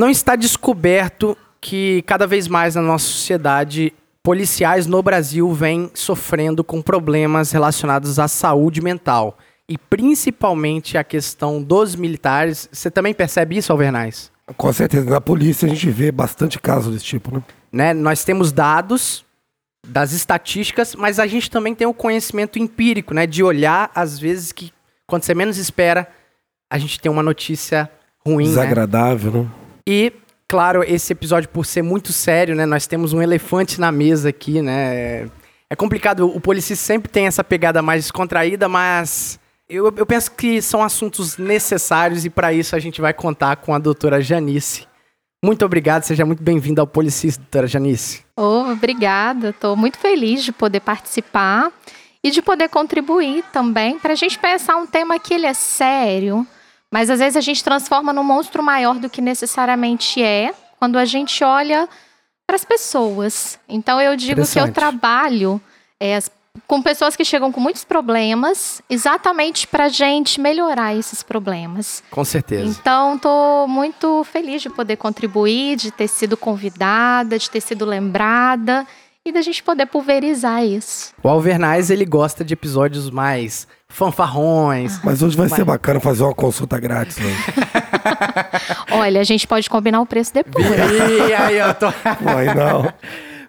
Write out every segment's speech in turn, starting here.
Não está descoberto que cada vez mais na nossa sociedade policiais no Brasil vêm sofrendo com problemas relacionados à saúde mental e principalmente a questão dos militares. Você também percebe isso, Alvernais? Com certeza, na polícia a gente vê bastante casos desse tipo, né? né? Nós temos dados das estatísticas, mas a gente também tem o conhecimento empírico, né? De olhar, às vezes, que quando você menos espera, a gente tem uma notícia ruim. né? Desagradável, né? E, claro, esse episódio, por ser muito sério, né? Nós temos um elefante na mesa aqui, né? É complicado, o policista sempre tem essa pegada mais descontraída, mas eu, eu penso que são assuntos necessários e para isso a gente vai contar com a doutora Janice. Muito obrigado, seja muito bem-vinda ao Policista, doutora Janice. Oh, obrigada, estou muito feliz de poder participar e de poder contribuir também para a gente pensar um tema que ele é sério, mas às vezes a gente transforma num monstro maior do que necessariamente é quando a gente olha para as pessoas. Então eu digo que eu trabalho é, com pessoas que chegam com muitos problemas, exatamente para a gente melhorar esses problemas. Com certeza. Então, estou muito feliz de poder contribuir, de ter sido convidada, de ter sido lembrada e da gente poder pulverizar isso. O Alvernais, ele gosta de episódios mais fanfarrões. Mas hoje vai ser bacana fazer uma consulta grátis, né? Olha, a gente pode combinar o preço depois. E aí, eu tô... Pô, aí não.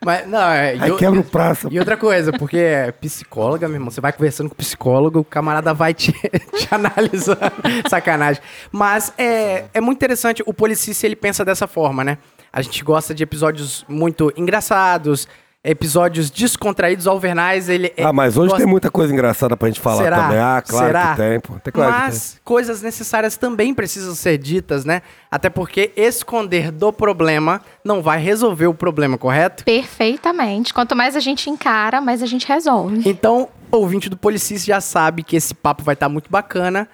Mas, não, é... Aí e o- quebra o prazo. E outra coisa, porque é psicóloga, meu irmão, você vai conversando com o psicólogo, o camarada vai te, te analisando. Sacanagem. Mas é, é muito interessante, o policista ele pensa dessa forma, né? A gente gosta de episódios muito engraçados, episódios descontraídos. O Alvernais, ele. é- Ah, mas hoje gosta- tem muita coisa engraçada pra gente falar Será? também. Ah, claro Será? que tem, pô. Tem claro que Mas coisas necessárias também precisam ser ditas, né? Até porque esconder do problema não vai resolver o problema, correto? Perfeitamente. Quanto mais a gente encara, mais a gente resolve. Então, o ouvinte do Policista já sabe que esse papo vai estar muito bacana.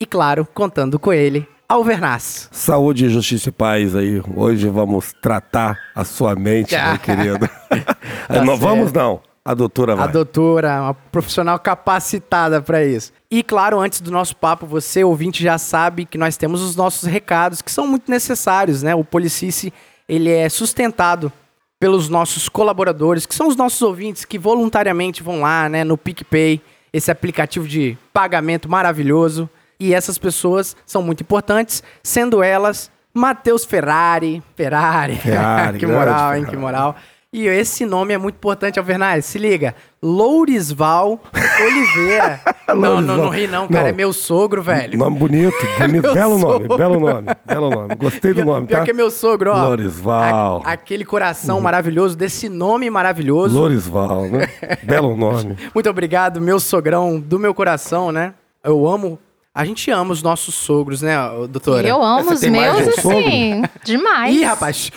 E claro, contando com ele, Alvernaz. Saúde, justiça e paz aí. Hoje vamos tratar a sua mente, meu querido. não certo. vamos não. A doutora vai. A doutora, uma profissional capacitada para isso. E claro, antes do nosso papo, você, ouvinte, já sabe que nós temos os nossos recados, que são muito necessários, né? O Policice, ele é sustentado pelos nossos colaboradores, que são os nossos ouvintes que voluntariamente vão lá, né, no PicPay, esse aplicativo de pagamento maravilhoso. E essas pessoas são muito importantes, sendo elas Matheus Ferrari. Ferrari. Ferrari, que moral, hein? Ferrari. Que moral. E esse nome é muito importante, Alvernaz. Se liga. Lourisval Oliveira. não, não, Lourisval. não ri não, cara. Não. É meu sogro, velho. Nome bonito, bonito. Meu belo nome, sogro. belo nome, belo nome. Gostei do Pior- nome, Pior tá? que é meu sogro, ó. Lorisval. A- aquele coração maravilhoso, desse nome maravilhoso. Lorisval, né? belo nome. Muito obrigado, meu sogrão do meu coração, né? Eu amo. A gente ama os nossos sogros, né, doutora? Eu amo Você os meus, um assim, demais. Ih, rapaz.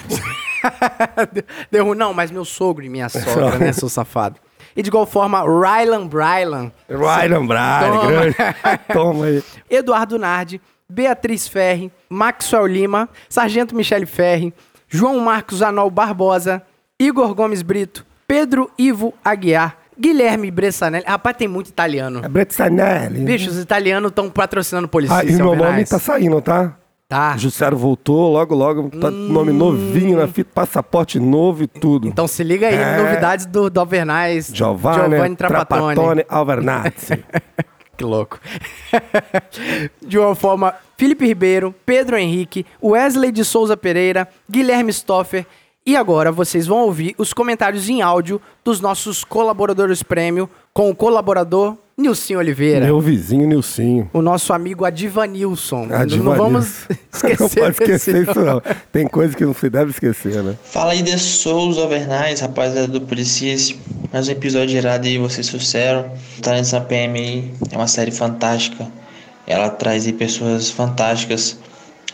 Deu. Não, mas meu sogro e minha sogra, né, seu safado. E de igual forma, Rylan Brylan, Ryan Bryan, Toma. grande. Toma aí. Eduardo Nardi, Beatriz Ferri, Maxwell Lima, Sargento Michele Ferri, João Marcos Anol Barbosa, Igor Gomes Brito, Pedro Ivo Aguiar, Guilherme Bressanelli. Rapaz, tem muito italiano. É Bretzanelli. Bicho, os italianos estão patrocinando polícia. Ah, e meu nome tá saindo, tá? Tá. O Jussiero voltou, logo, logo, tá nome novinho na fita, passaporte novo e tudo. Então se liga aí, É. novidades do, do Alvernais. Giovanni, Trapattoni. Trapattoni Alvernazzi. Que louco. de uma forma, Felipe Ribeiro, Pedro Henrique, Wesley de Souza Pereira, Guilherme Stoffer. E agora vocês vão ouvir os comentários em áudio dos nossos colaboradores prêmio com o colaborador Nilson Oliveira. Meu vizinho Nilcinho. O nosso amigo Adivanilson. Não Adivanilson. vamos esquecer Não pode esquecer isso, não. Tem coisa que não se deve esquecer, né? Fala aí de Souza Alvernais, rapaziada do Policis. Mais um episódio irado aí, vocês trouxeram. Talentos na PM aí é uma série fantástica. Ela traz aí pessoas fantásticas.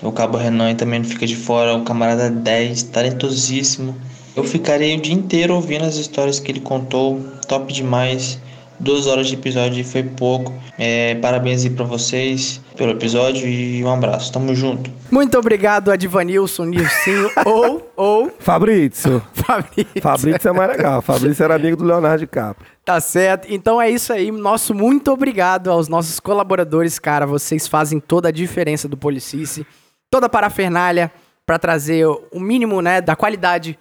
O Cabo Renan também não fica de fora. O camarada 10, talentosíssimo. Eu ficarei o dia inteiro ouvindo as histórias que ele contou. Top demais. Duas horas de episódio foi pouco. É, parabéns aí pra vocês pelo episódio e um abraço. Tamo junto. Muito obrigado, Adivanilson, Nilcinho ou, ou Fabrício. Fabrício. Fabrício é mais legal. Fabrício era amigo do Leonardo DiCaprio. Tá certo. Então é isso aí. Nosso muito obrigado aos nossos colaboradores, cara. Vocês fazem toda a diferença do Policice. Toda a parafernália para trazer o mínimo, né, da qualidade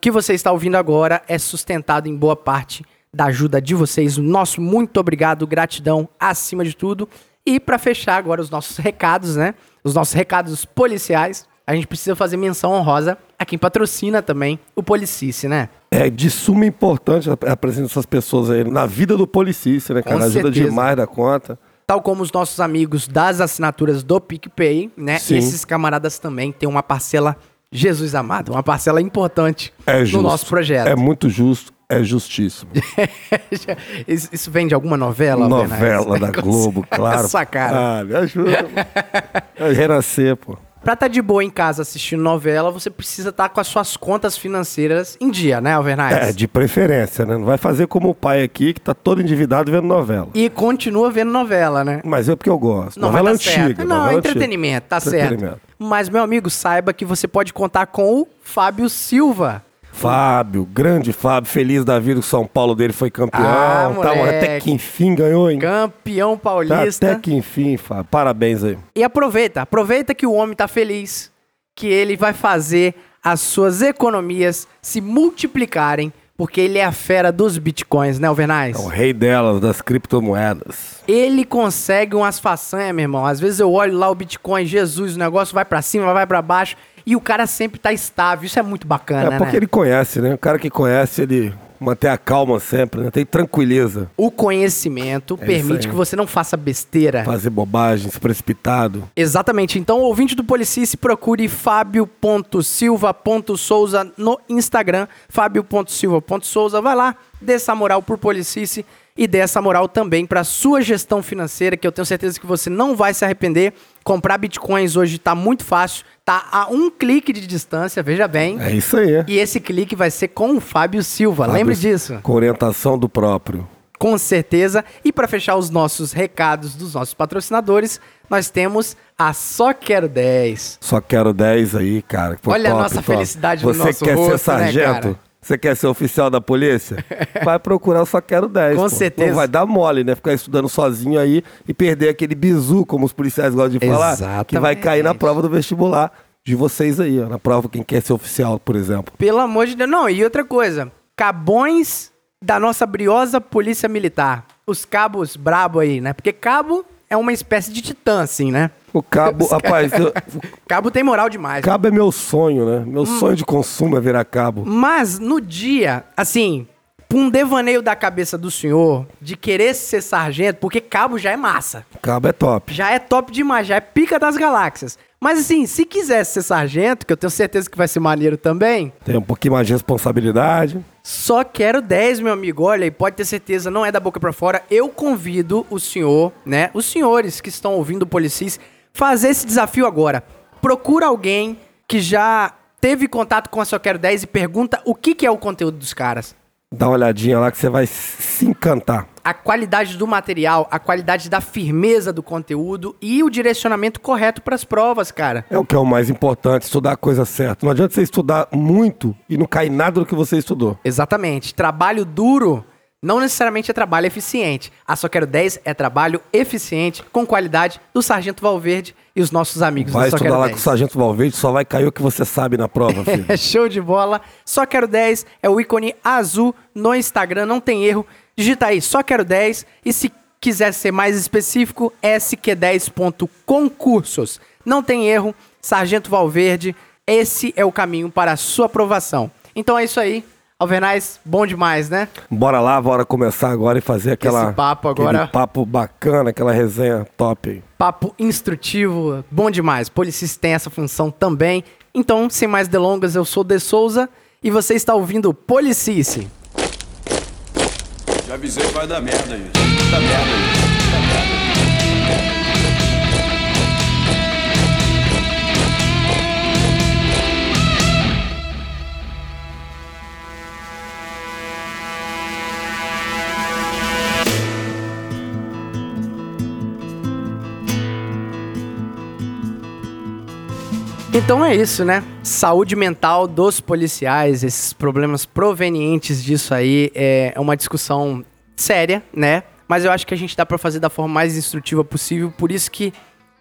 que você está ouvindo agora é sustentado em boa parte da ajuda de vocês. O nosso muito obrigado, gratidão acima de tudo. E para fechar agora os nossos recados, né? Os nossos recados policiais, a gente precisa fazer menção honrosa a quem patrocina também o Policice, né? É de suma importância a presença dessas pessoas aí na vida do Policice, né, Com cara? Ajuda certeza. demais da conta. Tal como os nossos amigos das assinaturas do PicPay, né? Sim. Esses camaradas também têm uma parcela, Jesus amado, uma parcela importante É no justo. nosso projeto. É muito justo, é justíssimo. isso, vem de alguma novela? Novela da? Globo, claro. Essa cara. Ah, me ajuda. Renascer, pô. Pra estar de boa em casa assistindo novela, você precisa estar com as suas contas financeiras em dia, né, Alvernais? É, de preferência, né? Não vai fazer como o pai aqui, que tá todo endividado vendo novela. E continua vendo novela, né? Mas é porque eu gosto. Não, novela tá antiga. certo. Não, novela é antiga. entretenimento, tá certo. Entretenimento. Mas, meu amigo, saiba que você pode contar com o Fábio Silva. Fábio, grande Fábio, feliz da vida o São Paulo dele foi campeão. Ah, tá, até que enfim ganhou, hein? Campeão Tá, paulista. até que enfim, Fábio. Parabéns aí. E aproveita, aproveita que o homem tá feliz, que ele vai fazer as suas economias se multiplicarem, porque ele é a fera dos bitcoins, né, Alvernais? É o rei delas, das criptomoedas. Ele consegue umas façanhas, meu irmão. Às vezes eu olho lá o Bitcoin, Jesus, o negócio vai pra cima, vai pra baixo, e o cara sempre tá estável. Isso é muito bacana, É porque né? ele conhece, né? O cara que conhece, ele mantém a calma sempre, né? Tem tranquiliza. O conhecimento É permite que você não faça besteira. Fazer bobagem, se precipitado. Exatamente. Então, ouvinte do Policice, procure fábio.silva.souza no Instagram. fábio.silva.souza. Vai lá, dê essa moral por Policice e dê essa moral também para sua gestão financeira, que eu tenho certeza que você não vai se arrepender. Comprar bitcoins hoje tá muito fácil, tá a um clique de distância, veja bem. É isso aí. E esse clique vai ser com o Fábio Silva. Lembre Fábio- disso? Com orientação do próprio. Com certeza. E para fechar os nossos recados dos nossos patrocinadores, nós temos a Só Quero 10. Só quero 10 aí, cara. Olha a top, nossa top. felicidade no Você nosso quer rosto, ser né, sargento? cara? Você quer ser oficial da polícia? Vai procurar o Só Quero 10. Com pô. certeza. Não vai dar mole, né? Ficar estudando sozinho aí e perder aquele bizu, como os policiais gostam de falar, que vai cair na Exatamente. prova do vestibular de vocês aí, ó. Na prova, quem quer ser oficial, por exemplo. Pelo amor de Deus. Não, e outra coisa. Cabões da nossa briosa polícia militar. Os cabos brabo aí, né? Porque cabo é uma espécie de titã, assim, né? O cabo, rapaz, eu- Cabo tem moral demais. cabo é meu sonho, né? Meu Hum. sonho de consumo é virar cabo. Mas no dia, assim, pra um devaneio da cabeça do senhor de querer ser sargento, porque cabo já é massa. Cabo é top. Já é top demais, já é pica das galáxias. Mas assim, se quisesse ser sargento, que eu tenho certeza que vai ser maneiro também, Tem um pouquinho mais de responsabilidade. só quero 10, meu amigo. Olha, e pode ter certeza, não é da boca pra fora. Eu convido o senhor, né? Os senhores que estão ouvindo o Policis, fazer esse desafio agora. Procura alguém que já teve contato com a Só Quero 10 e pergunta o que, que é o conteúdo dos caras. Dá uma olhadinha lá que você vai se encantar. A qualidade do material, a qualidade da firmeza do conteúdo e o direcionamento correto pras provas, cara. É o que é o mais importante, estudar a coisa certa. Não adianta você estudar muito e não cair nada do que você estudou. Exatamente. Trabalho duro não necessariamente é trabalho eficiente. A Só Quero 10 é trabalho eficiente, com qualidade, do Sargento Valverde e os nossos amigos Vai do Só estudar Quero lá 10. com o Sargento Valverde, só vai cair o que você sabe na prova, filho. É show de bola. Só Quero 10 é o ícone azul no Instagram, não tem erro. Digita aí, Só Quero 10. E se quiser ser mais específico, sq10.concursos. Não tem erro, Sargento Valverde, esse é o caminho para a sua aprovação. Então é isso aí. Alvernais, bom demais, né? Bora lá, bora começar agora e fazer aquela, Esse papo aquele agora- papo bacana, aquela resenha top. Papo instrutivo, bom demais. Policis tem essa função também. Então, sem mais delongas, eu sou o De Souza e você está ouvindo Policice. Já avisei que vai dar merda isso. Dá merda isso. Então é isso, né? Saúde mental dos policiais, esses problemas provenientes disso aí é uma discussão séria, né? Mas eu acho que a gente dá pra fazer da forma mais instrutiva possível, por isso que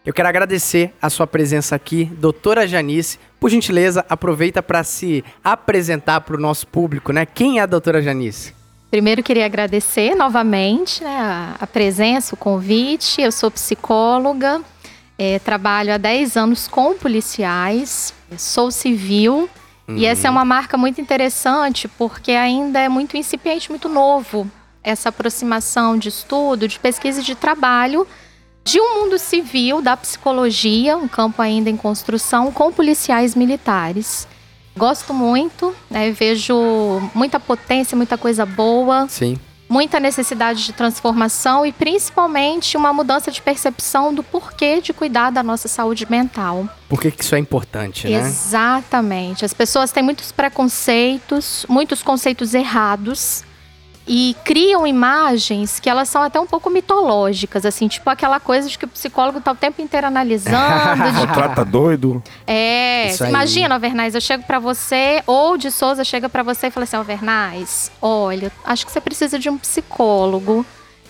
Eu quero agradecer a sua presença aqui, doutora Janice. Por gentileza, aproveita para se apresentar para o nosso público, né? Quem é a doutora Janice? Primeiro, queria agradecer novamente né, a, a presença, o convite. Eu sou psicóloga, é, trabalho há 10 anos com policiais, sou civil. E essa é uma marca muito interessante porque ainda é muito incipiente, muito novo essa aproximação de estudo, de pesquisa e de trabalho de um mundo civil, da psicologia, um campo ainda em construção, com policiais militares. Gosto muito, né, vejo muita potência, muita coisa boa. Sim. Muita necessidade de transformação e principalmente uma mudança de percepção do porquê de cuidar da nossa saúde mental. Por que, que isso é importante, né? Exatamente. As pessoas têm muitos preconceitos, muitos conceitos errados e criam imagens que elas são até um pouco mitológicas, assim, tipo aquela coisa de que o psicólogo tá o tempo inteiro analisando. Só trata doido. É, imagina, Alvernaz, eu chego pra você, ou de Souza chega pra você e fala assim, Alvernaz, olha, acho que você precisa de um psicólogo.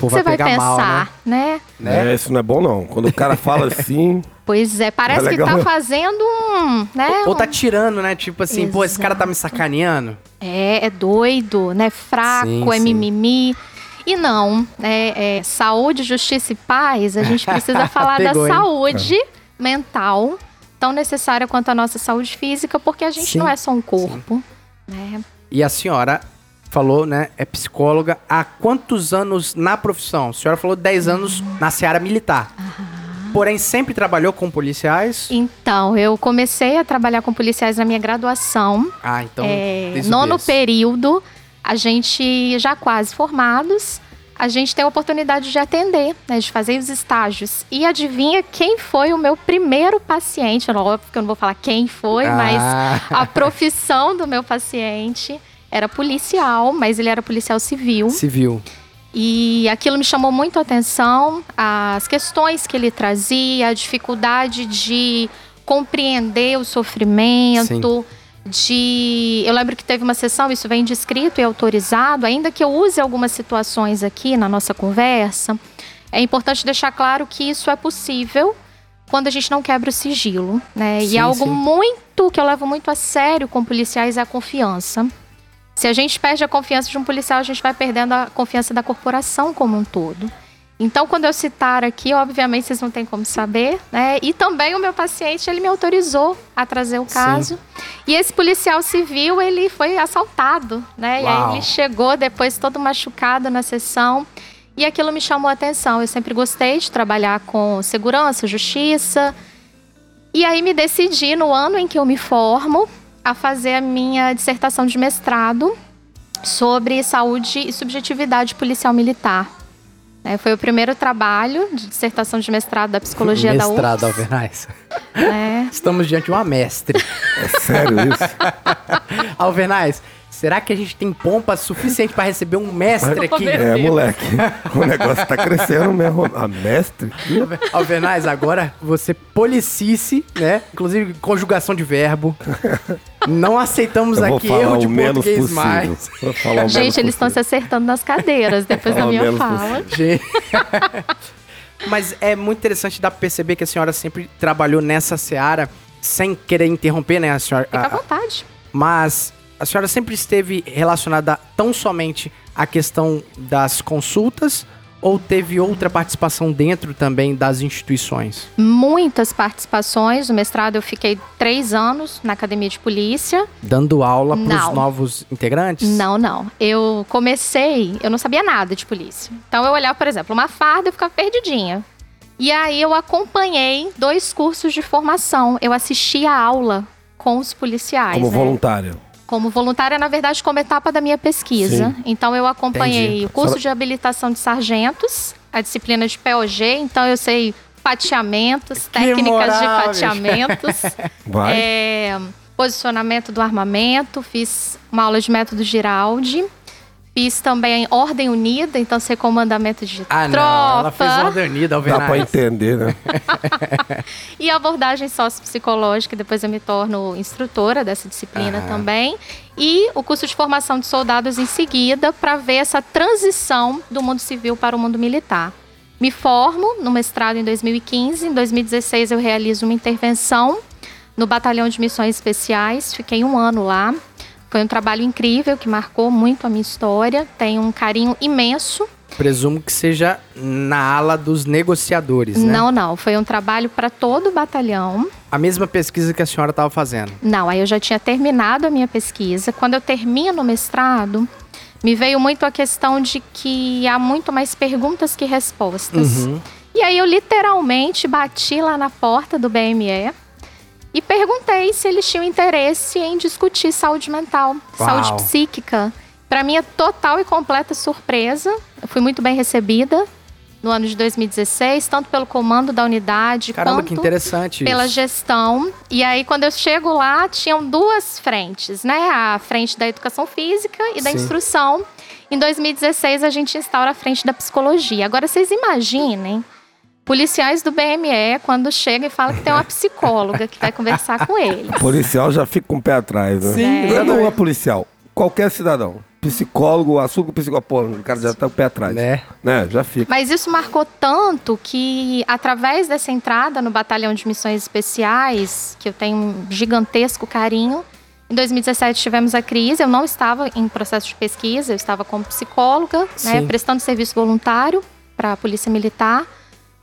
Você vai pegar mal, pensar, né? Né? É, isso não é bom, não. Quando o cara fala assim. Pois é, parece É que tá fazendo um, né? Ou tá um- tirando, né? Tipo assim, pô, esse cara tá me sacaneando. É, é doido, né? Fraco, Sim, é sim. mimimi. E não, é, é saúde, justiça e paz, a gente precisa falar da Pegou, hein? saúde mental, tão necessária quanto a nossa saúde física, porque a gente Sim, não é só um corpo, né? E a senhora falou, né? É psicóloga há quantos anos na profissão? A senhora falou 10 anos na seara militar. Porém, sempre trabalhou com policiais. Então, eu comecei a trabalhar com policiais na minha graduação. Ah, então. É, nono berço. período, a gente já quase formados, a gente tem a oportunidade de atender, né, de fazer os estágios. E adivinha quem foi o meu primeiro paciente? Óbvio que eu não vou falar quem foi, mas Ah. a profissão do meu paciente era policial, mas ele era policial civil. Civil. E aquilo me chamou muito a atenção, as questões que ele trazia, a dificuldade de compreender o sofrimento, de. Eu lembro que teve uma sessão, isso vem descrito e autorizado, ainda que eu use algumas situações aqui na nossa conversa, é importante deixar claro que isso é possível quando a gente não quebra o sigilo, né? Sim, e algo sim. muito que eu levo muito a sério com policiais é a confiança. Se a gente perde a confiança de um policial, a gente vai perdendo a confiança da corporação como um todo. Então, quando eu citar aqui, obviamente vocês não têm como saber, né? E também o meu paciente, ele me autorizou a trazer o caso. E esse policial civil, ele foi assaltado, né? E Uau. aí ele chegou depois todo machucado na sessão. E aquilo me chamou a atenção. Eu sempre gostei de trabalhar com segurança, justiça. E aí me decidi, no ano em que eu me formo, a fazer a minha dissertação de mestrado sobre saúde e subjetividade policial militar. né? foi o primeiro trabalho de dissertação de mestrado da psicologia Mestrado, da UFS. Alvernais. né? Estamos diante de uma mestre. É sério isso? Alvernais, será que a gente tem pompa suficiente pra receber um mestre aqui? É, moleque. O negócio tá crescendo mesmo. A mestre? Alvernais, agora você policice, né? Inclusive conjugação de verbo. Não aceitamos Eu vou aqui falar erro de o menos português possível. mais. Vou falar o menos Gente, eles estão se acertando nas cadeiras depois da minha fala. Gente. Mas é muito interessante dar pra perceber que a senhora sempre trabalhou nessa seara, sem querer interromper, né, a senhora? Fica à a- a- vontade. mas a senhora sempre esteve relacionada tão somente à questão das consultas ou teve outra participação dentro também das instituições? Muitas participações. No mestrado eu fiquei três anos na academia de polícia. Dando aula para os Não. novos integrantes? Não, não. Eu comecei, eu não sabia nada de polícia. Então eu olhava, por exemplo, uma farda e ficava perdidinha. E aí eu acompanhei dois cursos de formação. Eu assisti a aula com os policiais. Como né? voluntário. Como voluntária, na verdade, como etapa da minha pesquisa. Sim. Então eu acompanhei Entendi. o curso de habilitação de sargentos, a disciplina de POG, então eu sei fatiamentos, técnicas moral, de. Vai. É, posicionamento do armamento, fiz uma aula de método Giraldi. Fiz também ordem unida, então sei comandamento de Ah, não. tropa. Ela fez ordem unida, Dá pra Alvernais. entender, né? E abordagem sociopsicológica, depois eu me torno instrutora dessa disciplina Aham. também. E o curso de formação de soldados em seguida, para ver essa transição do mundo civil para o mundo militar. Me formo no mestrado em 2015. Em 2016 eu realizo uma intervenção no Batalhão de Missões Especiais. Fiquei um ano lá. Foi um trabalho incrível que marcou muito a minha história. Tenho um carinho imenso. Presumo que seja na ala dos negociadores, né? Não, não. Foi um trabalho para todo o batalhão. A mesma pesquisa que a senhora estava fazendo. Não, aí eu já tinha terminado a minha pesquisa. Quando eu termino o mestrado, me veio muito a questão de que há muito mais perguntas que respostas. Uhum. E aí eu literalmente bati lá na porta do BME e perguntei se eles tinham interesse em discutir saúde mental, Uau. saúde psíquica. Para minha total e completa surpresa, eu fui muito bem recebida no ano de 2016, tanto pelo comando da unidade Caramba, quanto pela isso. gestão. E aí, quando eu chego lá, tinham duas frentes, né? A frente da educação física e da Sim. instrução. Em 2016, a gente instaura a frente da psicologia. Agora, vocês imaginem policiais do BME quando chega e fala que tem uma psicóloga que vai conversar com eles. Policial já fica com o pé atrás, né? Sim, Não, exatamente. não é policial. Qualquer cidadão. Psicólogo, assunto psicólogo, pô, o cara já tá com o pé atrás. Né? Né? Já fica. Mas isso marcou tanto que, através dessa entrada no Batalhão de Missões Especiais, que eu tenho um gigantesco carinho, em 2017 tivemos a crise. Eu não estava em processo de pesquisa, eu estava como psicóloga, né, prestando serviço voluntário para a Polícia Militar.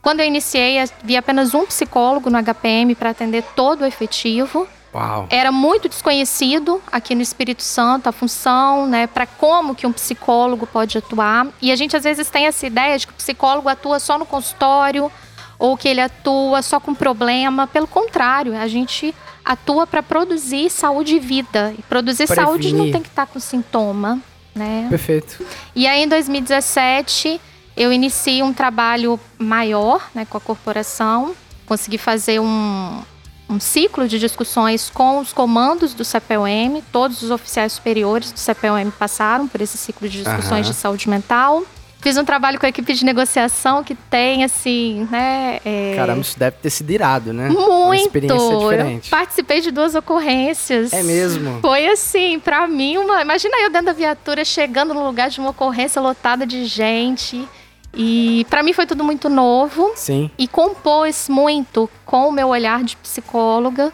Quando eu iniciei, havia apenas um psicólogo no HPM para atender todo o efetivo. Uau. Era muito desconhecido aqui no Espírito Santo a função, né, para como que um psicólogo pode atuar. E a gente às vezes tem essa ideia de que o psicólogo atua só no consultório ou que ele atua só com problema. Pelo contrário, a gente atua para produzir saúde e vida. E produzir Prevenir. saúde não tem que estar com sintoma, né? Perfeito. E aí, em 2017, eu iniciei um trabalho maior né, com a corporação. Consegui fazer um, um ciclo de discussões com os comandos do CPOM. Todos os oficiais superiores do CPOM passaram por esse ciclo de discussões Aham. de saúde mental. Fiz um trabalho com a equipe de negociação que tem, assim, né... é, Caramba, isso deve ter sido irado, né? Uma muito! experiência Eu diferente. participei de duas ocorrências. É mesmo? Foi assim, pra mim, uma. Imagina eu dentro da viatura chegando no lugar de uma ocorrência lotada de gente. E pra mim foi tudo muito novo Sim. e compôs muito com o meu olhar de psicóloga.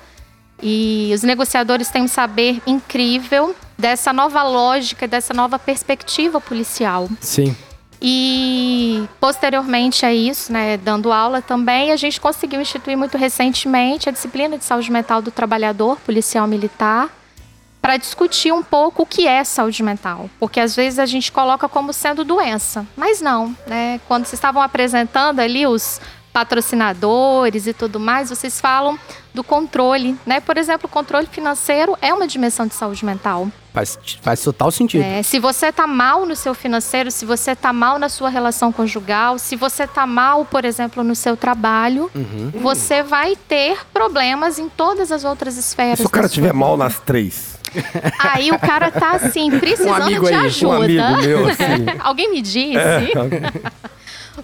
E os negociadores têm um saber incrível dessa nova lógica, dessa nova perspectiva policial. Sim. E posteriormente a isso, né, dando aula também, a gente conseguiu instituir muito recentemente a disciplina de saúde mental do trabalhador policial militar para discutir um pouco o que é saúde mental, porque às vezes a gente coloca como sendo doença, mas não, né? Quando vocês estavam apresentando ali os patrocinadores e tudo mais, vocês falam do controle, né? Por exemplo, o controle financeiro é uma dimensão de saúde mental. Faz, faz total sentido. É, se você tá mal no seu financeiro, se você tá mal na sua relação conjugal, se você tá mal, por exemplo, no seu trabalho, Uhum. você vai ter problemas em todas as outras esferas. Se o cara tiver mal nas três, Aí o cara tá assim, precisando amigo de aí, um ajuda. um amigo meu, assim. Alguém me disse.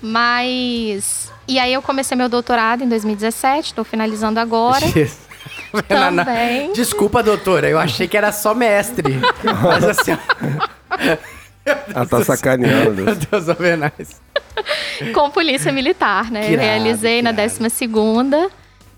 Mas. E aí eu comecei meu doutorado em 2017, estou finalizando agora. Também. Desculpa, doutora, eu achei que era só mestre. Mas assim, ela tá sacaneando. meu Deus, com polícia militar, né? Que realizei que na irado. 12 segunda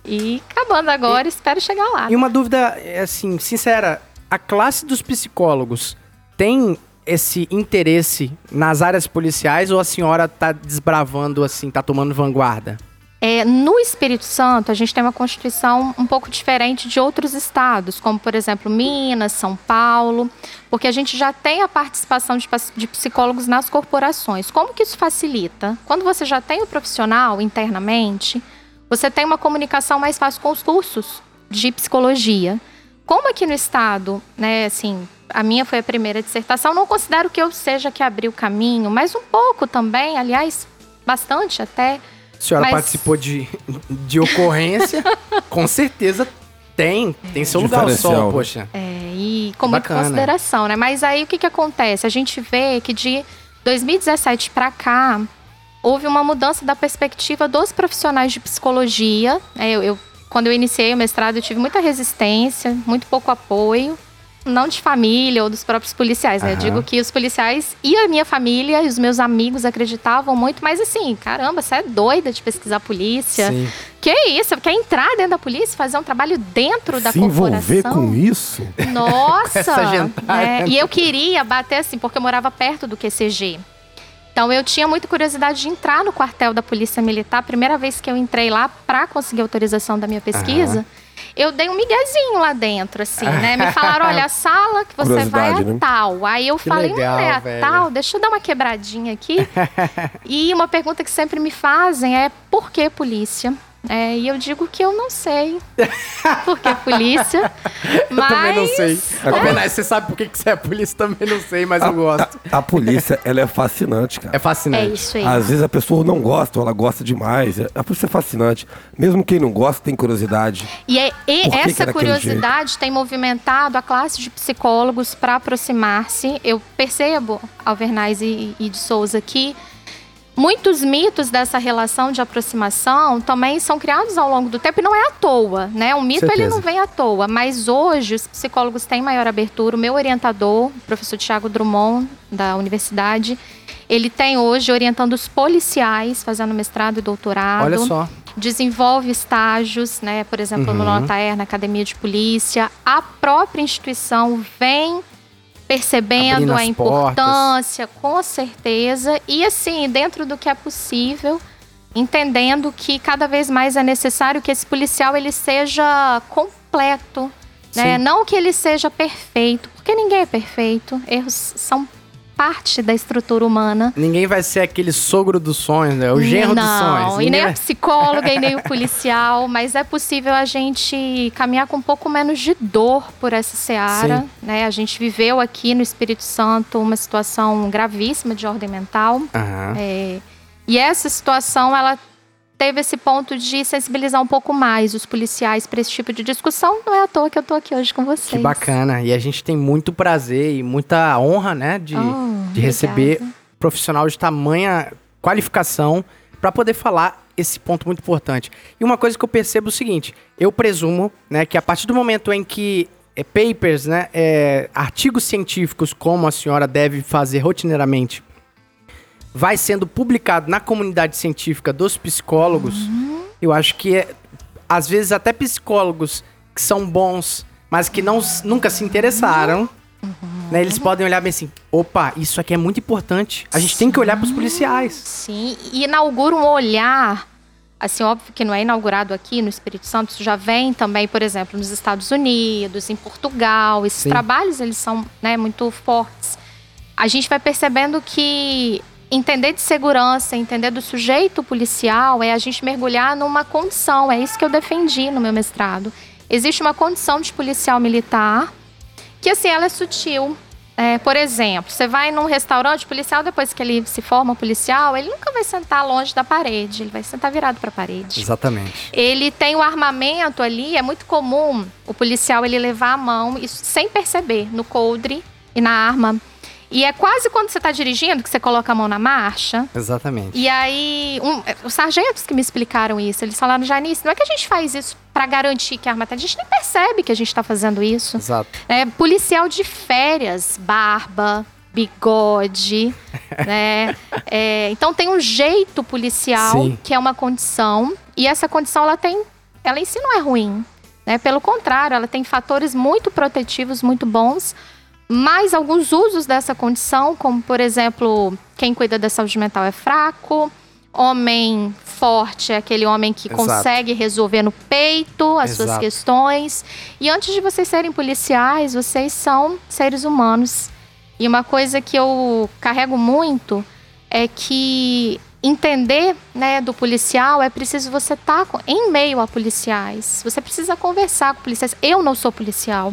e acabando agora, espero chegar lá. E uma dúvida, é, assim, sincera, a classe dos psicólogos tem esse interesse nas áreas policiais ou a senhora tá desbravando, assim, tá tomando vanguarda? É, no Espírito Santo, a gente tem uma constituição um pouco diferente de outros estados, como, por exemplo, Minas, São Paulo, porque a gente já tem a participação de, de psicólogos nas corporações. Como que isso facilita? Quando você já tem o profissional internamente, você tem uma comunicação mais fácil com os cursos de psicologia. Como aqui no estado, né, assim, a minha foi a primeira dissertação, não considero que eu seja que abriu o caminho, mas um pouco também, aliás, bastante até. A senhora Mas- participou de, de ocorrência, com certeza tem, tem seu lugar sol, né? poxa. É, e com muita consideração, né? Mas aí o que, que acontece? A gente vê que de 2017 para cá houve uma mudança da perspectiva dos profissionais de psicologia. É, eu, eu- quando eu iniciei o mestrado, eu tive muita resistência, muito pouco apoio. não de família ou dos próprios policiais, né? Eu Aham. digo que os policiais e a minha família e os meus amigos acreditavam muito, mas assim, caramba, você é doida de pesquisar a polícia. Sim. Que isso? Quer entrar dentro da polícia, fazer um trabalho dentro da Se envolver corporação? com isso? Nossa! gentalha. né? E eu queria bater assim, porque eu morava perto do QCG. Então eu tinha muita curiosidade de entrar no quartel da Polícia Militar. A primeira vez que eu entrei lá para conseguir autorização da minha pesquisa, eu dei um miguezinho lá dentro, assim, né? Me falaram, olha, a sala que você vai é né? tal. Aí eu Que falei, legal, não é a velho. tal, deixa eu dar uma quebradinha aqui. e uma pergunta que sempre me fazem é por que polícia? É, e eu digo que eu não sei por que polícia, mas... Eu também não sei. É. Ô, Benai, você sabe por que você é polícia? Também não sei, mas eu gosto. A, a polícia, ela é fascinante, cara. É fascinante. É isso aí. Às vezes a pessoa não gosta, ou ela gosta demais. A polícia é fascinante. Mesmo quem não gosta tem curiosidade. E, é- e essa é daquele curiosidade tem movimentado a classe de psicólogos para aproximar-se. Eu percebo, Alvernaz e, e de Souza, que muitos mitos dessa relação de aproximação também são criados ao longo do tempo e não é à toa, né? O mito ele Certeza. não vem à toa, mas hoje os psicólogos têm maior abertura. O meu orientador, o professor Tiago Drummond, da universidade, ele tem hoje orientando os policiais, fazendo mestrado e doutorado Olha só. desenvolve estágios, né? Por exemplo, no Uhum. Notaer, na Academia de Polícia. A própria instituição vem percebendo a importância, com certeza. E assim, dentro do que é possível, entendendo que cada vez mais é necessário que esse policial ele seja completo, né? Não que ele seja perfeito, porque ninguém é perfeito. Erros são parte da estrutura humana. Ninguém vai ser aquele sogro dos sonhos, né? O genro dos sonhos. Não, e nem a psicóloga e nem o policial, mas é possível a gente caminhar com um pouco menos de dor por essa seara. Sim. Né? A gente viveu aqui no Espírito Santo uma situação gravíssima de ordem mental. Aham. É, e essa situação, ela teve esse ponto de sensibilizar um pouco mais os policiais para esse tipo de discussão. Não é à toa que eu tô aqui hoje com vocês. Que bacana. E a gente tem muito prazer e muita honra, né? De, Oh, de receber obrigada. profissional de tamanha qualificação para poder falar esse ponto muito importante. E uma coisa que eu percebo é o seguinte: eu presumo, né, que a partir do momento em que é, papers, né, é, artigos científicos, como a senhora deve fazer rotineiramente, vai sendo publicado na comunidade científica dos psicólogos, eu acho que é, às vezes até psicólogos que são bons, mas que não, nunca se interessaram, né, eles podem olhar bem assim, opa, isso aqui é muito importante. A gente tem que olhar para os policiais. Sim, e inaugura um olhar. Assim, óbvio que não é inaugurado aqui no Espírito Santo, isso já vem também, por exemplo, nos Estados Unidos, em Portugal. Esses Sim. trabalhos, eles são né, muito fortes. A gente vai percebendo que entender de segurança, entender do sujeito policial é a gente mergulhar numa condição. É isso que eu defendi no meu mestrado. Existe uma condição de policial militar que, assim, ela é sutil. É, por exemplo, você vai num restaurante policial, depois que ele se forma policial, ele nunca vai sentar longe da parede, ele vai sentar virado para a parede. Exatamente. Ele tem o armamento ali, é muito comum o policial ele levar a mão, isso sem perceber, no coldre e na arma. E é quase quando você está dirigindo que você coloca a mão na marcha. Exatamente. E aí, um- os sargentos que me explicaram isso, eles falaram, Janice, não é que a gente faz isso para garantir que a arma tá. A gente nem percebe que a gente está fazendo isso. Exato. É, policial de férias, barba, bigode, né? É, então tem um jeito policial Sim. que é uma condição e essa condição ela tem, ela em si não é ruim, né? Pelo contrário, ela tem fatores muito protetivos, muito bons. Mas alguns usos dessa condição, como por exemplo, quem cuida da saúde mental é fraco, homem forte é aquele homem que Exato. consegue resolver no peito as suas Exato. questões. E antes de vocês serem policiais, vocês são seres humanos. E uma coisa que eu carrego muito é que entender né, do policial é preciso você estar em meio a policiais. Você precisa conversar com policiais. Eu não sou policial.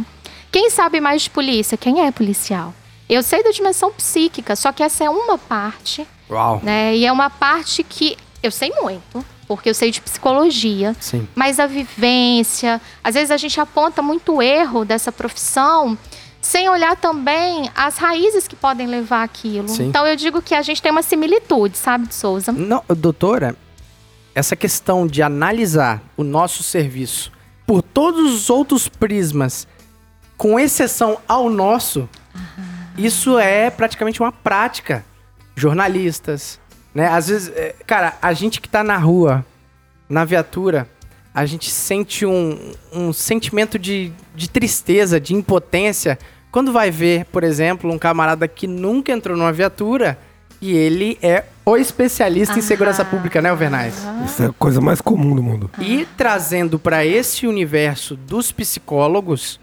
Quem sabe mais de polícia? Quem é policial? Eu sei da dimensão psíquica, só que essa é uma parte Uau. né? E é uma parte que eu sei muito, porque eu sei de psicologia, Sim. mas a vivência, às vezes a gente aponta muito erro dessa profissão sem olhar também as raízes que podem levar aquilo. Sim. Então eu digo que a gente tem uma similitude, sabe, de Souza? Não, doutora, essa questão de analisar o nosso serviço por todos os outros prismas com exceção ao nosso, isso é praticamente uma prática. Jornalistas, né? Às vezes, é, cara, a gente que tá na rua, na viatura, a gente sente um, um sentimento de, de tristeza, de impotência, quando vai ver, por exemplo, um camarada que nunca entrou numa viatura e ele é o especialista em segurança pública, né, Alvernais? Isso é a coisa mais comum do mundo. E trazendo para esse universo dos psicólogos,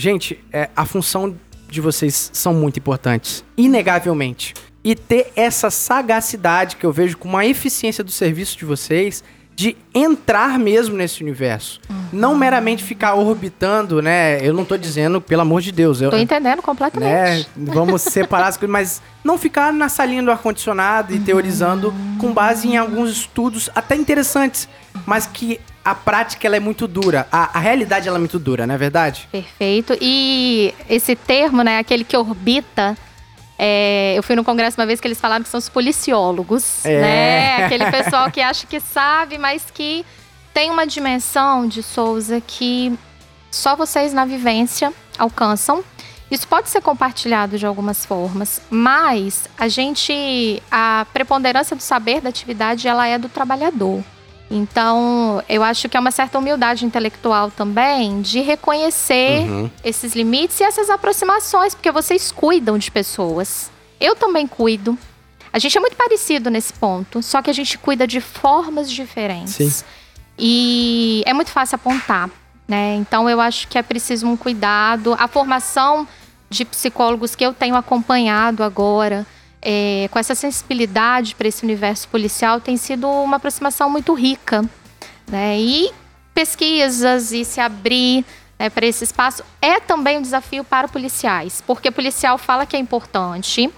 gente, é, a função de vocês são muito importantes, inegavelmente. E ter essa sagacidade que eu vejo com uma eficiência do serviço de vocês de entrar mesmo nesse universo. Não meramente ficar orbitando, né? Eu não tô dizendo, pelo amor de Deus, eu, Tô entendendo né? completamente. Vamos separar as coisas, mas não ficar na salinha do ar-condicionado e teorizando com base em alguns estudos até interessantes, mas que a prática ela é muito dura. A, a realidade ela é muito dura, não é verdade? Perfeito. E esse termo, né, aquele que orbita, é, eu fui no congresso uma vez que eles falaram que são os policiólogos, É. né? Aquele pessoal que acha que sabe, mas que tem uma dimensão de Souza que só vocês na vivência alcançam. Isso pode ser compartilhado de algumas formas, mas a gente, a preponderância do saber da atividade, ela é do trabalhador. Então, eu acho que é uma certa humildade intelectual também de reconhecer esses limites e essas aproximações, porque vocês cuidam de pessoas. Eu também cuido. A gente é muito parecido nesse ponto, só que a gente cuida de formas diferentes. Sim. E é muito fácil apontar, né? Então eu acho que é preciso um cuidado. A formação de psicólogos que eu tenho acompanhado agora, é, com essa sensibilidade para esse universo policial, tem sido uma aproximação muito rica, né? E pesquisas e se abrir né, para esse espaço é também um desafio para policiais, porque policial fala que é importante.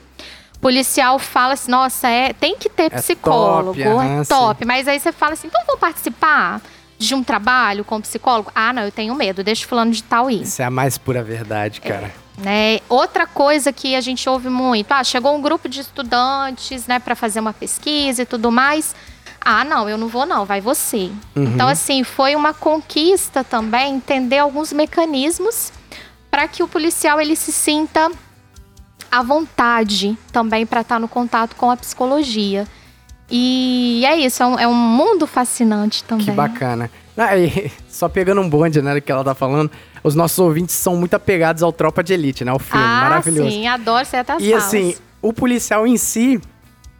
Policial fala assim, nossa, é, tem que ter É psicólogo, top, é top. Mas aí você fala assim, então vou participar de um trabalho com psicólogo? Ah, não, eu tenho medo, deixa fulano de tal ir. Isso é a mais pura verdade, cara. Né? Outra coisa que a gente ouve muito, ah, chegou um grupo de estudantes, né, para fazer uma pesquisa e tudo mais. Ah, não, eu não vou não, vai você. Então assim, foi uma conquista também entender alguns mecanismos para que o policial ele se sinta à vontade também para estar no contato com a psicologia. E é isso, é um, é um mundo fascinante também. Que bacana. Ah, e só pegando um bonde, né, do que ela tá falando, os nossos ouvintes são muito apegados ao Tropa de Elite, né, o filme, Ah, maravilhoso. sim, adoro ser até as E falas. assim, o policial em si,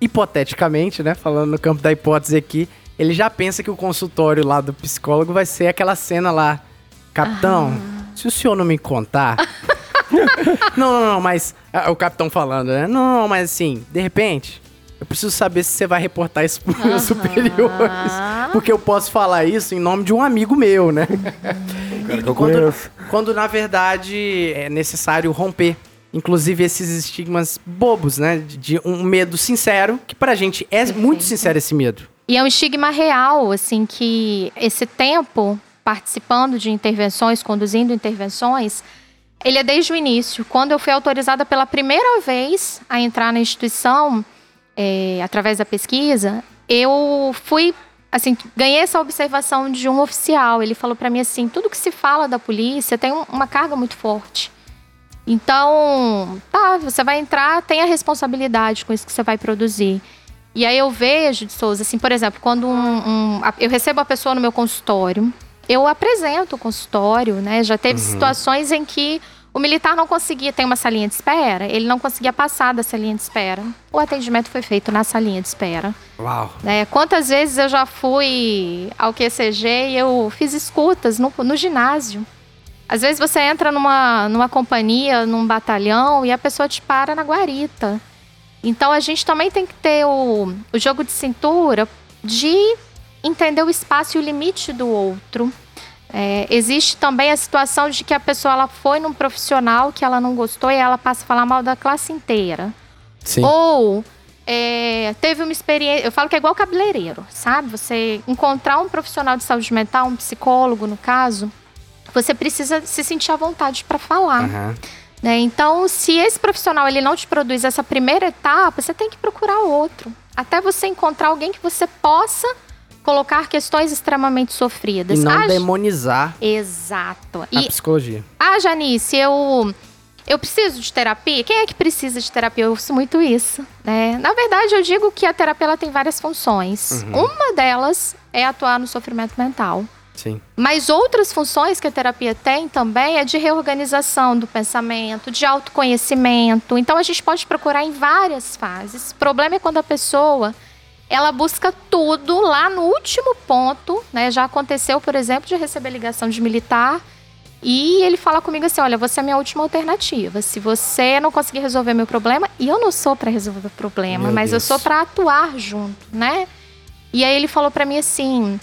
hipoteticamente, né, falando no campo da hipótese aqui, ele já pensa que o consultório lá do psicólogo vai ser aquela cena lá, capitão, se o senhor não me contar... não, não, não, mas ah, o capitão falando, né? Não, não, mas assim, de repente, eu preciso saber se você vai reportar isso pros meus superiores. Porque eu posso falar isso em nome de um amigo meu, né? cara que eu quando, quando, na verdade, é necessário romper. Inclusive esses estigmas bobos, né? De, de um medo sincero, que pra gente é muito sincero esse medo. E é um estigma real, assim, que esse tempo participando de intervenções, conduzindo intervenções, ele é desde o início. Quando eu fui autorizada pela primeira vez a entrar na instituição, é, através da pesquisa, eu fui, assim, ganhei essa observação de um oficial. Ele falou para mim assim: tudo que se fala da polícia tem um- uma carga muito forte. Então, tá, você vai entrar, tem a responsabilidade com isso que você vai produzir. E aí eu vejo, de Souza, assim, por exemplo, quando um, um- eu recebo a pessoa no meu consultório, eu apresento o consultório, né? Já teve situações em que o militar não conseguia ter uma salinha de espera, ele não conseguia passar da salinha de espera. O atendimento foi feito na salinha de espera. Uau. né? Quantas vezes eu já fui ao QCG e eu fiz escutas no, no ginásio. Às vezes você entra numa, numa companhia, num batalhão, e a pessoa te para na guarita. Então a gente também tem que ter o, o jogo de cintura de entender o espaço e o limite do outro. É, existe também a situação de que a pessoa ela foi num profissional que ela não gostou e ela passa a falar mal da classe inteira. Sim. Ou é, teve uma experiência. Eu falo que é igual cabeleireiro, sabe? Você encontrar um profissional de saúde mental, um psicólogo, no caso, você precisa se sentir à vontade para falar. Aham. né? Então, se esse profissional ele não te produz essa primeira etapa, você tem que procurar outro. Até você encontrar alguém que você possa colocar questões extremamente sofridas. E não Ah, demonizar Exato. a E, psicologia. ah, Janice, eu, eu preciso de terapia? Quem é que precisa de terapia? Eu ouço muito isso, né? Na verdade, eu digo que a terapia ela tem várias funções. Uma delas é atuar no sofrimento mental. Sim. Mas outras funções que a terapia tem também é de reorganização do pensamento, de autoconhecimento. Então a gente pode procurar em várias fases. O problema é quando a pessoa ela busca tudo lá no último ponto, né? Já aconteceu, por exemplo, de receber ligação de militar e ele fala comigo assim: "Olha, você é a minha última alternativa. Se você não conseguir resolver meu problema, e eu não sou para resolver o problema, Meu mas Deus. eu sou para atuar junto, né?" E aí ele falou para mim assim: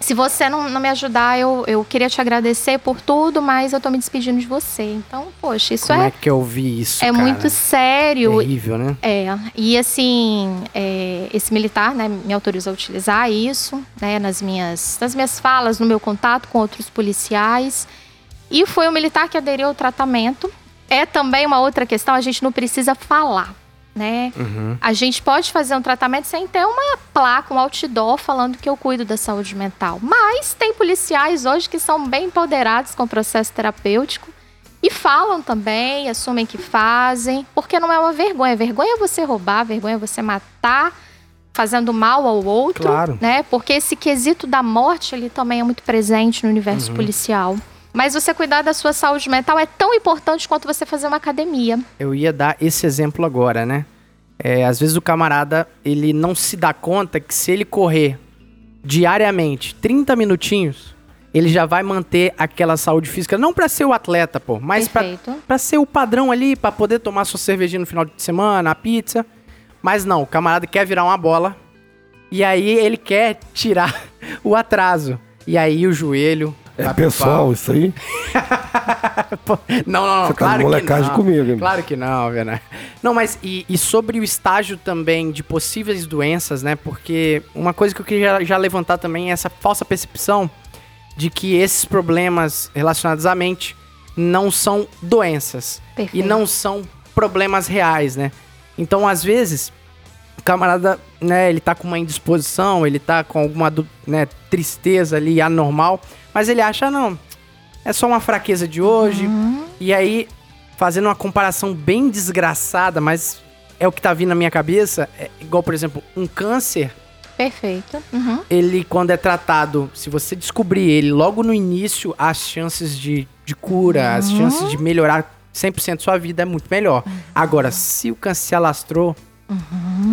se você não, não me ajudar, eu, eu queria te agradecer por tudo, mas eu tô me despedindo de você. Então, poxa, isso Como é, é, que eu vi isso, é cara? muito sério. Terrível, né? É, e assim, é, esse militar, né, me autorizou a utilizar isso, né, nas minhas, nas minhas falas, no meu contato com outros policiais. E foi um militar que aderiu ao tratamento. É também uma outra questão, a gente não precisa falar, né? Uhum. A gente pode fazer um tratamento sem ter uma placa, um outdoor falando que eu cuido da saúde mental. Mas tem policiais hoje que são bem empoderados com o processo terapêutico e falam também, assumem que fazem, porque não é uma vergonha. Vergonha é você roubar, vergonha é você matar, fazendo mal ao outro, Claro. né? Porque esse quesito da morte ele também é muito presente no universo policial. Mas você cuidar da sua saúde mental é tão importante quanto você fazer uma academia. Eu ia dar esse exemplo agora, né? É, às vezes o camarada, ele não se dá conta que se ele correr diariamente 30 minutinhos, ele já vai manter aquela saúde física, não pra ser o atleta, pô, mas pra ser o padrão ali, pra poder tomar sua cervejinha no final de semana, a pizza. Mas não, o camarada quer virar uma bola e aí ele quer tirar o atraso. E aí o joelho. É pessoal isso aí? Pô, Não, não, não. Você tá claro de que molecagem não. comigo, hein? Claro que não, Vena. Não, mas e, e sobre o estágio também de possíveis doenças, né? Porque uma coisa que eu queria já levantar também é essa falsa percepção de que esses problemas relacionados à mente não são doenças Perfeito. e não são problemas reais, né? Então, às vezes, o camarada, né, ele tá com uma indisposição, ele tá com alguma, né, tristeza ali anormal, mas ele acha, "Ah, não, é só uma fraqueza de hoje. E aí, fazendo uma comparação bem desgraçada, mas é o que tá vindo na minha cabeça, é igual, por exemplo, um câncer, Perfeito. Uhum. ele, quando é tratado, se você descobrir ele logo no início, as chances de, de cura, as chances de melhorar 100% sua vida é muito melhor. Agora, se o câncer se alastrou,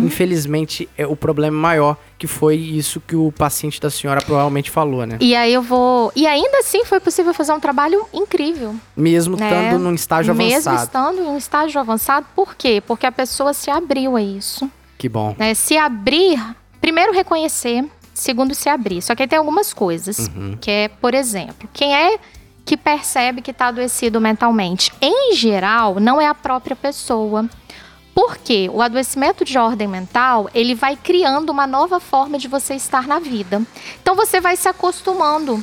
infelizmente, é o problema maior, que foi isso que o paciente da senhora provavelmente falou, né? E aí eu vou. E ainda assim foi possível fazer um trabalho incrível. Mesmo né? estando num estágio Mesmo avançado. estando em um estágio avançado, por quê? Porque a pessoa se abriu a isso. Que bom. Né? Se abrir, primeiro reconhecer, segundo se abrir. Só que aí tem algumas coisas, Uhum. que é, por exemplo, quem é que percebe que está adoecido mentalmente? Em geral, não é a própria pessoa. Porque o adoecimento de ordem mental, ele vai criando uma nova forma de você estar na vida. Então você vai se acostumando.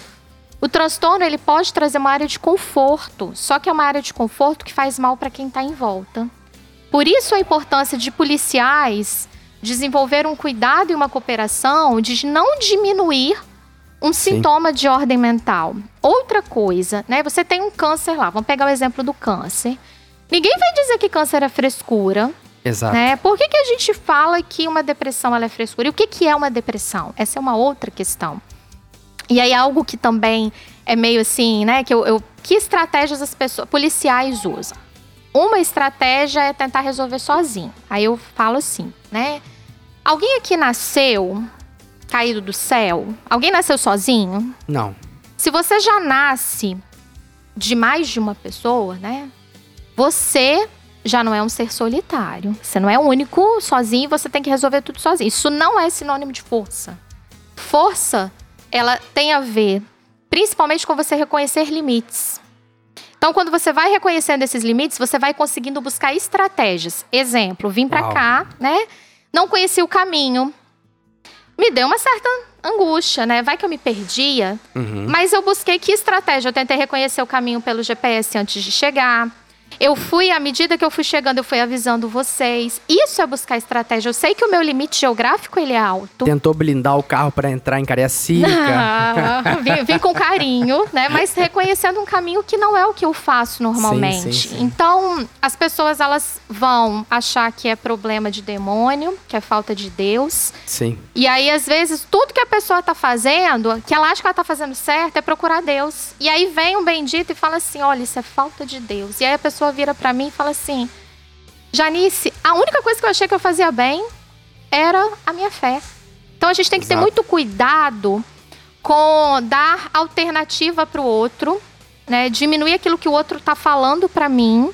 O transtorno, ele pode trazer uma área de conforto, só que é uma área de conforto que faz mal para quem está em volta. Por isso a importância de policiais desenvolver um cuidado e uma cooperação de não diminuir um Sim. sintoma de ordem mental. Outra coisa, né? Você tem um câncer lá, vamos pegar o exemplo do câncer. Ninguém vai dizer que câncer é frescura, Exato. né? Por que, que a gente fala que uma depressão ela é frescura? E o que, que é uma depressão? Essa é uma outra questão. E aí algo que também é meio assim, né? Que, eu, eu- que estratégias as pessoas policiais usam? Uma estratégia é tentar resolver sozinho. Aí eu falo assim, né? Alguém aqui nasceu caído do céu? Alguém nasceu sozinho? Não. Se você já nasce de mais de uma pessoa, né? Você já não é um ser solitário. Você não é único, sozinho, você tem que resolver tudo sozinho. Isso não é sinônimo de força. Força, ela tem a ver principalmente com você reconhecer limites. Então, quando você vai reconhecendo esses limites, você vai conseguindo buscar estratégias. Exemplo, vim pra Uau. cá, né? Não conheci o caminho. Me deu uma certa angústia, né? Vai que eu me perdia. Uhum. Mas eu busquei que estratégia? Eu tentei reconhecer o caminho pelo GPS antes de chegar. Eu fui, à medida que eu fui chegando, eu fui avisando vocês. Isso é buscar estratégia. Eu sei que o meu limite geográfico ele é alto. Tentou blindar o carro para entrar em Cariacica. Ah, vim, vim com carinho, né? Mas reconhecendo um caminho que não é o que eu faço normalmente. Sim, sim, sim. Então, as pessoas elas vão achar que é problema de demônio, que é falta de Deus. Sim. E aí, às vezes, tudo que a pessoa tá fazendo, que ela acha que ela tá fazendo certo, é procurar Deus. E aí vem um bendito e fala assim: olha, isso é falta de Deus. E aí a pessoa vira pra mim e fala assim: Janice, a única coisa que eu achei que eu fazia bem era a minha fé. Então a gente tem que ter Exato. muito cuidado com dar alternativa pro outro, né? Diminuir aquilo que o outro tá falando pra mim.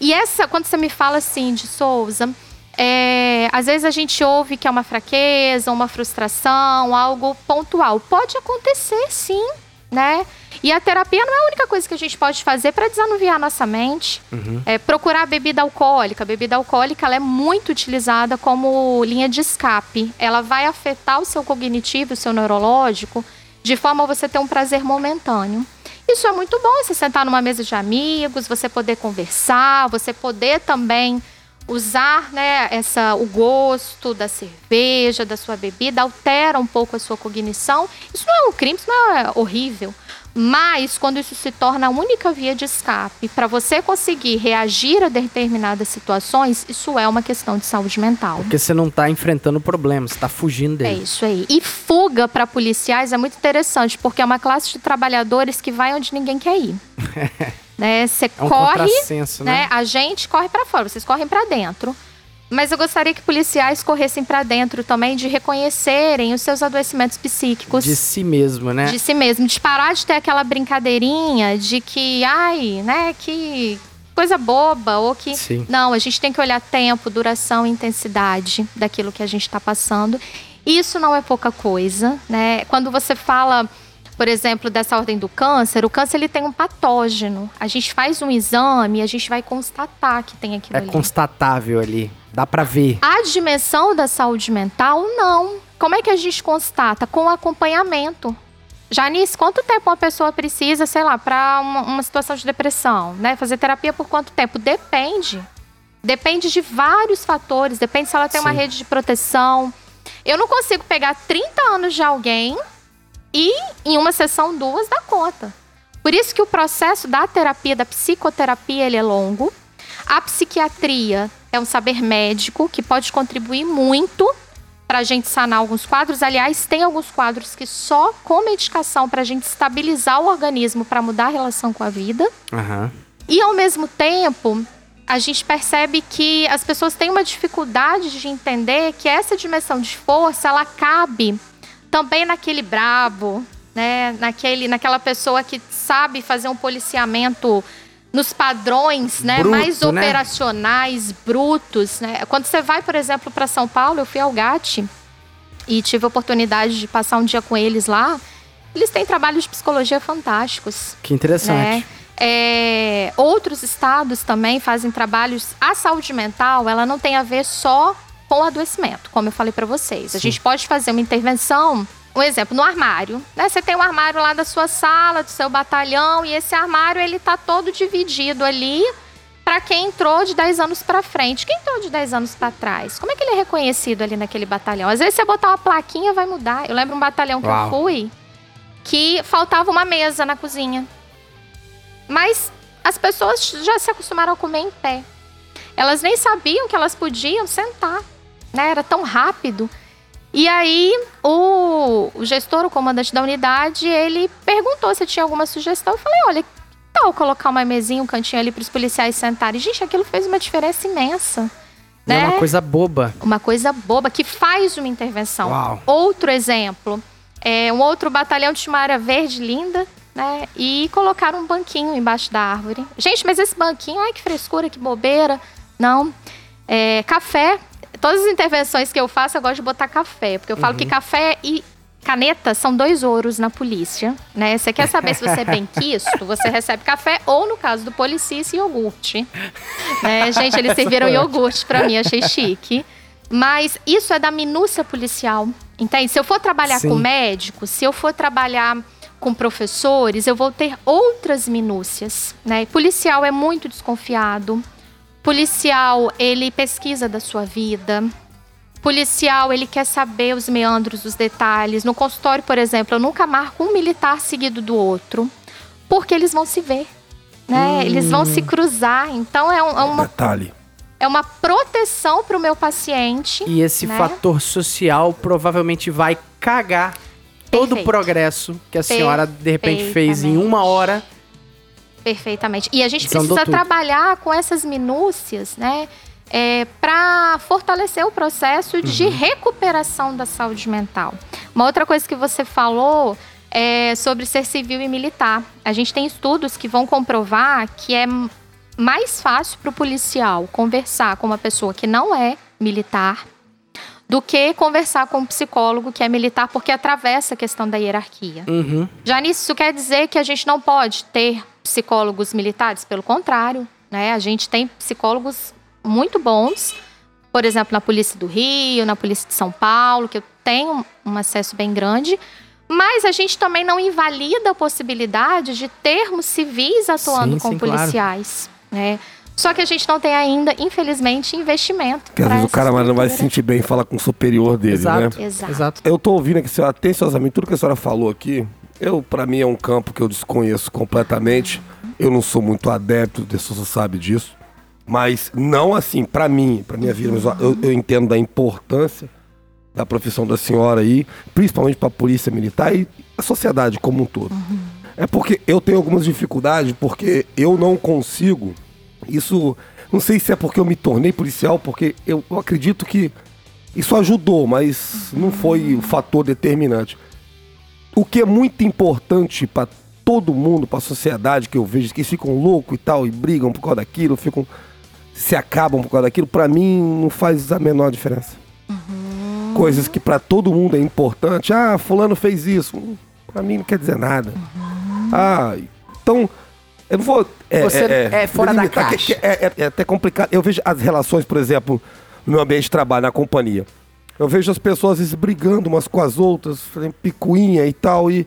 E essa, quando você me fala assim de Souza, é, às vezes a gente ouve que é uma fraqueza, uma frustração, algo pontual. Pode acontecer, sim, né? E a terapia não é a única coisa que a gente pode fazer para desanuviar nossa mente. É procurar bebida alcoólica. A bebida alcoólica ela é muito utilizada como linha de escape. Ela vai afetar o seu cognitivo, o seu neurológico, de forma a você ter um prazer momentâneo. Isso é muito bom, você sentar numa mesa de amigos, você poder conversar, você poder também usar né, essa, o gosto da cerveja, da sua bebida, altera um pouco a sua cognição. Isso não é um crime, isso não é horrível. Mas quando isso se torna a única via de escape para você conseguir reagir a determinadas situações, isso é uma questão de saúde mental. Porque você não tá enfrentando o problema, você tá fugindo É dele. isso aí. E fuga para policiais é muito interessante, porque é uma classe de trabalhadores que vai onde ninguém quer ir. né? Você É um corre, né? né? A gente corre para fora, vocês correm para dentro. Mas eu gostaria que policiais corressem para dentro também de reconhecerem os seus adoecimentos psíquicos De si mesmo, né? de si mesmo, de parar de ter aquela brincadeirinha de que, ai, né, que coisa boba, ou que. Sim. Não, a gente tem que olhar tempo, duração e intensidade daquilo que a gente está passando. Isso não é pouca coisa, né? Quando você fala, por exemplo, dessa ordem do câncer, o câncer ele tem um patógeno. A gente faz um exame e a gente vai constatar que tem aquilo É ali. constatável ali. Dá pra ver. A dimensão da saúde mental, não. Como é que a gente constata? Com acompanhamento. Janice, quanto tempo uma pessoa precisa, sei lá, para uma, uma situação de depressão, né? Fazer terapia por quanto tempo? Depende. Depende de vários fatores. Depende se ela tem uma Sim. rede de proteção. Eu não consigo pegar 30 anos de alguém e em uma sessão duas dá conta. Por isso que o processo da terapia, da psicoterapia, ele é longo. A psiquiatria é um saber médico que pode contribuir muito para a gente sanar alguns quadros. Aliás, tem alguns quadros que só com medicação para a gente estabilizar o organismo para mudar a relação com a vida. Aham. E ao mesmo tempo, a gente percebe que as pessoas têm uma dificuldade de entender que essa dimensão de força, ela cabe também naquele brabo, né? Naquele, naquela pessoa que sabe fazer um policiamento nos padrões, né, Bruto, mais né? operacionais, brutos, né? Quando você vai, por exemplo, para São Paulo, eu fui ao GAT e tive a oportunidade de passar um dia com eles lá. Eles têm trabalhos de psicologia fantásticos Que interessante. né? É, outros estados também fazem trabalhos. A saúde mental, ela não tem a ver só com o adoecimento, como eu falei pra vocês. A gente pode fazer uma intervenção, um exemplo, no armário. Né? Você tem um armário lá da sua sala, do seu batalhão, e esse armário ele tá todo dividido ali para quem entrou de 10 anos pra frente. Quem entrou de 10 anos pra trás? Como é que ele é reconhecido ali naquele batalhão? Às vezes você botar uma plaquinha vai mudar. Eu lembro um batalhão que Uau. eu fui que faltava uma mesa na cozinha. Mas as pessoas já se acostumaram a comer em pé. Elas nem sabiam que elas podiam sentar, né? Era tão rápido. E aí, o, o gestor, o comandante da unidade, ele perguntou se tinha alguma sugestão. Eu falei, olha, que tal colocar uma mesinha, um cantinho ali para os policiais sentarem? Gente, aquilo fez uma diferença imensa. É Né? uma coisa boba. Uma coisa boba que faz uma intervenção. Uau. Outro exemplo, é, um outro batalhão tinha uma área verde linda, né? E colocaram um banquinho embaixo da árvore. Gente, mas esse banquinho, ai que frescura, que bobeira. Não. É, café. Todas as intervenções que eu faço, eu gosto de botar café. Porque eu falo que café e caneta são dois ouros na polícia, né? Você quer saber se você é bem quisto, você recebe café ou, no caso do policista, iogurte. Né? Gente, eles serviram iogurte pra mim, achei chique. Mas isso é da minúcia policial, entende? Se eu for trabalhar Sim. com médico, se eu for trabalhar com professores, eu vou ter outras minúcias, né? Policial é muito desconfiado. Policial, ele pesquisa da sua vida. Policial, ele quer saber os meandros dos detalhes. No consultório, por exemplo, eu nunca marco um militar seguido do outro, porque eles vão se ver, né? Eles vão se cruzar. Então é, um- é uma, Detalhe. é uma proteção para o meu paciente. E esse né? fator social provavelmente vai cagar todo o Perfeito. progresso que a senhora de repente fez em uma hora. Perfeitamente. E a gente Desandou precisa trabalhar com essas minúcias, né? É, para fortalecer o processo de Uhum. recuperação da saúde mental. Uma outra coisa que você falou é sobre ser civil e militar. A gente tem estudos que vão comprovar que é mais fácil para o policial conversar com uma pessoa que não é militar do que conversar com um psicólogo que é militar, porque atravessa a questão da hierarquia. Uhum. Já nisso, isso quer dizer que a gente não pode ter psicólogos militares? Pelo contrário, né? A gente tem psicólogos muito bons, por exemplo, na Polícia do Rio, na Polícia de São Paulo, que eu tenho um acesso bem grande. Mas a gente também não invalida a possibilidade de termos civis atuando Sim, com sim, claro. policiais, né? Só que a gente não tem ainda, infelizmente, investimento. Porque às vezes o cara não vai se sentir bem em falar com o superior dele, Exato. né? Exato. Exato. Eu tô ouvindo aqui, senhora, atenciosamente, tudo que a senhora falou aqui. Eu, para mim, é um campo que eu desconheço completamente. Eu não sou muito adepto, a senhora sabe disso. Mas não assim, para mim, para minha vida, mas eu, eu entendo da importância da profissão da senhora aí, principalmente para a polícia militar e a sociedade como um todo. É porque eu tenho algumas dificuldades, porque eu não consigo. Isso, não sei se é porque eu me tornei policial, porque eu, eu acredito que isso ajudou, mas não foi o fator determinante. O que é muito importante para todo mundo, para a sociedade que eu vejo, que ficam loucos e tal, e brigam por causa daquilo, ficam se acabam por causa daquilo, para mim não faz a menor diferença. Coisas que para todo mundo é importante. Ah, fulano fez isso. Para mim não quer dizer nada. Ah, então eu não vou. Você é fora da que- caixa. é, é- é até complicado. Eu vejo as relações, por exemplo, no meu ambiente de trabalho, na companhia. Eu vejo as pessoas às vezes brigando umas com as outras, fazendo picuinha e tal. E,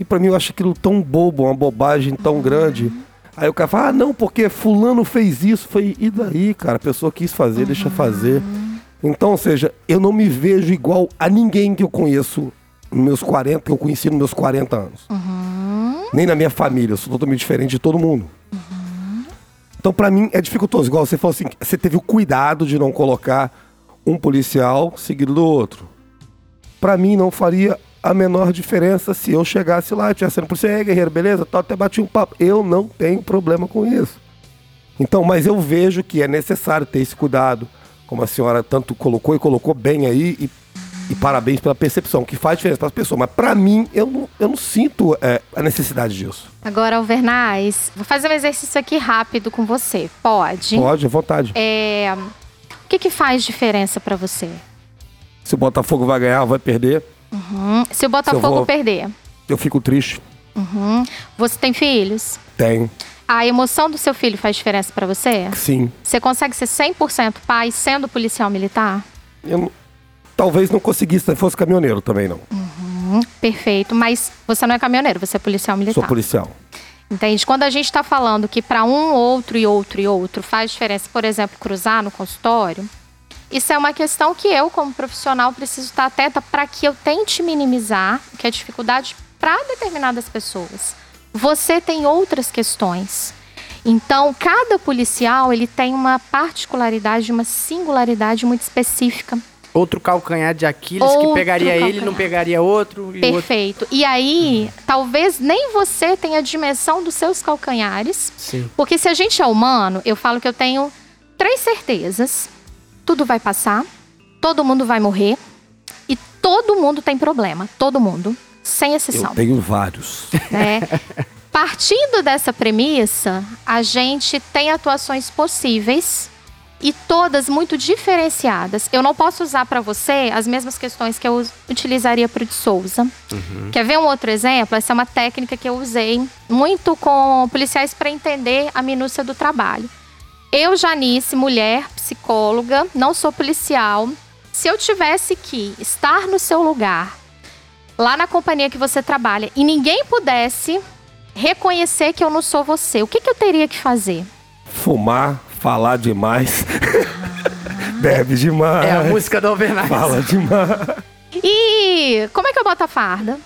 e para mim eu acho aquilo tão bobo, uma bobagem tão grande. Aí o cara fala, ah, não, porque fulano fez isso. Foi, e daí, cara? A pessoa quis fazer, deixa fazer. Então, ou seja, eu não me vejo igual a ninguém que eu conheço nos meus 40, que eu conheci nos meus 40 anos. Nem na minha família, eu sou totalmente diferente de todo mundo. Então, pra mim, é dificultoso. Igual você falou assim, você teve o cuidado de não colocar um policial seguido do outro. Pra mim, não faria a menor diferença se eu chegasse lá, tivesse sendo policial, "Ei, guerreiro, beleza? Tal, até bati um papo. Eu não tenho problema com isso. Então, mas eu vejo que é necessário ter esse cuidado, como a senhora tanto colocou e colocou bem aí, e, e parabéns pela percepção, que faz diferença para as pessoas. Mas para mim, eu não, eu não sinto é, a necessidade disso. Agora, Alvernaz, vou fazer um exercício aqui rápido com você. Pode? Pode, à vontade. É, o que, que faz diferença pra você? Se o Botafogo vai ganhar, vai perder, Hum, se o Botafogo vou- perder, eu fico triste. Uhum. você tem filhos? Tem, A emoção do seu filho faz diferença pra você? sim. Você consegue ser 100% pai sendo policial militar? Eu talvez não conseguisse se fosse caminhoneiro também, não. Hum, perfeito, mas você não é caminhoneiro, você é policial militar. Sou policial. Entende? Quando a gente está falando que para um, outro e outro e outro faz diferença, por exemplo, cruzar no consultório, isso é uma questão que eu, como profissional, preciso estar atenta para que eu tente minimizar o que é dificuldade para determinadas pessoas. Você tem outras questões. Então, cada policial ele tem uma particularidade, uma singularidade muito específica. Outro calcanhar de Aquiles que Outro pegaria ele, calcanhar. não pegaria outro. E outro. Perfeito. E aí, talvez nem você tenha a dimensão dos seus calcanhares. Sim. Porque se a gente é humano, eu falo que eu tenho três certezas. Tudo vai passar, todo mundo vai morrer e todo mundo tem problema. Todo mundo, sem Eu exceção. tenho vários. né? Partindo dessa premissa, a gente tem atuações possíveis e todas muito diferenciadas. Eu não posso usar para você as mesmas questões que eu utilizaria para o de Souza. Quer ver um outro exemplo? Essa é uma técnica que eu usei muito com policiais para entender a minúcia do trabalho. Eu, Janice, mulher, psicóloga, não sou policial. Se eu tivesse que estar no seu lugar lá na companhia que você trabalha e ninguém pudesse reconhecer que eu não sou você, o que, que eu teria que fazer? Fumar, falar demais. Bebe demais. É a música do Overnight. Fala demais. E como é que eu boto a farda?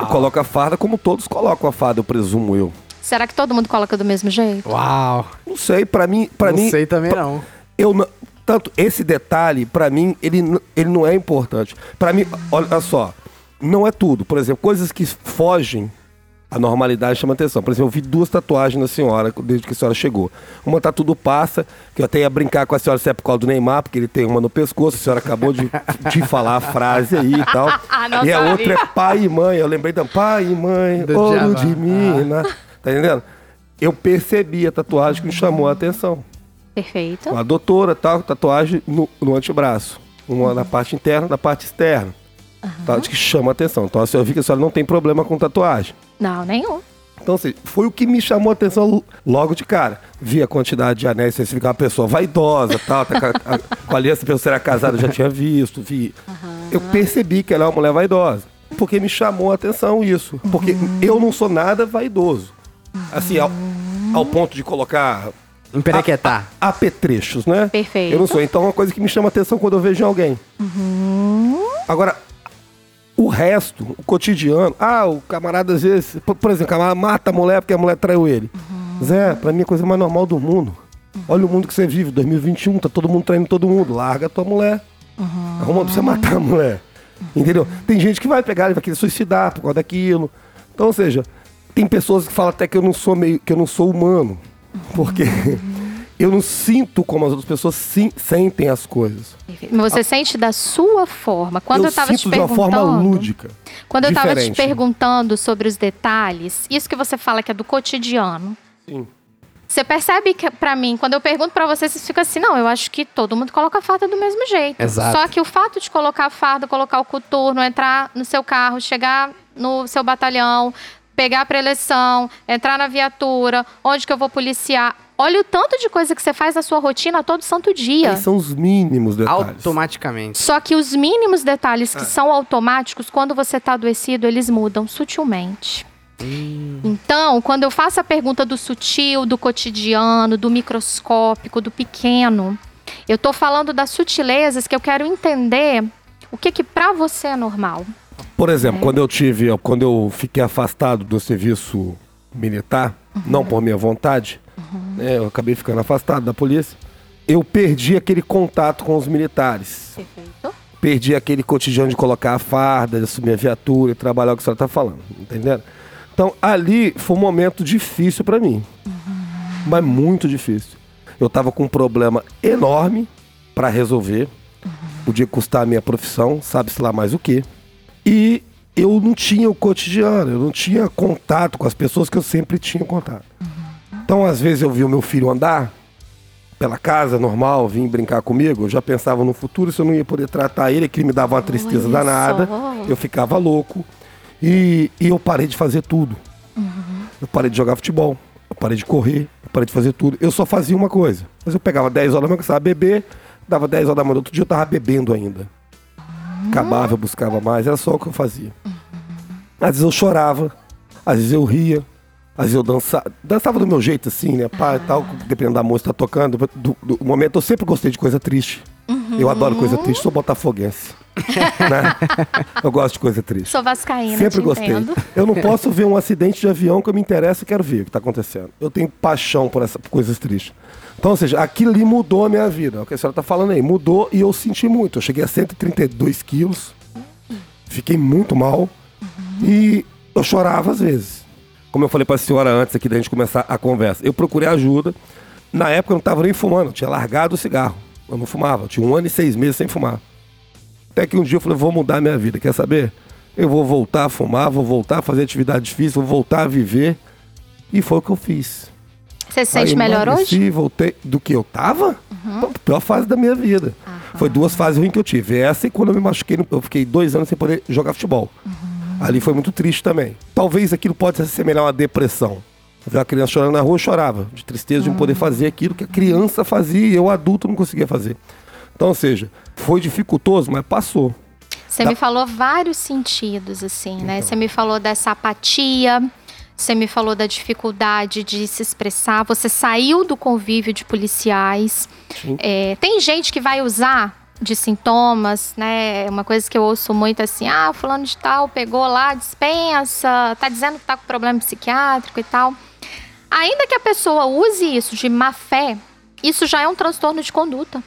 Eu coloco a farda como todos colocam a farda, eu presumo eu. Será que todo mundo coloca do mesmo jeito? Uau. Não sei, pra mim, para não mim, sei também não. eu não- tanto esse detalhe pra mim ele, ele não é importante. Pra mim, olha só, não é tudo. Por exemplo, coisas que fogem à normalidade chamam atenção. Por exemplo, eu vi duas tatuagens na senhora desde que a senhora chegou. Uma tá tudo passa, que eu até ia brincar com a senhora se é por causa do Neymar, porque ele tem uma no pescoço. A senhora acabou de, de falar a frase aí e tal. E a outra é pai e mãe. Eu lembrei da pai e mãe, Do ouro de mina. Tá entendendo? Eu percebi a tatuagem que me chamou a atenção. Perfeito. Uma doutora, tal, tatuagem no, no antebraço. Uma na parte interna, na parte externa. Tá, que chama a atenção. Então a senhora viu que a senhora não tem problema com tatuagem. Não, nenhum. Então, assim, foi o que me chamou a atenção lo- logo de cara. Vi a quantidade de anéis, você fica uma pessoa vaidosa, tal, tá, com a, a, com a aliança ser casada, eu já tinha visto, vi. Eu percebi que ela é uma mulher vaidosa. Porque me chamou a atenção isso. Porque eu não sou nada vaidoso. Assim, ao, ao ponto de colocar Emperequetar. apetrechos, né? Perfeito. Eu não sou. Então é uma coisa que me chama atenção quando eu vejo em alguém. Agora, o resto, o cotidiano. Ah, o camarada às vezes. Por, exemplo, o camarada mata a mulher porque a mulher traiu ele. Zé, pra mim é a coisa mais normal do mundo. Olha o mundo que você vive, 2021, tá todo mundo traindo todo mundo. Larga a tua mulher. Arruma pra você matar a mulher. Entendeu? Tem gente que vai pegar e vai querer suicidar por causa daquilo. Então, ou seja, tem pessoas que falam até que eu não sou meio. que eu não sou humano. Porque eu não sinto como as outras pessoas sim- sentem as coisas. Mas você sente da sua forma. Quando eu, eu tava te sinto de uma perguntando. forma lúdica. Quando eu tava te diferente. perguntando sobre os detalhes, isso que você fala que é do cotidiano. Sim. Você percebe que, pra mim, quando eu pergunto pra você, você fica assim, não, eu acho que todo mundo coloca a farda do mesmo jeito. Exato. Só que o fato de colocar a farda, colocar o coturno, entrar no seu carro, chegar no seu batalhão, pegar a preleção, entrar na viatura, onde que eu vou policiar. Olha o tanto de coisa que você faz na sua rotina todo santo dia. Aí são os mínimos detalhes. Automaticamente. Só que os mínimos detalhes É. que são automáticos, quando você está adoecido, eles mudam sutilmente. Então, quando eu faço a pergunta do sutil, do cotidiano, do microscópico, do pequeno, eu tô falando das sutilezas que eu quero entender o que que para você é normal. Por exemplo, quando eu tive, quando eu fiquei afastado do serviço militar, não por minha vontade, né, eu acabei ficando afastado da polícia, eu perdi aquele contato com os militares. Perfeito. Perdi aquele cotidiano de colocar a farda, de assumir a viatura e trabalhar o que a senhora está falando, entendendo? Então, ali foi um momento difícil para mim. Mas muito difícil. Eu tava com um problema enorme para resolver. Podia custar a minha profissão, sabe-se lá mais o quê. E eu não tinha o cotidiano, eu não tinha contato com as pessoas que eu sempre tinha contato. Então, às vezes, eu vi o meu filho andar pela casa normal, vir brincar comigo, eu já pensava no futuro se eu não ia poder tratar ele, que me dava uma tristeza Olha danada. só. Eu ficava louco. E, e eu parei de fazer tudo. Eu parei de jogar futebol, eu parei de correr, eu parei de fazer tudo. Eu só fazia uma coisa. Mas eu pegava 10 horas da manhã, começava a beber, dava 10 horas da manhã, outro dia eu tava bebendo ainda. Acabava, eu buscava mais, era só o que eu fazia. Às vezes eu chorava, às vezes eu ria, às vezes eu dançava. Dançava do meu jeito, assim, né? Pá, tal, dependendo da música que tá tocando. Do, do momento eu sempre gostei de coisa triste. Eu adoro coisa triste, sou botafoguense. né? Eu gosto de coisa triste. Sou vascaína, Sempre te gostei. entendo. Eu não posso ver um acidente de avião que eu me interessa e quero ver o que está acontecendo. Eu tenho paixão por essas coisas tristes. Então, ou seja, aquilo ali mudou a minha vida. É o que a senhora está falando aí. Mudou e eu senti muito. Eu cheguei a 132 quilos. Fiquei muito mal. E eu chorava às vezes. Como eu falei para a senhora antes aqui da gente começar a conversa. Eu procurei ajuda. Na época eu não estava nem fumando. Eu tinha largado o cigarro. Eu não fumava. Eu tinha um ano e seis meses sem fumar. Até que um dia eu falei, vou mudar minha vida, quer saber? Eu vou voltar a fumar, vou voltar a fazer atividade difícil, vou voltar a viver. E foi o que eu fiz. Você se sente melhor hoje? voltei. Do que eu tava? Pô, Pior fase da minha vida. Foi duas fases ruins que eu tive. Essa e quando eu me machuquei, eu fiquei dois anos sem poder jogar futebol. Ali foi muito triste também. Talvez aquilo pode se assemelhar a uma depressão. Vi uma criança chorando na rua, eu chorava. De tristeza de não poder fazer aquilo que a criança fazia e eu, adulto, não conseguia fazer. Então, ou seja, foi dificultoso, mas passou. Você Dá- me falou vários sentidos, assim, né? Você me falou dessa apatia, você me falou da dificuldade de se expressar, você saiu do convívio de policiais. É, tem gente que vai usar de sintomas, né? Uma coisa que eu ouço muito assim, ah, fulano de tal pegou lá, dispensa, tá dizendo que tá com problema psiquiátrico e tal. Ainda que a pessoa use isso de má fé, isso já é um transtorno de conduta.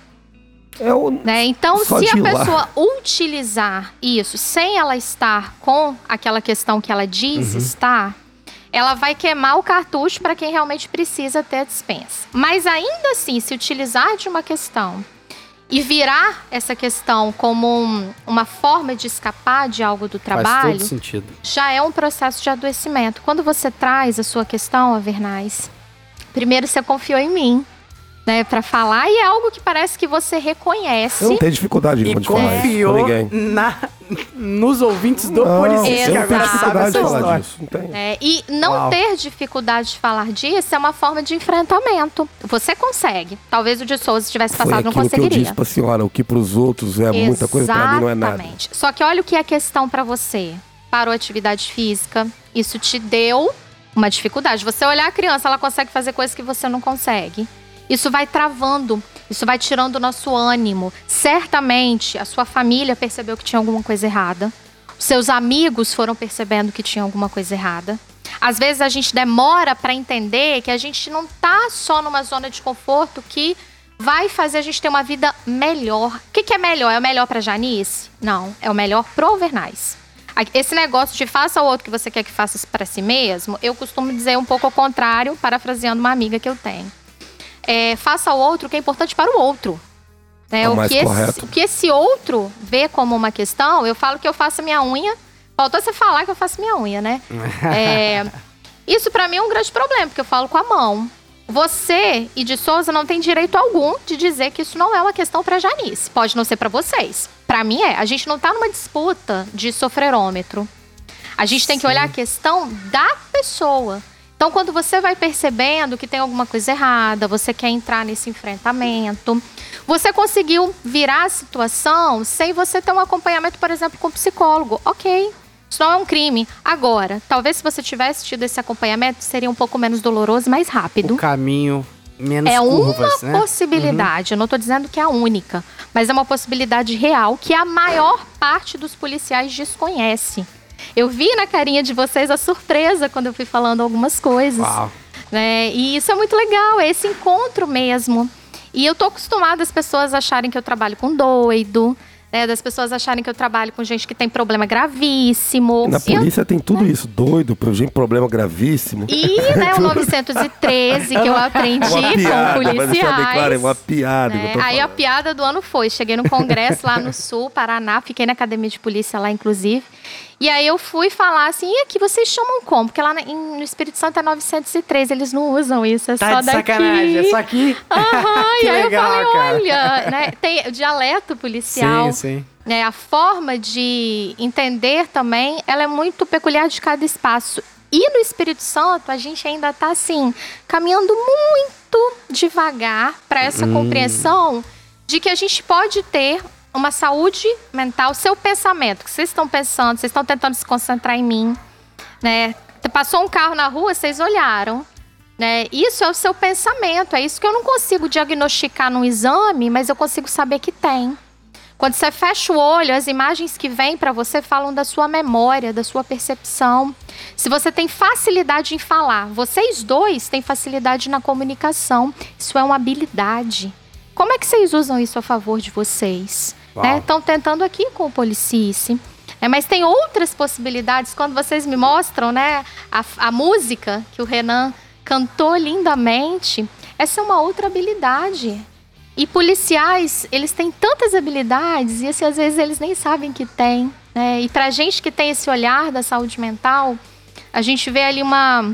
É o, Né? Então, Só se a ir lá. pessoa utilizar isso sem ela estar com aquela questão que ela diz Uhum. estar, ela vai queimar o cartucho para quem realmente precisa ter a dispensa. Mas ainda assim, se utilizar de uma questão e virar essa questão como um- uma forma de escapar de algo do trabalho, já é um processo de adoecimento. Quando você traz a sua questão, Avernais, primeiro você confiou em mim, né, para falar e é algo que parece que você reconhece. eu não tenho dificuldade E nenhuma de falar isso confiou ninguém. na, nos ouvintes do Não, policial. eu não tenho dificuldade de falar disso. Não tenho. É, e não Uau. ter dificuldade de falar disso é uma forma de enfrentamento. Você consegue. Talvez o de Souza tivesse Foi passado, não aquilo que eu conseguiria. disse pra senhora, o que pros outros é muita coisa, pra mim não é nada. Exatamente. Só que olha o que é questão pra você. Parou a atividade física, isso te deu uma dificuldade. Você olhar a criança, ela consegue fazer coisas que você não consegue. Isso vai travando, isso vai tirando o nosso ânimo. Certamente a sua família percebeu que tinha alguma coisa errada. Seus amigos foram percebendo que tinha alguma coisa errada. Às vezes a gente demora pra entender que a gente não tá só numa zona de conforto que vai fazer a gente ter uma vida melhor. O que, que é melhor? É o melhor pra Janice? Não, é o melhor pro Overnais. A- Esse negócio de faça o outro que você quer que faça pra si mesmo, eu costumo dizer um pouco ao contrário, parafraseando uma amiga que eu tenho. É, faça o outro o que é importante para o outro. Né? É o que esse, o que esse outro vê como uma questão, eu falo que eu faço minha unha. Faltou você falar que eu faço minha unha, né? É, isso pra mim é um grande problema, porque eu falo com a mão. Você e de Souza não tem direito algum de dizer que isso não é uma questão pra Janice. Pode não ser pra vocês. Pra mim é. A gente não tá numa disputa de sofrerômetro. A gente tem que olhar a questão da pessoa. Então, quando você vai percebendo que tem alguma coisa errada, você quer entrar nesse enfrentamento, você conseguiu virar a situação sem você ter um acompanhamento, por exemplo, com um psicólogo. Ok. Isso não é um crime. Agora, talvez se você tivesse tido esse acompanhamento, seria um pouco menos doloroso mais rápido. O caminho menos É curvas, uma né? possibilidade, eu não tô dizendo que é a única, mas é uma possibilidade real que a maior parte dos policiais desconhece. Eu vi na carinha de vocês a surpresa quando eu fui falando algumas coisas. Uau. né? E isso é muito legal, é esse encontro mesmo. E eu tô acostumada as pessoas acharem que eu trabalho com doido, né? Das pessoas acharem que eu trabalho com gente que tem problema gravíssimo. Na E eu- polícia tem tudo isso, doido, gente, problema gravíssimo. E, né, o 913 que eu aprendi uma com piada, bem policiais. claro, é uma piada né? Aí a piada do ano foi, cheguei no congresso lá no sul, Paraná, fiquei na academia de polícia lá, inclusive. E aí eu fui falar assim, e aqui vocês chamam como? Porque lá no Espírito Santo é 903, eles não usam isso, é Tá só de daqui. sacanagem, é só aqui? Aham, e aí legal, eu falei, cara. olha, né, tem o dialeto policial, Sim, sim. né, a forma de entender também, ela é muito peculiar de cada espaço. E no Espírito Santo, a gente ainda está assim, caminhando muito devagar para essa compreensão de que a gente pode ter uma saúde mental, seu pensamento, que vocês estão pensando, vocês estão tentando se concentrar em mim, né? Passou um carro na rua, vocês olharam, né? Isso é o seu pensamento, é isso que eu não consigo diagnosticar num exame, mas eu consigo saber que tem. Quando você fecha o olho, as imagens que vêm para você falam da sua memória, da sua percepção. Se você tem facilidade em falar, vocês dois têm facilidade na comunicação. Isso é uma habilidade. Como é que vocês usam isso a favor de vocês? Estão tentando aqui com o Policice. É, mas tem outras possibilidades. Quando vocês me mostram né, a, a música que o Renan cantou lindamente, essa é uma outra habilidade. E policiais, eles têm tantas habilidades e assim, às vezes eles nem sabem que tem. Né? E pra gente que tem esse olhar da saúde mental, a gente vê ali uma,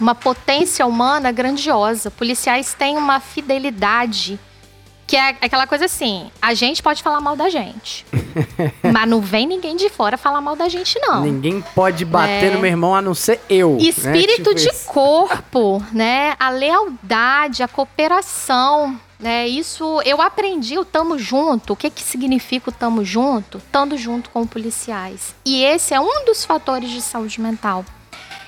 uma potência humana grandiosa. Policiais têm uma fidelidade Que é aquela coisa assim, a gente pode falar mal da gente. mas não vem ninguém de fora falar mal da gente, não. Ninguém pode bater É. no meu irmão a não ser eu. né? Espírito Tipo de corpo, né? A lealdade, a cooperação, né? Isso eu aprendi o tamo junto. O que que significa o tamo junto? Estando junto com policiais. E esse é um dos fatores de saúde mental.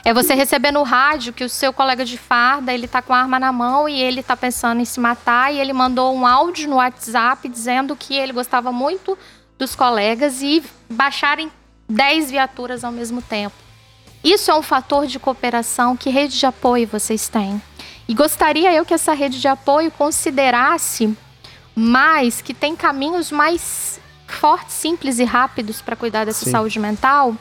É você receber no rádio que o seu colega de farda, ele tá com a arma na mão e ele tá pensando em se matar e ele mandou um áudio no WhatsApp dizendo que ele gostava muito dos colegas e baixarem 10 viaturas ao mesmo tempo. Isso é um fator de cooperação. Que rede de apoio vocês têm? E gostaria eu que essa rede de apoio considerasse mais que tem caminhos mais fortes, simples e rápidos para cuidar dessa Sim. saúde mental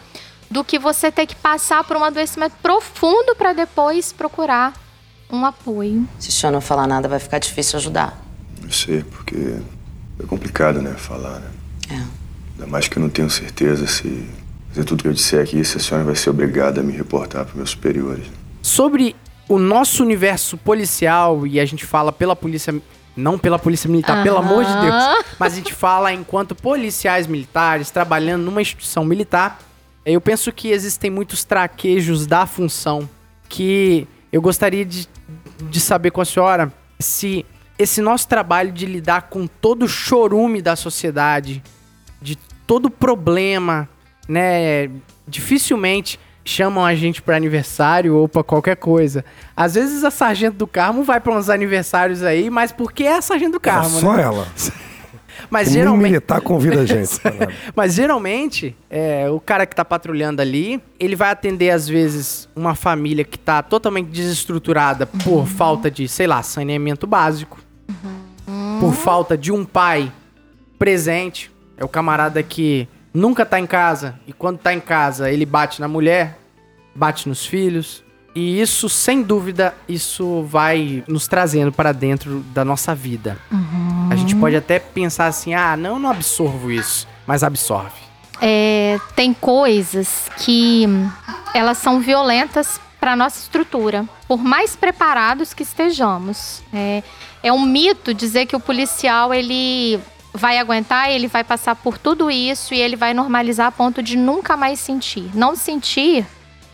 do que você ter que passar por um adoecimento profundo para depois procurar um apoio. Se o senhor não falar nada, vai ficar difícil ajudar. Eu sei, porque é complicado, né, falar, né? É. Ainda mais que eu não tenho certeza se fazer tudo que eu disser aqui, se a senhora vai ser obrigada a me reportar para meus superiores. Sobre o nosso universo policial, e a gente fala pela polícia. Não pela polícia militar, pelo amor de Deus. Mas a gente fala enquanto policiais militares trabalhando numa instituição militar. Eu penso que existem muitos traquejos da função que eu gostaria de, de saber com a senhora se esse nosso trabalho de lidar com todo o chorume da sociedade, de todo problema, né? Dificilmente chamam a gente para aniversário ou para qualquer coisa. Às vezes a sargento do Carmo vai para uns aniversários aí, mas porque é a sargento do Carmo, Só né? ela. Mas Nem geralmente militar convida a gente. Mas geralmente, é, o cara que tá patrulhando ali, ele vai atender, às vezes, uma família que tá totalmente desestruturada por falta de, sei lá, saneamento básico. Por falta de um pai presente. É o camarada que nunca tá em casa. E quando tá em casa, ele bate na mulher, bate nos filhos. E isso, sem dúvida, isso vai nos trazendo para dentro da nossa vida. A gente pode até pensar assim, ah, não, não absorvo isso. Mas absorve. É, tem coisas que elas são violentas para nossa estrutura, por mais preparados que estejamos. É, é um mito dizer que o policial ele vai aguentar, ele vai passar por tudo isso e ele vai normalizar a ponto de nunca mais sentir. Não sentir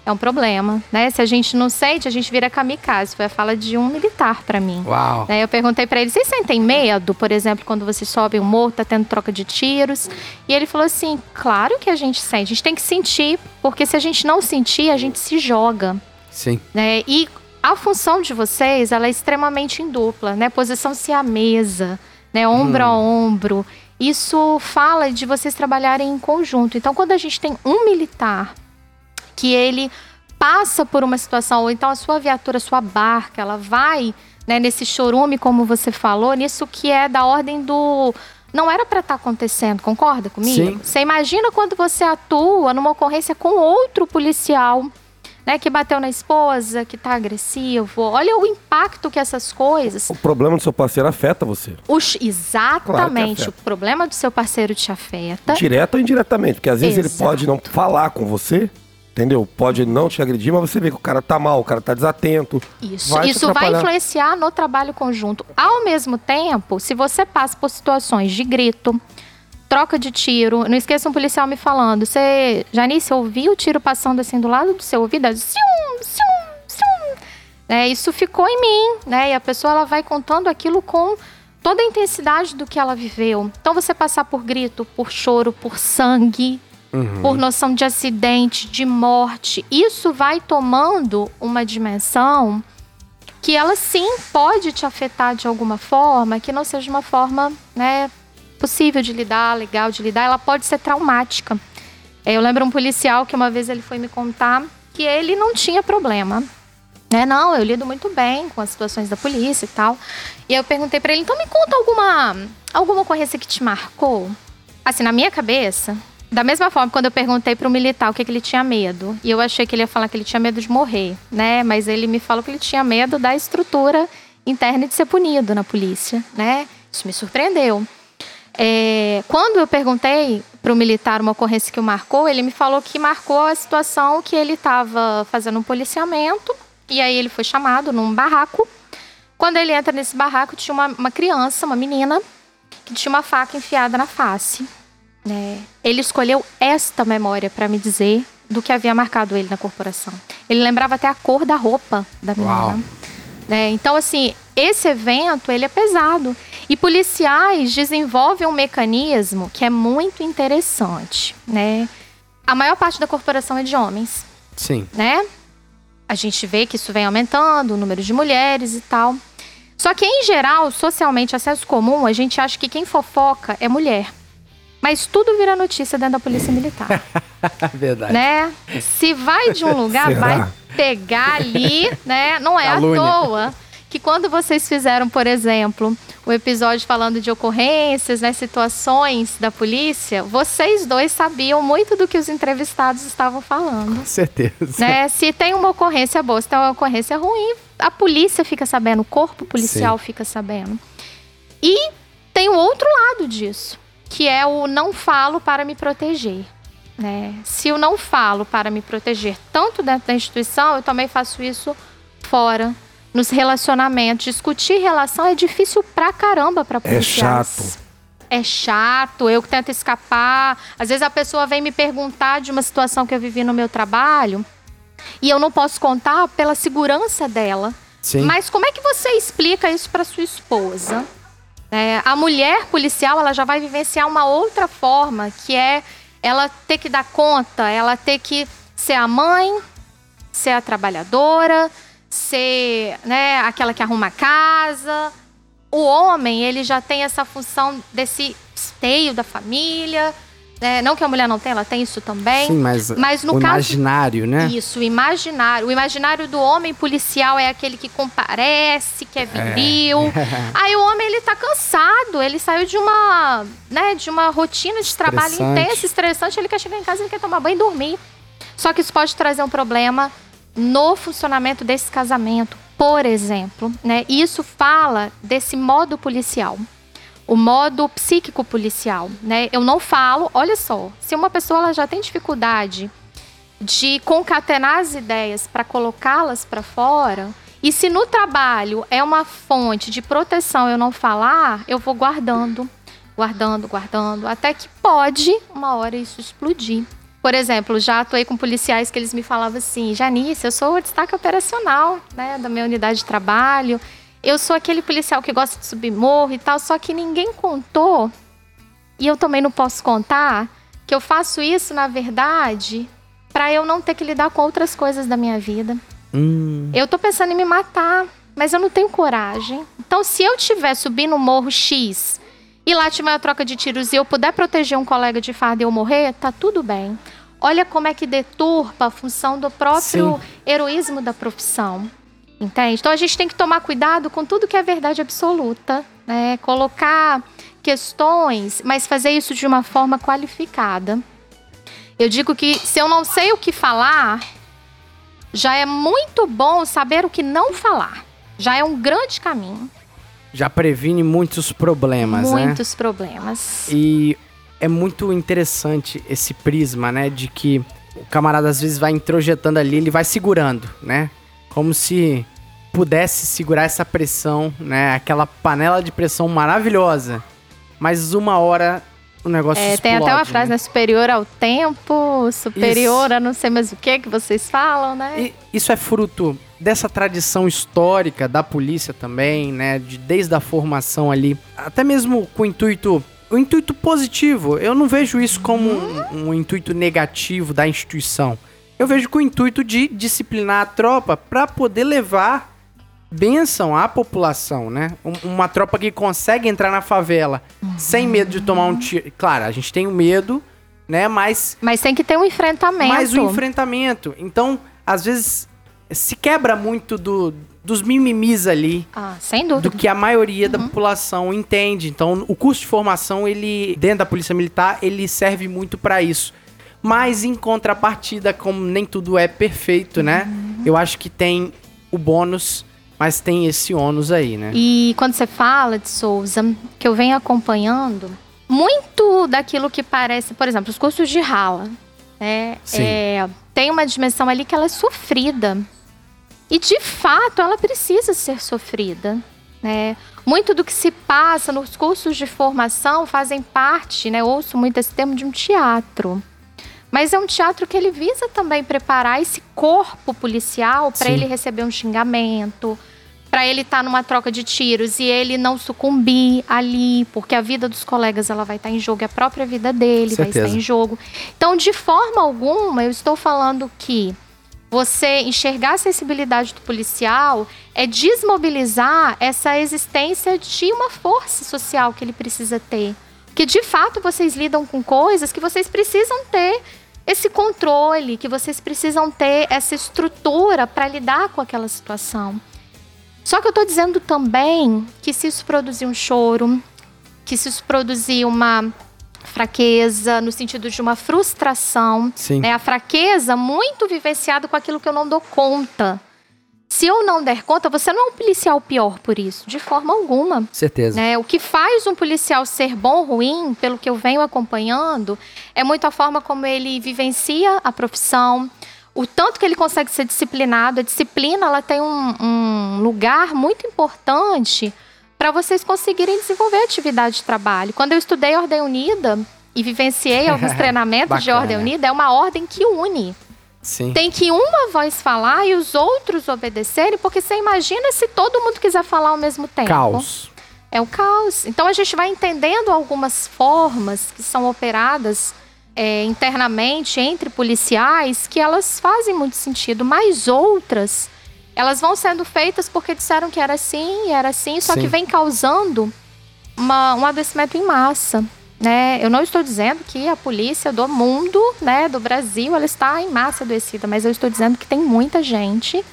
é um problema, né? Se a gente não sente, a gente vira kamikaze. Foi a fala de um militar para mim. Uau. Né, eu perguntei pra ele: vocês sentem medo, por exemplo, quando você sobe um morro, tá tendo troca de tiros? E ele falou assim: claro que a gente sente, a gente tem que sentir, porque se a gente não sentir, a gente se joga. Sim. Né? E a função de vocês, ela é extremamente em dupla, né? Posição siamesa, né? Ombro a ombro. Isso fala de vocês trabalharem em conjunto. Então, quando a gente tem um militar que ele passa por uma situação, ou então a sua viatura, a sua barca, ela vai né, nesse chorume, como você falou, nisso que é da ordem do. Não era para estar acontecendo, concorda comigo? Sim. Você imagina quando você atua numa ocorrência com outro policial, né, que bateu na esposa, que tá agressivo. Olha o impacto que essas coisas. O problema do seu parceiro afeta você. Os, exatamente. afeta. o problema do seu parceiro te afeta. Direto ou indiretamente. Porque às vezes Exato. ele pode não falar com você, entendeu? Pode não te agredir, mas você vê que o cara tá mal, o cara tá desatento. Isso, Vai isso vai influenciar no trabalho conjunto. Ao mesmo tempo, se você passa por situações de grito, troca de tiro, não esqueça um policial me falando, você, Janice, ouviu o tiro passando assim do lado do seu ouvido? Cium, cium, cium. Né, isso ficou em mim, né? E a pessoa ela vai contando aquilo com toda a intensidade do que ela viveu. Então você passar por grito, por choro, por sangue, por noção de acidente, de morte, isso vai tomando uma dimensão que ela sim pode te afetar de alguma forma, que não seja uma forma, né, possível de lidar, legal de lidar, ela pode ser traumática. É, Eu lembro um policial que uma vez ele foi me contar que ele não tinha problema. Né? Não, eu lido muito bem com as situações da polícia e tal. E eu perguntei pra ele, então me conta alguma alguma ocorrência que te marcou? Assim, na minha cabeça, da mesma forma, quando eu perguntei pro militar o que, que ele tinha medo, e eu achei que ele ia falar que ele tinha medo de morrer, né? Mas ele me falou que ele tinha medo da estrutura interna de ser punido na polícia, né? Isso me surpreendeu. É, quando eu perguntei para o militar uma ocorrência que o marcou, ele me falou que marcou a situação que ele estava fazendo um policiamento e aí ele foi chamado num barraco. Quando ele entra nesse barraco, tinha uma, uma criança, uma menina, que tinha uma faca enfiada na face. Né? Ele escolheu esta memória para me dizer do que havia marcado ele na corporação. Ele lembrava até a cor da roupa da menina. Né? Então, assim, esse evento ele é pesado. E policiais desenvolvem um mecanismo que é muito interessante, né? A maior parte da corporação é de homens, Sim. né? A gente vê que isso vem aumentando, o número de mulheres e tal. Só que, em geral, socialmente, acesso comum, a gente acha que quem fofoca é mulher. Mas tudo vira notícia dentro da polícia militar, Verdade. né? Se vai de um lugar, Será? vai pegar ali, né? Não é Calúnia. à toa que quando vocês fizeram, por exemplo, o episódio falando de ocorrências, né, situações da polícia, vocês dois sabiam muito do que os entrevistados estavam falando Com certeza. né? Se tem uma ocorrência boa, se tem uma ocorrência ruim, a polícia fica sabendo, o corpo policial fica sabendo. E tem o outro lado disso, que é o não falo para me proteger. Né? Se eu não falo para me proteger tanto dentro da instituição, eu também faço isso fora, nos relacionamentos. Discutir relação é difícil pra caramba pra É policiais. chato. É chato, eu que tento escapar. Às vezes a pessoa vem me perguntar de uma situação que eu vivi no meu trabalho e eu não posso contar pela segurança dela. Sim. Mas como é que você explica isso para sua esposa? É, a mulher policial ela já vai vivenciar uma outra forma, que é ela ter que dar conta, ela ter que ser a mãe, ser a trabalhadora, ser né, aquela que arruma a casa. O homem ele já tem essa função desse esteio da família. Né? não que a mulher não tenha, ela tem isso também. Sim, mas, Mas no o caso- imaginário, né? Isso, o imaginário. O imaginário do homem policial é aquele que comparece, que é viril. Aí o homem ele tá cansado, ele saiu de uma, né, de uma rotina de trabalho intensa, estressante, ele quer chegar em casa, ele quer tomar banho e dormir. Só que isso pode trazer um problema no funcionamento desse casamento, por exemplo, né? E Isso fala desse modo policial o modo psíquico policial, né? Eu não falo, olha só, se uma pessoa já tem dificuldade de concatenar as ideias para colocá-las para fora, e se no trabalho é uma fonte de proteção eu não falar, eu vou guardando, guardando, guardando, até que pode uma hora isso explodir. Por exemplo, já atuei com policiais que eles me falavam assim, Janice, eu sou o destaque operacional, né, da minha unidade de trabalho. Eu sou aquele policial que gosta de subir morro e tal, só que ninguém contou, e eu também não posso contar, que eu faço isso, na verdade, para eu não ter que lidar com outras coisas da minha vida. Hum, Eu tô pensando em me matar, mas eu não tenho coragem. Então, se eu tiver subindo o morro X e lá tiver uma troca de tiros e eu puder proteger um colega de farda e eu morrer, tá tudo bem. Olha como é que deturpa a função do próprio Sim. heroísmo da profissão. Entende? Então a gente tem que tomar cuidado com tudo que é verdade absoluta, né? Colocar questões, mas fazer isso de uma forma qualificada. Eu digo que se eu não sei o que falar, já é muito bom saber o que não falar. Já é um grande caminho. já previne muitos problemas, né? Muitos problemas. E é muito interessante esse prisma, né? De que o camarada às vezes vai introjetando ali, ele vai segurando, né? Como se pudesse segurar essa pressão, né? Aquela panela de pressão maravilhosa. Mas uma hora o negócio É, tem explode, até uma frase, né? Superior ao tempo, superior Isso. a não sei mais o que que vocês falam, né? E isso é fruto dessa tradição histórica da polícia também, né? De, desde a formação ali, até mesmo com o intuito. O intuito positivo, eu não vejo isso como um, um intuito negativo da instituição. Eu vejo com o intuito de disciplinar a tropa para poder levar bênção à população, né? Um- uma tropa que consegue entrar na favela sem medo de tomar um tiro. Claro, a gente tem o medo, né? Mas Mas tem que ter um enfrentamento. mais o enfrentamento. Então, às vezes, se quebra muito do, dos mimimis ali, Ah, sem dúvida. do que a maioria Uhum. da população entende. Então, o curso de formação, ele dentro da Polícia Militar, ele serve muito para isso. Mas, em contrapartida, como nem tudo é perfeito, né? Uhum. Eu acho que tem o bônus, mas tem esse ônus aí, né? E quando você fala de Souza, que eu venho acompanhando, muito daquilo que parece, por exemplo, os cursos de rala, né? É, tem uma dimensão ali que ela é sofrida. E de fato ela precisa ser sofrida. né? Muito do que se passa nos cursos de formação fazem parte, né? Ouço muito esse termo de um teatro. Mas é um teatro que ele visa também preparar esse corpo policial para ele receber um xingamento, para ele estar numa troca de tiros e ele não sucumbir ali, porque a vida dos colegas ela vai estar em jogo, e a própria vida dele vai Certeza. estar em jogo. Então, de forma alguma, eu estou falando que você enxergar a sensibilidade do policial é desmobilizar essa existência de uma força social que ele precisa ter. Que de fato vocês lidam com coisas que vocês precisam ter esse controle, que vocês precisam ter essa estrutura para lidar com aquela situação. Só que eu tô dizendo também que se isso produzir um choro, que se isso produzir uma fraqueza, no sentido de uma frustração, Sim. né? A fraqueza muito vivenciada com aquilo que eu não dou conta. Se eu não der conta, você não é um policial pior por isso, de forma alguma. Certeza. Né? O que faz um policial ser bom ou ruim, pelo que eu venho acompanhando, é muito a forma como ele vivencia a profissão, o tanto que ele consegue ser disciplinado. A disciplina ela tem um, um lugar muito importante para vocês conseguirem desenvolver a atividade de trabalho. Quando eu estudei Ordem Unida e vivenciei alguns treinamentos de. Ordem Unida, é uma ordem que une. Sim. Tem que uma voz falar e os outros obedecerem, porque você imagina se todo mundo quiser falar ao mesmo tempo. Caos. É o caos. Então a gente vai entendendo algumas formas que são operadas é, internamente entre policiais que elas fazem muito sentido, mas outras elas vão sendo feitas porque disseram que era assim, era assim, só Sim. que vem causando uma- um adoecimento em massa. Né? Eu não estou dizendo que a polícia do mundo, né, do Brasil, ela está em massa adoecida, mas eu estou dizendo que tem muita gente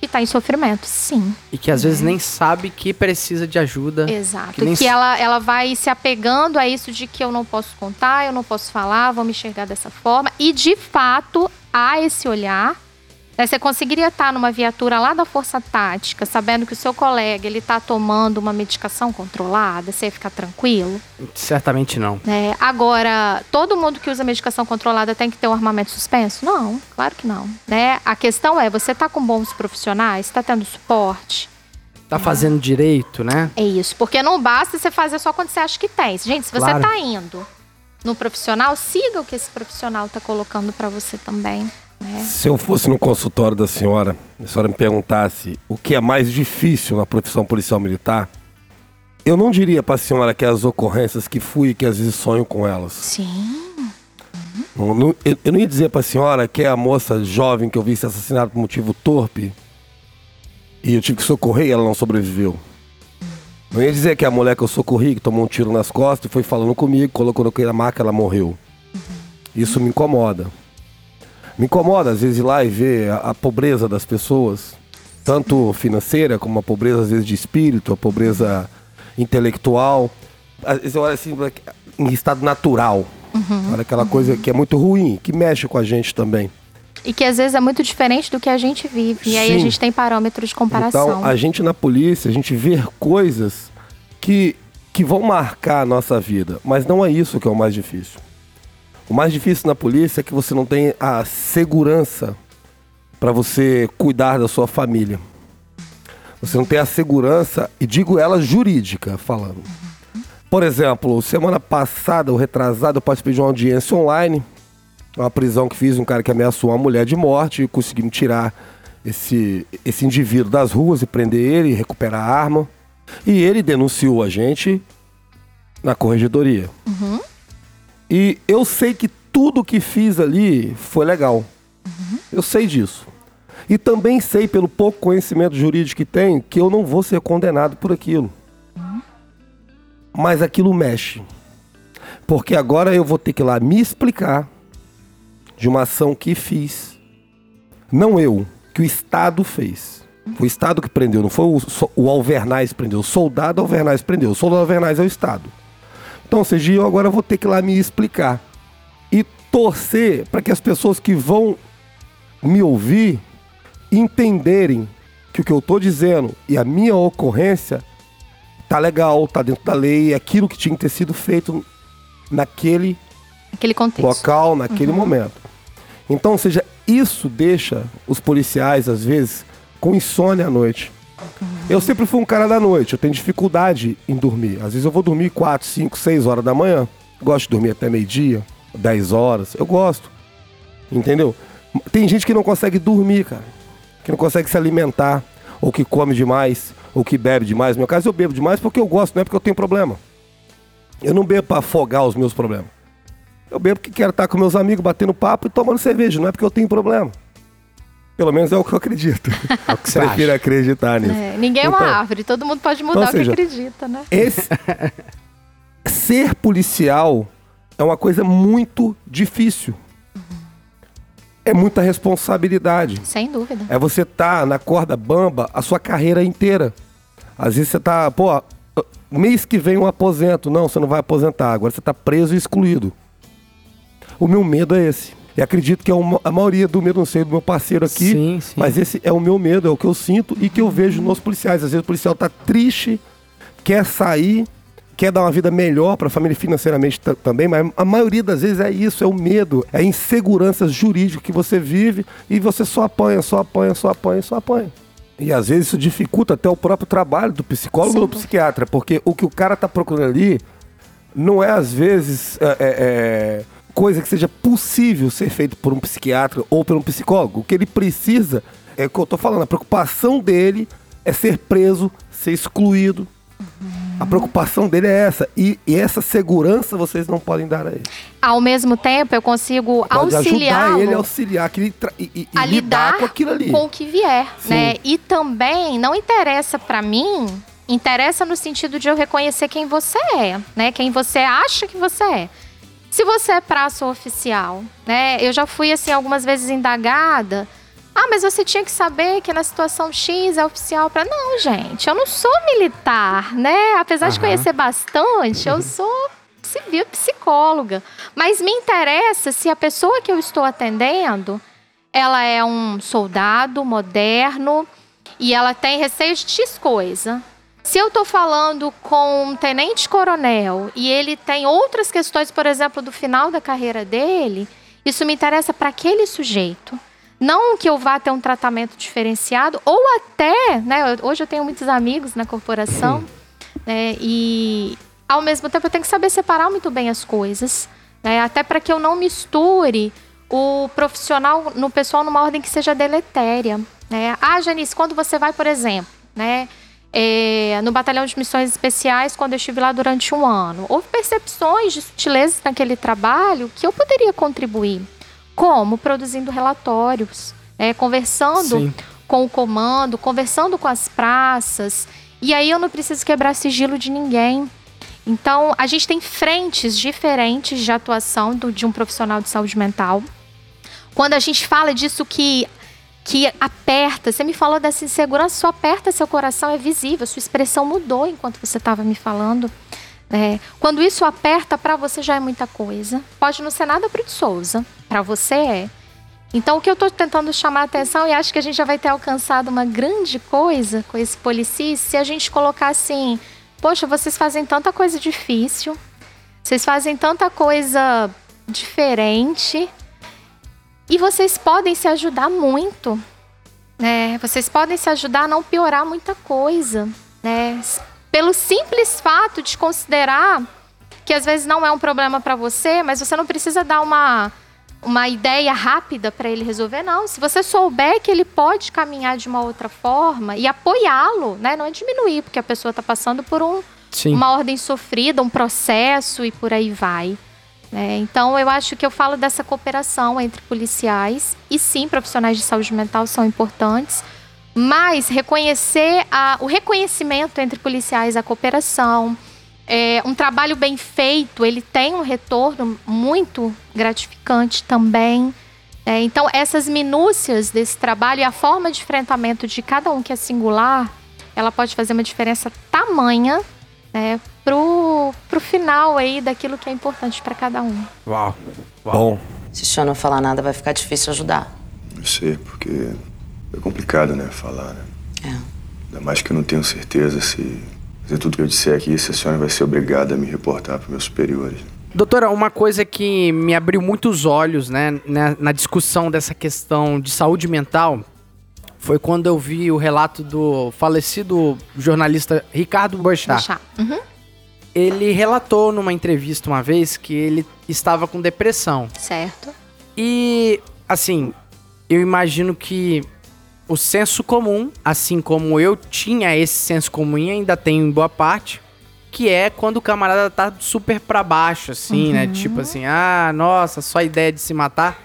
que está em sofrimento, sim. E que às vezes nem sabe que precisa de ajuda. Exato. Que Que ela, ela vai se apegando a isso de que eu não posso contar, eu não posso falar, vou me enxergar dessa forma. E de fato, há esse olhar. Né? Você conseguiria estar numa viatura lá da Força Tática, sabendo que o seu colega ele está tomando uma medicação controlada, você ia ficar tranquilo? Certamente não. né? Agora, todo mundo que usa medicação controlada tem que ter um armamento suspenso? Não, claro que não. Né? A questão é, você está com bons profissionais? Está tendo suporte? Tá fazendo direito, né? É isso, porque não basta você fazer só quando você acha que tem. Gente, se você Claro. tá indo no profissional, siga o que esse profissional tá colocando para você também. Né? Se eu fosse no consultório da senhora, a senhora me perguntasse o que é mais difícil na profissão policial militar, eu não diria para a senhora que é as ocorrências que fui e que às vezes sonho com elas. Sim. Não- não- eu, eu não ia dizer para a senhora que é a moça jovem que eu vi ser assassinada por motivo torpe e eu tive que socorrer e ela não sobreviveu. Não ia dizer que é a mulher que eu socorri, que tomou um tiro nas costas e foi falando comigo, colocou na maca ela morreu. Isso me incomoda. Me incomoda às vezes ir lá e ver a, a pobreza das pessoas, tanto financeira como a pobreza às vezes de espírito, a pobreza intelectual. Às vezes eu olho assim, em estado natural. Olha aquela coisa que é muito ruim, que mexe com a gente também. E que às vezes é muito diferente do que a gente vive. E aí a gente tem parâmetros de comparação. Então, a gente na polícia, a gente vê coisas que, que vão marcar a nossa vida, mas não é isso que é o mais difícil. O mais difícil na polícia é que você não tem a segurança para você cuidar da sua família. Você não tem a segurança, e digo ela jurídica falando. Por exemplo, semana passada, ou retrasada, eu participei de uma audiência online uma prisão que fiz, um cara que ameaçou uma mulher de morte e conseguimos tirar esse, esse indivíduo das ruas e prender ele, recuperar a arma. E ele denunciou a gente na corregedoria. E eu sei que tudo que fiz ali foi legal. Eu sei disso. E também sei, pelo pouco conhecimento jurídico que tem, que eu não vou ser condenado por aquilo. Mas aquilo mexe. Porque agora eu vou ter que ir lá me explicar de uma ação que fiz. Não eu, que o Estado fez. Foi o Estado que prendeu, não foi o, o Alvernais que prendeu. O soldado Alvernais prendeu. O soldado Alvernais é o Estado. Então, ou seja, eu agora vou ter que ir lá me explicar. E torcer para que as pessoas que vão me ouvir entenderem que o que eu estou dizendo e a minha ocorrência tá legal, tá dentro da lei, é aquilo que tinha que ter sido feito naquele Aquele contexto. local, naquele momento. Então, ou seja, isso deixa os policiais, às vezes, com insônia à noite. Eu sempre fui um cara da noite, eu tenho dificuldade em dormir. Às vezes eu vou dormir 4, 5, 6 horas da manhã. Gosto de dormir até meio-dia, 10 horas. Eu gosto. Entendeu? Tem gente que não consegue dormir, cara. Que não consegue se alimentar, ou que come demais, ou que bebe demais. No meu caso, eu bebo demais porque eu gosto, não é porque eu tenho problema. Eu não bebo pra afogar os meus problemas. Eu bebo porque quero estar com meus amigos, batendo papo e tomando cerveja, não é porque eu tenho problema. Pelo menos é o que eu acredito. É o que você Prefiro acha. acreditar nisso. É, ninguém é uma Então- árvore, todo mundo pode mudar Ou o seja, que acredita, né? Esse ser policial é uma coisa muito difícil. É muita responsabilidade. Sem dúvida. É você tá na corda bamba a sua carreira inteira. Às vezes você tá, pô, mês que vem eu aposento. Não, você não vai aposentar. Agora você tá preso e excluído. O meu medo é esse. E acredito que é uma- a maioria do medo, não sei, do meu parceiro aqui. Sim, sim. Mas esse é o meu medo, é o que eu sinto e que eu vejo nos policiais. Às vezes o policial tá triste, quer sair, quer dar uma vida melhor para a família financeiramente ta- também, mas a maioria das vezes é isso, é o medo, é a insegurança jurídica que você vive e você só apanha, só apanha, só apanha, só apanha. E às vezes isso dificulta até o próprio trabalho do psicólogo ou do psiquiatra, porque o que o cara tá procurando ali não é às vezes é, é, é, coisa que seja possível ser feito por um psiquiatra ou por um psicólogo. O que ele precisa é o que eu tô falando, a preocupação dele é ser preso, ser excluído. A preocupação dele é essa. E, e essa segurança vocês não podem dar a ele. Ao mesmo tempo, eu consigo auxiliá-lo ele a auxiliar que ele e, e- a lidar lidar com aquilo ali. com o que vier, Sim. né? E também não interessa pra mim, interessa no sentido de eu reconhecer quem você é, né? Quem você acha que você é. Se você é praça oficial, né? Eu já fui assim algumas vezes indagada. Ah, mas você tinha que saber que na situação X é oficial para Não, gente, eu não sou militar, né? Apesar de Aham. conhecer bastante, eu sou civil psicóloga. Mas me interessa se a pessoa que eu estou atendendo, ela é um soldado moderno e ela tem receio de X coisa. Se eu estou falando com um tenente-coronel e ele tem outras questões, por exemplo, do final da carreira dele, isso me interessa para aquele sujeito. Não que eu vá ter um tratamento diferenciado, ou até, né? Hoje eu tenho muitos amigos na corporação, né? E ao mesmo tempo eu tenho que saber separar muito bem as coisas, né? Até para que eu não misture o profissional no pessoal numa ordem que seja deletéria, né? Ah, Janice, quando você vai, por exemplo, né? É, no batalhão de missões especiais, quando eu estive lá durante um ano, houve percepções de sutilezas naquele trabalho que eu poderia contribuir, como produzindo relatórios, né? conversando Sim. com o comando, conversando com as praças. E aí eu não preciso quebrar sigilo de ninguém. Então, a gente tem frentes diferentes de atuação do- de um profissional de saúde mental. Quando a gente fala disso que, que aperta, você me falou dessa insegurança, isso aperta seu coração, é visível, sua expressão mudou enquanto você estava me falando. É, quando isso aperta, para você já é muita coisa. Pode não ser nada para de Souza, para você é. Então, o que eu estou tentando chamar a atenção, e acho que a gente já vai ter alcançado uma grande coisa com esse policia, se a gente colocar assim: poxa, vocês fazem tanta coisa difícil, vocês fazem tanta coisa diferente, e vocês podem se ajudar muito, né? Vocês podem se ajudar a não piorar muita coisa, né? Pelo simples fato de considerar que às vezes não é um problema para você, mas você não precisa dar uma uma ideia rápida para ele resolver, não. Se você souber que ele pode caminhar de uma outra forma e apoiá-lo, né? Não é diminuir, porque a pessoa está passando por um, Sim. uma ordem sofrida, um processo e por aí vai. Né? Então, eu acho que eu falo dessa cooperação entre policiais e sim, profissionais de saúde mental são importantes, mas reconhecer a- o reconhecimento entre policiais, a cooperação, é, um trabalho bem feito, ele tem um retorno muito gratificante também. É, então, essas minúcias desse trabalho e a forma de enfrentamento de cada um que é singular, ela pode fazer uma diferença tamanha né, pro, pro final aí daquilo que é importante para cada um. Uau. Bom, Se o senhor não falar nada, vai ficar difícil ajudar. Eu sei, porque é complicado, né, falar, né? É. Ainda mais que eu não tenho certeza se fazer tudo que eu disser aqui, se a senhora vai ser obrigada a me reportar para meus superiores. Doutora, uma coisa que me abriu muitos olhos, né, na, na discussão dessa questão de saúde mental, foi quando eu vi o relato do falecido jornalista Ricardo Boechat. Deixar. Uhum. Ele relatou numa entrevista uma vez que ele estava com depressão. Certo. E, assim, eu imagino que o senso comum, assim como eu tinha esse senso comum e ainda tenho em boa parte, que é quando o camarada tá super pra baixo, assim, né? Tipo assim, ah, nossa, só a ideia de se matar.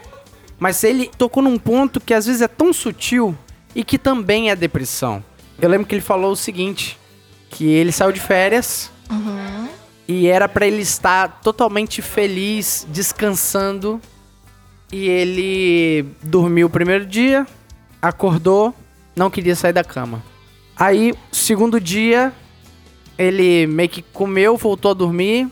Mas ele tocou num ponto que às vezes é tão sutil e que também é depressão. Eu lembro que ele falou o seguinte, que ele saiu de férias e era pra ele estar totalmente feliz, descansando. E ele dormiu o primeiro dia, acordou, não queria sair da cama. Aí, segundo dia, ele meio que comeu, voltou a dormir,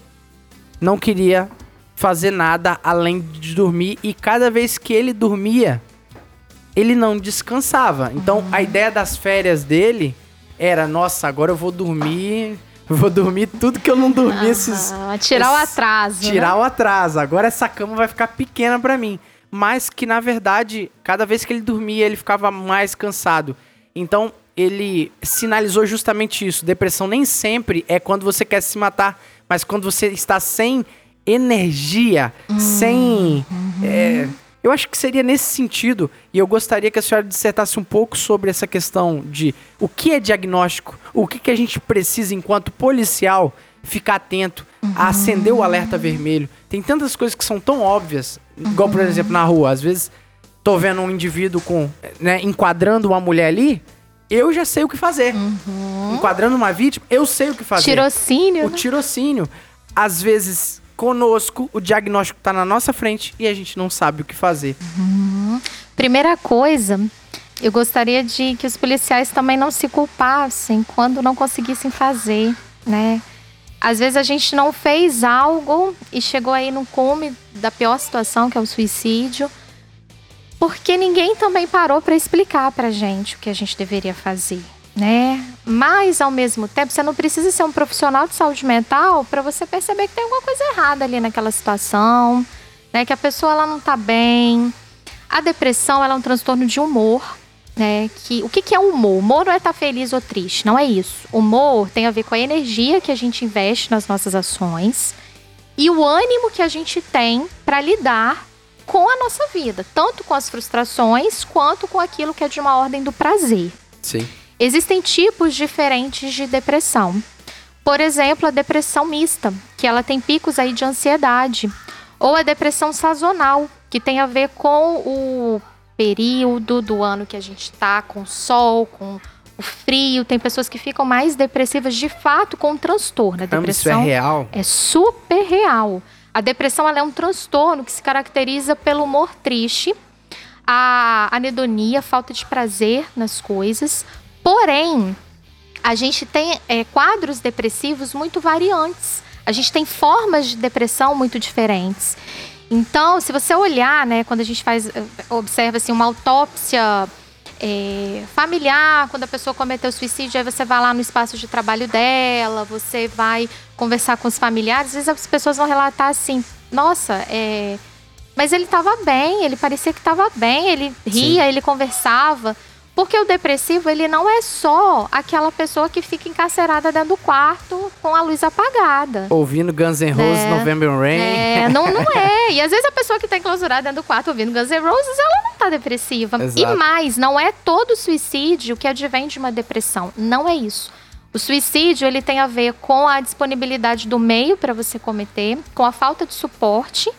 não queria fazer nada além de dormir e cada vez que ele dormia, ele não descansava. Então, a ideia das férias dele era, nossa, agora eu vou dormir, vou dormir tudo que eu não dormi esses tirar o atraso. Tirar né? o atraso. Agora essa cama vai ficar pequena pra mim. Mas que na verdade, cada vez que ele dormia, ele ficava mais cansado. Então, ele sinalizou justamente isso. Depressão nem sempre é quando você quer se matar, mas quando você está sem energia, sem. é, eu acho que seria nesse sentido, e eu gostaria que a senhora dissertasse um pouco sobre essa questão de o que é diagnóstico, o que, que a gente precisa, enquanto policial, ficar atento a acender o alerta vermelho. Tem tantas coisas que são tão óbvias, igual, por exemplo, na rua, às vezes tô vendo um indivíduo com, né, enquadrando uma mulher ali, eu já sei o que fazer. Enquadrando uma vítima, eu sei o que fazer. Tirocínio. O né? tirocínio. Às vezes, conosco, o diagnóstico tá na nossa frente e a gente não sabe o que fazer. Primeira coisa, eu gostaria de que os policiais também não se culpassem quando não conseguissem fazer, né? Às vezes a gente não fez algo e chegou aí no cume da pior situação, que é o suicídio, porque ninguém também parou para explicar pra gente o que a gente deveria fazer, né? Mas ao mesmo tempo, você não precisa ser um profissional de saúde mental para você perceber que tem alguma coisa errada ali naquela situação, né? Que a pessoa ela não tá bem, a depressão ela é um transtorno de humor, né? Que, o que, que é humor? Humor não é estar feliz ou triste, não é isso. Humor tem a ver com a energia que a gente investe nas nossas ações e o ânimo que a gente tem para lidar com a nossa vida, tanto com as frustrações quanto com aquilo que é de uma ordem do prazer. Sim. Existem tipos diferentes de depressão. Por exemplo, a depressão mista, que ela tem picos aí de ansiedade, ou a depressão sazonal, que tem a ver com o período do ano que a gente tá, com o sol, com o frio. Tem pessoas que ficam mais depressivas de fato com o transtorno. A Caramba, isso é depressão real. é super real. A depressão é um transtorno que se caracteriza pelo humor triste, a anedonia, falta de prazer nas coisas. Porém, a gente tem é, quadros depressivos muito variantes. A gente tem formas de depressão muito diferentes. Então, se você olhar, né, quando a gente faz, eh, observa assim, uma autópsia é, familiar, quando a pessoa cometeu suicídio, aí você vai lá no espaço de trabalho dela, você vai conversar com os familiares, às vezes as pessoas vão relatar assim, nossa, é, mas ele estava bem, ele parecia que estava bem, ele ria, ele conversava. Porque o depressivo, ele não é só aquela pessoa que fica encarcerada dentro do quarto com a luz apagada. Ouvindo Guns N' Roses, É. November Rain. É, não, não é. E às vezes a pessoa que tá enclausurada dentro do quarto ouvindo Guns N' Roses, ela não tá depressiva. E Exato. mais, não é todo suicídio que advém de uma depressão. Não é isso. O suicídio, ele tem a ver com a disponibilidade do meio para você cometer, com a falta de suporte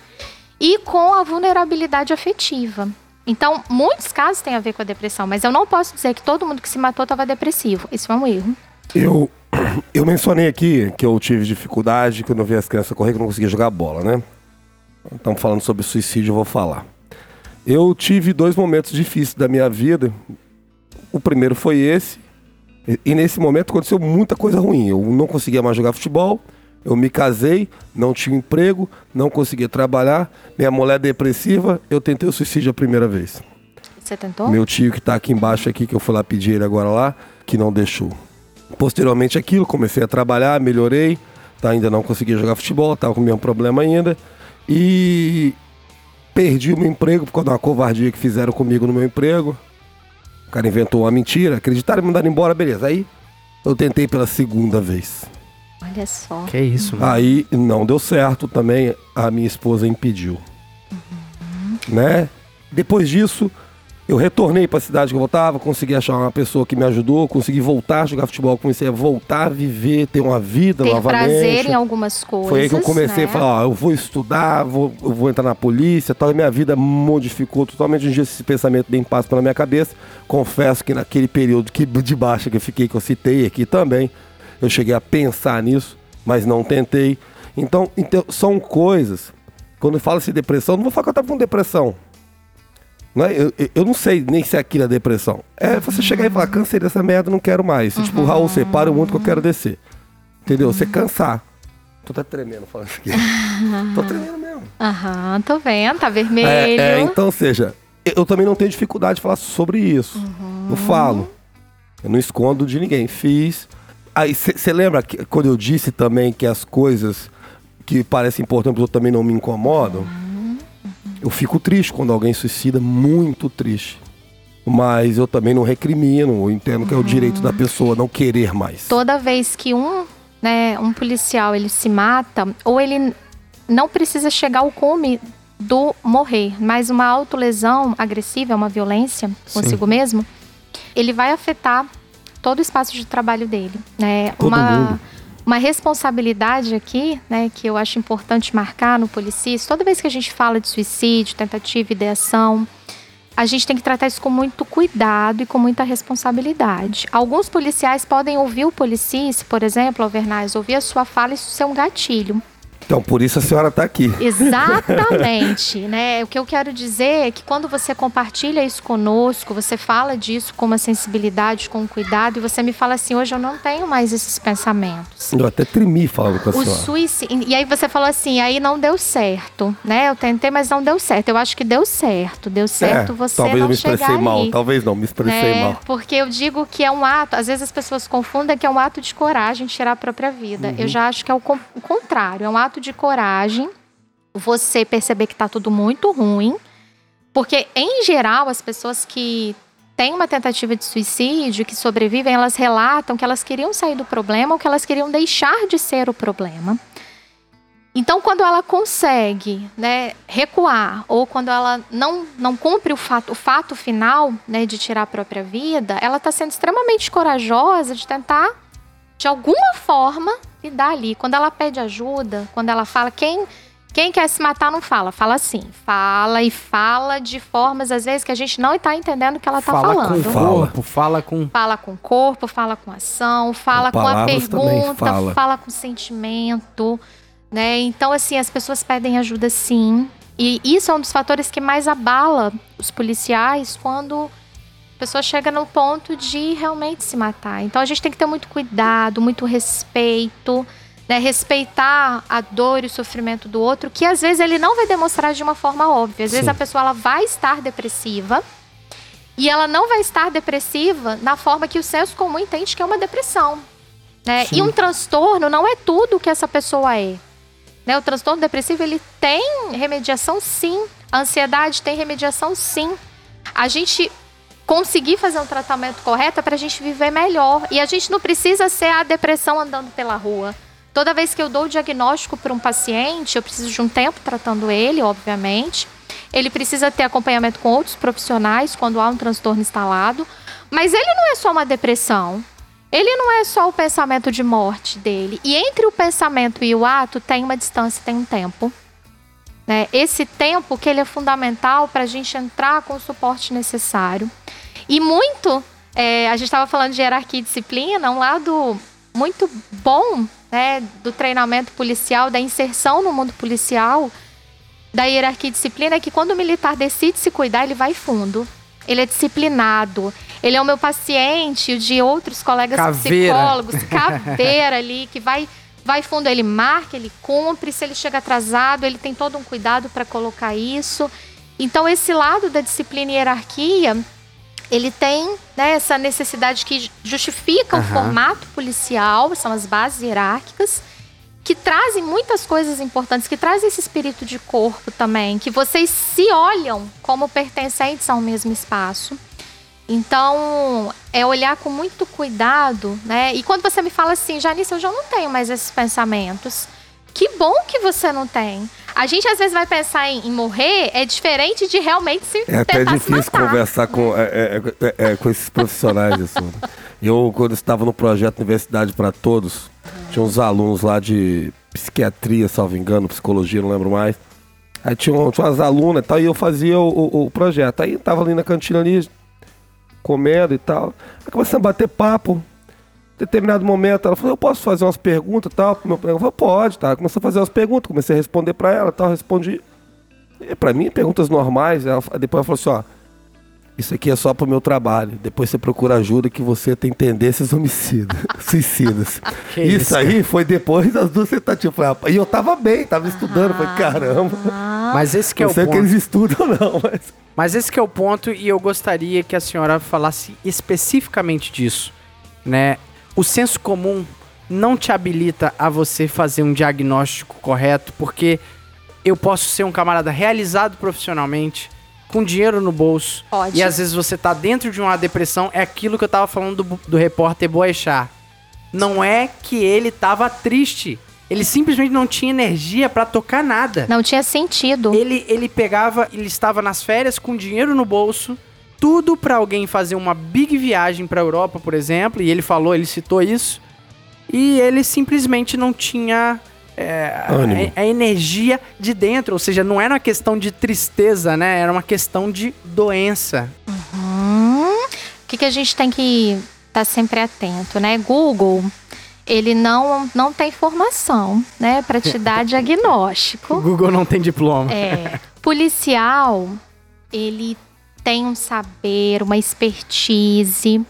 e com a vulnerabilidade afetiva. Então, muitos casos têm a ver com a depressão, mas eu não posso dizer que todo mundo que se matou estava depressivo. Isso é um erro. Eu, eu mencionei aqui que eu tive dificuldade quando eu vi as crianças correr que eu não conseguia jogar bola, né? Estamos falando sobre suicídio, eu vou falar. Eu tive dois momentos difíceis da minha vida. O primeiro foi esse. E nesse momento aconteceu muita coisa ruim. Eu não conseguia mais jogar futebol. Eu me casei, não tinha emprego, não conseguia trabalhar. Minha mulher depressiva, eu tentei o suicídio a primeira vez. Você tentou? Meu tio que tá aqui embaixo aqui, que eu fui lá pedir ele agora lá, que não deixou. Posteriormente aquilo, comecei a trabalhar, melhorei, tá? ainda não conseguia jogar futebol, tava com o mesmo problema ainda. E perdi o meu emprego por causa de uma covardia que fizeram comigo no meu emprego. cara inventou uma mentira, acreditaram e me mandaram embora, beleza. Aí eu tentei pela segunda vez. Olha só. Que isso, mano. Aí não deu certo também, a minha esposa impediu. Né? Depois disso, eu retornei para a cidade que eu voltava, consegui achar uma pessoa que me ajudou, consegui voltar a jogar futebol, comecei a voltar a viver, ter uma vida Ter novamente. prazer em algumas coisas. Foi aí que eu comecei né? a falar, ó, eu vou estudar, vou, eu vou entrar na polícia, tal, e minha vida modificou totalmente. Um dia esse pensamento bem passa pela minha cabeça. Confesso que naquele período que, de baixa que eu fiquei, que eu citei aqui também, eu cheguei a pensar nisso, mas não tentei. Então, então são coisas. Quando fala-se depressão, não vou falar que eu tava com depressão. Não é? eu, eu- não sei nem se aquilo é depressão. É você chegar e falar, cansei dessa merda, não quero mais. Tipo, Raul, você para o mundo que eu quero descer. Entendeu? Você cansar. Tô até tremendo falando isso aqui. Tô tremendo mesmo. Aham, tô vendo, tá vermelho. É, é, então, ou seja, eu, eu também não tenho dificuldade de falar sobre isso. Eu falo. Eu não escondo de ninguém. Fiz. Aí, você lembra que, quando eu disse também que as coisas que parecem importantes eu também não me incomodam? Eu fico triste quando alguém suicida, muito triste. Mas eu também não recrimino, eu entendo que é o direito da pessoa não querer mais. Toda vez que um, né, um policial ele se mata, ou ele não precisa chegar ao cume do morrer, mas uma autolesão agressiva, uma violência consigo mesmo, ele vai afetar todo o espaço de trabalho dele, né? Todo uma mundo. uma responsabilidade aqui, né, que eu acho importante marcar no policis, toda vez que a gente fala de suicídio, tentativa, ideação, a gente tem que tratar isso com muito cuidado e com muita responsabilidade. Alguns policiais podem ouvir o policis, por exemplo, Alvernaz, ouvir a sua fala e isso ser um gatilho. Então, por isso a senhora está aqui. Exatamente, né? O que eu quero dizer é que quando você compartilha isso conosco, você fala disso com uma sensibilidade, com um cuidado, e você me fala assim, hoje eu não tenho mais esses pensamentos. Eu até tremi falando com a O senhora. suicídio. E aí você falou assim, aí não deu certo, né? Eu tentei, mas não deu certo. Eu acho que deu certo. Deu certo É, você talvez não eu me expressei mal, ali, talvez não, me expressei né? mal. Porque eu digo que é um ato, às vezes as pessoas confundem que é um ato de coragem tirar a própria vida. Uhum. Eu já acho que é o, o contrário, é um ato de coragem você perceber que tá tudo muito ruim. Porque, em geral, as pessoas que têm uma tentativa de suicídio, que sobrevivem, elas relatam que elas queriam sair do problema ou que elas queriam deixar de ser o problema. Então, quando ela consegue né, recuar, ou quando ela não, não cumpre o fato, o fato final né, de tirar a própria vida, ela está sendo extremamente corajosa de tentar, de alguma forma, lidar ali. Quando ela pede ajuda, quando ela fala, quem, quem quer se matar não fala, fala assim. Fala e fala de formas, às vezes, que a gente não está entendendo o que ela está fala falando. com corpo, fala com. Fala com corpo, fala com ação, fala Com com, a pergunta, fala. fala com sentimento, né? Então, assim, as pessoas pedem ajuda sim. E isso é um dos fatores que mais abala os policiais quando pessoa chega no ponto de realmente se matar. Então, a gente tem que ter muito cuidado, muito respeito, né? Respeitar a dor e o sofrimento do outro, que às vezes ele não vai demonstrar de uma forma óbvia. Às vezes Sim. a pessoa ela vai estar depressiva, e ela não vai estar depressiva na forma que o senso comum entende que é uma depressão. Né? E um transtorno não é tudo que essa pessoa é. Né? O transtorno depressivo ele tem remediação sim. A ansiedade tem remediação sim. A gente conseguir fazer um tratamento correto é para a gente viver melhor. E a gente não precisa ser a depressão andando pela rua. Toda vez que eu dou o diagnóstico para um paciente, eu preciso de um tempo tratando ele, obviamente. Ele precisa ter acompanhamento com outros profissionais quando há um transtorno instalado. Mas ele não é só uma depressão. Ele não é só o pensamento de morte dele. E entre o pensamento e o ato tem uma distância, tem um tempo. Né? Esse tempo que ele é fundamental para a gente entrar com o suporte necessário. E muito, é, a gente estava falando de hierarquia e disciplina, um lado muito bom né, do treinamento policial, da inserção no mundo policial, da hierarquia e disciplina, é que quando o militar decide se cuidar, ele vai fundo. Ele é disciplinado. Ele é o meu paciente, o de outros colegas Caveira. psicólogos, caveira ali, que vai, vai fundo. Ele marca, ele cumpre. Se ele chega atrasado, ele tem todo um cuidado para colocar isso. Então, esse lado da disciplina e hierarquia, ele tem né, essa necessidade que justifica o Aham. formato policial, são as bases hierárquicas, que trazem muitas coisas importantes, que trazem esse espírito de corpo também, que vocês se olham como pertencentes ao mesmo espaço. Então, é olhar com muito cuidado, né? E quando você me fala assim, Janice, eu já não tenho mais esses pensamentos. Que bom que você não tem. A gente às vezes vai pensar em, em morrer, é diferente de realmente se É até difícil conversar com, é, é, é, é, com esses profissionais. Assim. Eu, quando estava no projeto Universidade para Todos, tinha uns alunos lá de psiquiatria, salvo engano, psicologia, não lembro mais. Aí tinha, tinha umas alunas e tal, e eu fazia o, o- o projeto. Aí eu tava ali na cantina ali, comendo e tal. Aí começamos a bater papo. Em determinado momento, ela falou, eu posso fazer umas perguntas e tal? meu colega?" Falei, pode, tá. Começou a fazer umas perguntas, comecei a responder pra ela tal, respondi. E mim, perguntas normais. Ela, depois ela falou assim, ó, isso aqui é só pro meu trabalho. Depois você procura ajuda que você tem tendências homicidas, suicidas. Que isso, isso, aí foi depois das duas tentativas. Falei, E eu tava bem, tava estudando. Falei, caramba. Mas esse que é não o sei o que ponto. eles estudam, não, mas. Mas esse que é o ponto e eu gostaria que a senhora falasse especificamente disso, né? O senso comum não te habilita a você fazer um diagnóstico correto, porque eu posso ser um camarada realizado profissionalmente, com dinheiro no bolso, Pode. e às vezes você tá dentro de uma depressão, é aquilo que eu tava falando do, do repórter Boechat. Não é que ele tava triste, ele simplesmente não tinha energia pra tocar nada. Não tinha sentido. Ele, ele pegava, ele estava nas férias com dinheiro no bolso, tudo pra alguém fazer uma big viagem pra Europa, por exemplo, e ele falou, ele citou isso, e ele simplesmente não tinha é, a, a energia de dentro, ou seja, não era uma questão de tristeza, né? Era uma questão de doença. Hum, o que, que a gente tem que estar sempre atento, né? Google, ele não, não tem formação, né? Para te dar O diagnóstico. Google não tem diploma. É, policial, ele tem um saber, uma expertise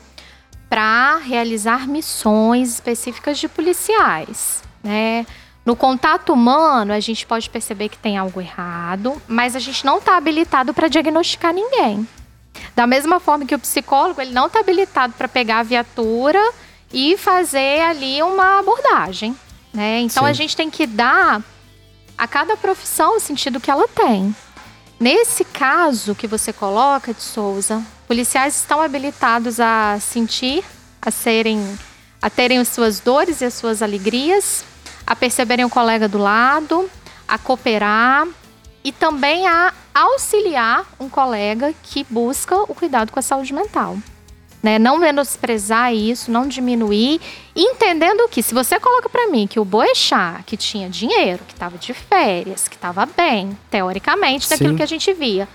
para realizar missões específicas de policiais, né? No contato humano, a gente pode perceber que tem algo errado, mas a gente não está habilitado para diagnosticar ninguém. Da mesma forma que o psicólogo, ele não está habilitado para pegar a viatura e fazer ali uma abordagem, né? Então Sim. a gente tem que dar a cada profissão o sentido que ela tem. Nesse caso que você coloca, de Souza, policiais estão habilitados a sentir, a serem, a terem as suas dores e as suas alegrias, a perceberem o colega do lado, a cooperar e também a auxiliar um colega que busca o cuidado com a saúde mental. Né? Não menosprezar isso, não diminuir, entendendo que se você coloca pra mim que o Boechat, que tinha dinheiro, que estava de férias, que estava bem, teoricamente, daquilo Sim. que a gente via,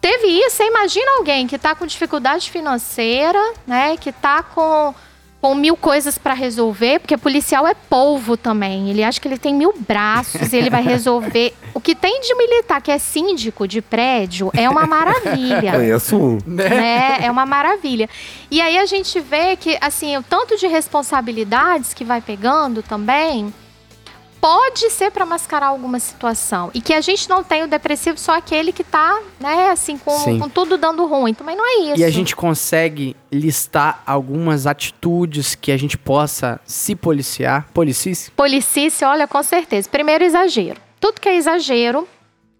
teve isso, você imagina alguém que tá com dificuldade financeira, né, que tá com com mil coisas pra resolver, porque policial é polvo também. Ele acha que ele tem mil braços e ele vai resolver. O que tem de militar que é síndico de prédio é uma maravilha Conheço um. né? É uma maravilha. E aí a gente vê que, assim, o tanto de responsabilidades que vai pegando também pode ser para mascarar alguma situação. E que a gente não tem o depressivo só aquele que tá, né, assim, com, com tudo dando ruim. Também não é isso. E a gente consegue listar algumas atitudes que a gente possa se policiar, policice? Policice, olha, com certeza. Primeiro, exagero. Tudo que é exagero,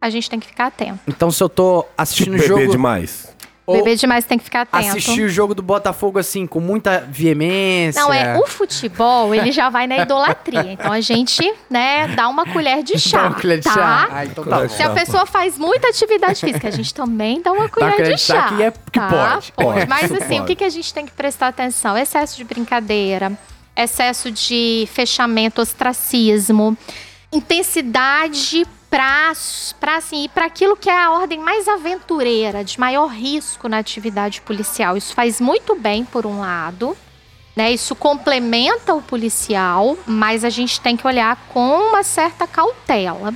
a gente tem que ficar atento. Então se eu tô Tipo, assistindo o beber jogo... demais. Beber demais tem que ficar atento. Assistir o jogo do Botafogo assim, com muita veemência. Não, é o futebol, ele já vai na idolatria. Então a gente, né, dá uma colher de chá. Dá uma colher de tá? chá. Ah, então tá Se a pessoa faz muita atividade física, a gente também dá uma colher colher de de chá chá. que é- que pode, pode. Mas assim, o pode. que, que a gente tem que prestar atenção? Excesso de brincadeira, excesso de fechamento, ostracismo, intensidade para para assim, para aquilo que é a ordem mais aventureira, de maior risco na atividade policial. Isso faz muito bem por um lado, né? Isso complementa o policial, mas a gente tem que olhar com uma certa cautela.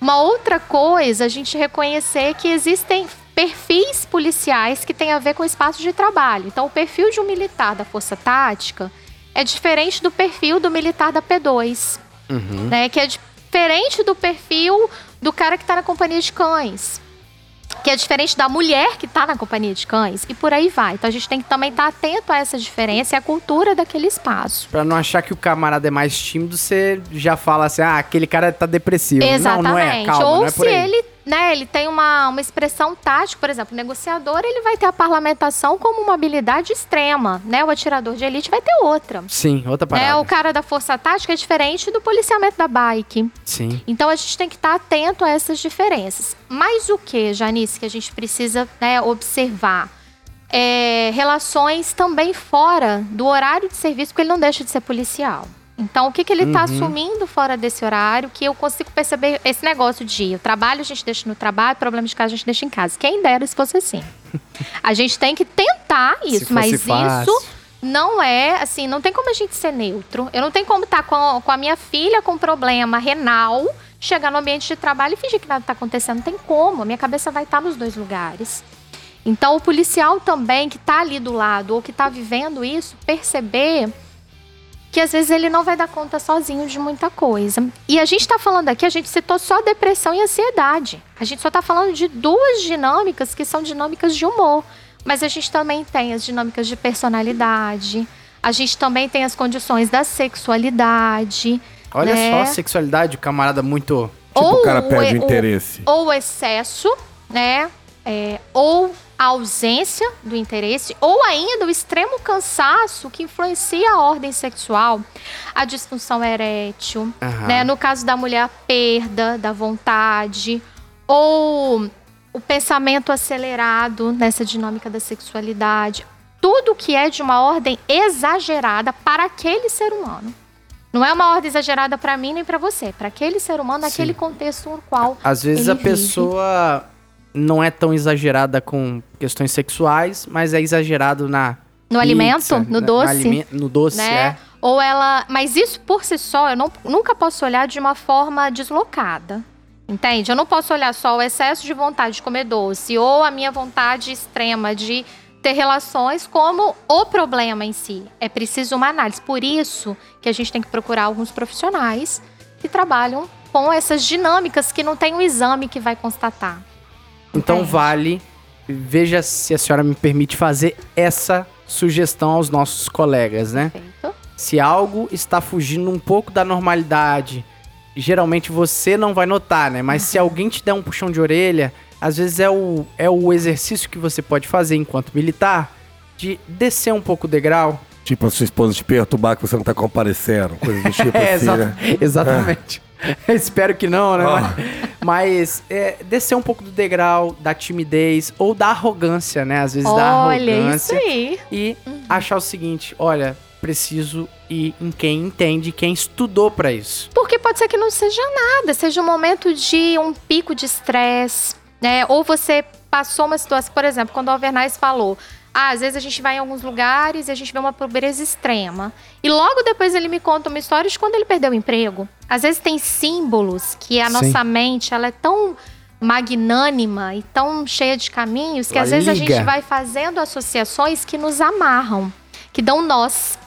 Uma outra coisa, a gente reconhecer que existem perfis policiais que têm a ver com o espaço de trabalho. Então, o perfil de um militar da Força Tática é diferente do perfil do militar da P2, né? Que é diferente do perfil do cara que está na companhia de cães. Que é diferente da mulher que está na companhia de cães. E por aí vai. Então a gente tem que também estar atento a essa diferença e a cultura daquele espaço. Pra não achar que o camarada é mais tímido, você já fala assim, ah, aquele cara tá depressivo. Exatamente. Não, não é, calma, Ou não é por se aí. ele né, ele tem uma, uma expressão tática, por exemplo, o negociador, ele vai ter a parlamentação como uma habilidade extrema, né? O atirador de elite vai ter outra. Sim, outra parada. Né? O cara da força tática é diferente do policiamento da bike. Sim. Então a gente tem que estar atento a essas diferenças. Mas o que, Janice, que a gente precisa né, observar? É, relações também fora do horário de serviço, porque ele não deixa de ser policial. Então, o que, que ele está Uhum. assumindo fora desse horário, que eu consigo perceber esse negócio de o trabalho a gente deixa no trabalho, problema de casa a gente deixa em casa. Quem dera se fosse assim. A gente tem que tentar isso, mas fácil. isso não é, assim, não tem como a gente ser neutro. Eu não tenho como estar com, a- com a minha filha com problema renal, chegar no ambiente de trabalho e fingir que nada está acontecendo. Não tem como, a minha cabeça vai estar nos dois lugares. Então, o policial também que está ali do lado ou que está vivendo isso, perceber que às vezes ele não vai dar conta sozinho de muita coisa. E a gente está falando aqui, a gente citou só depressão e ansiedade. A gente só está falando de duas dinâmicas que são dinâmicas de humor. Mas a gente também tem as dinâmicas de personalidade. A gente também tem as condições da sexualidade. Olha né? só, sexualidade, o camarada muito. Tipo, o cara perde o o- interesse. ou o excesso, né? É, ou a ausência do interesse, ou ainda o extremo cansaço que influencia a ordem sexual, a disfunção erétil, Aham. né? No caso da mulher, a perda da vontade, ou o pensamento acelerado nessa dinâmica da sexualidade. Tudo que é de uma ordem exagerada para aquele ser humano. Não é uma ordem exagerada para mim nem para você, é para aquele ser humano naquele contexto no qual Às vezes a vive. pessoa não é tão exagerada com questões sexuais, mas é exagerado na. No pizza, alimento, no na- doce, alime- no doce, né? é. Ou ela, mas isso por si só, eu não, nunca posso olhar de uma forma deslocada. Entende? Eu não posso olhar só o excesso de vontade de comer doce ou a minha vontade extrema de ter relações como o problema em si. É preciso uma análise. Por isso que a gente tem que procurar alguns profissionais que trabalham com essas dinâmicas que não tem um exame que vai constatar. Então Entende? vale. Veja se a senhora me permite fazer essa sugestão aos nossos colegas, né? Perfeito? Se algo está fugindo um pouco da normalidade, geralmente você não vai notar, né? Mas se alguém te der um puxão de orelha, às vezes é o, é o exercício que você pode fazer enquanto militar de descer um pouco o degrau. Tipo, a sua esposa te perturbar que você não tá comparecendo. Coisa do tipo É, assim, exata- né? exatamente. Espero que não, né? Ah. Mas, é, descer um pouco do degrau da timidez ou da arrogância, né? Às vezes da Olha, isso arrogância. aí. E achar o seguinte: olha, preciso ir em quem entende, quem estudou pra isso. Porque pode ser que não seja nada, seja um momento de um pico de estresse, né? Ou você passou uma situação, por exemplo, quando o Alvernais falou, ah, às vezes a gente vai em alguns lugares e a gente vê uma pobreza extrema. E logo depois ele me conta uma história de quando ele perdeu o emprego. Às vezes tem símbolos que a Sim. nossa mente, ela é tão magnânima e tão cheia de caminhos que Ela às vezes a gente vai fazendo associações que nos amarram, que dão nós.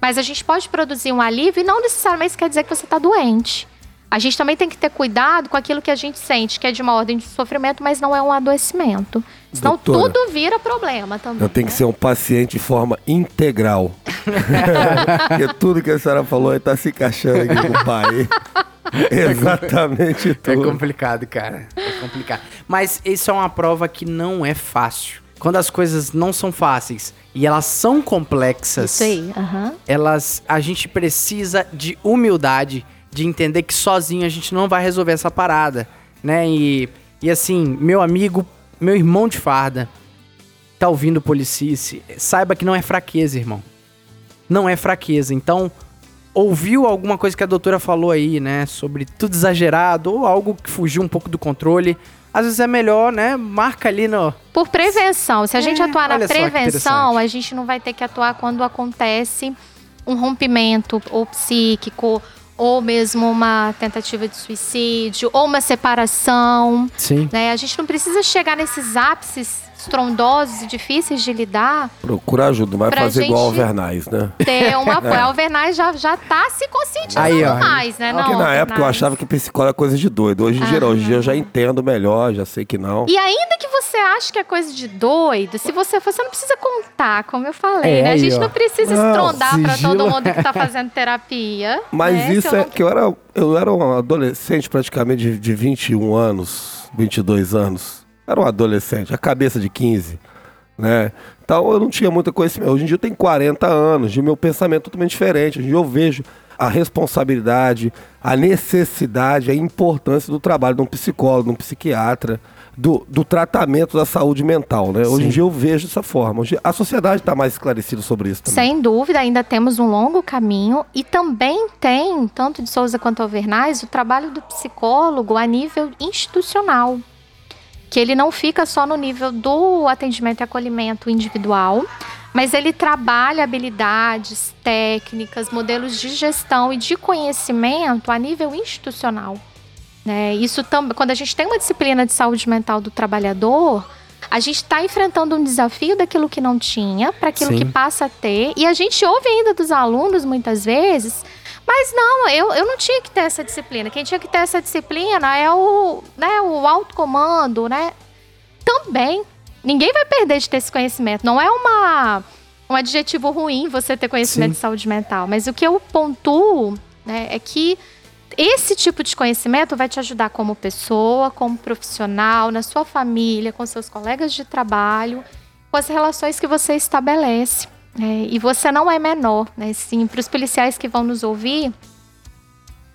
Mas a gente pode produzir um alívio e não necessariamente isso quer dizer que você está doente. A gente também tem que ter cuidado com aquilo que a gente sente, que é de uma ordem de sofrimento, mas não é um adoecimento. Senão Doutora, tudo vira problema também. Eu tenho que ser um paciente de forma integral. Porque tudo que a senhora falou aí tá se encaixando aqui com o pai. Exatamente É tudo. complicado, cara. É complicado. Mas isso é uma prova que não é fácil. Quando as coisas não são fáceis e elas são complexas, Isso aí. aham. elas a gente precisa de humildade, de entender que sozinho a gente não vai resolver essa parada, né? E, e assim, meu amigo, meu irmão de farda, tá ouvindo Policice, saiba que não é fraqueza, irmão. Não é fraqueza. Então, ouviu alguma coisa que a doutora falou aí, né? Sobre tudo exagerado ou algo que fugiu um pouco do controle. Às vezes é melhor, né? Marca ali no. Por prevenção. Se a gente É, atuar na prevenção, a gente não vai ter que atuar quando acontece um rompimento ou psíquico, ou mesmo uma tentativa de suicídio, ou uma separação. Sim. né? A gente não precisa chegar nesses ápices estrondosos e difíceis de lidar, Procura ajuda, não vai fazer igual Alvernais, né? ter um apoio. A Alvernaz já, já tá se conscientizando Aí, ó. mais, né? Porque não, na época eu achava que psicólogo é coisa de doido. Hoje em dia, hoje em dia eu já entendo melhor, já sei que não. E ainda que você ache que é coisa de doido, se você for, você não precisa contar, como eu falei, É, né? A aí, gente ó. não precisa Não, estrondar pra sigilo. todo mundo que tá fazendo terapia. Mas né? Se isso eu é não- que eu era, eu era um adolescente praticamente de, de 21 anos, 22 anos. Era um adolescente, a cabeça de 15, né? Então eu não tinha muita conhecimento. Hoje em dia eu tenho 40 anos, e meu pensamento é totalmente diferente. Hoje em dia eu vejo a responsabilidade, a necessidade, a importância do trabalho de um psicólogo, de um psiquiatra, do, do tratamento da saúde mental, né? Hoje em Sim. dia eu vejo dessa forma. Hoje a sociedade está mais esclarecida sobre isso também. Sem dúvida, ainda temos um longo caminho e também tem, tanto de Souza quanto Alvernaz, o trabalho do psicólogo a nível institucional. Que ele não fica só no nível do atendimento e acolhimento individual, mas ele trabalha habilidades, técnicas, modelos de gestão e de conhecimento a nível institucional. né? Isso também, quando a gente tem uma disciplina de saúde mental do trabalhador, a gente está enfrentando um desafio daquilo que não tinha para aquilo Sim. que passa a ter. E a gente ouve ainda dos alunos muitas vezes, mas não, eu, eu não tinha que ter essa disciplina. Quem tinha que ter essa disciplina é o, né, o autocomando, né? Também. Ninguém vai perder de ter esse conhecimento. Não é uma, um adjetivo ruim você ter conhecimento Sim. de saúde mental. Mas o que eu pontuo né, é que esse tipo de conhecimento vai te ajudar como pessoa, como profissional, na sua família, com seus colegas de trabalho, com as relações que você estabelece. Né? E você não é menor, né? Sim, para os policiais que vão nos ouvir,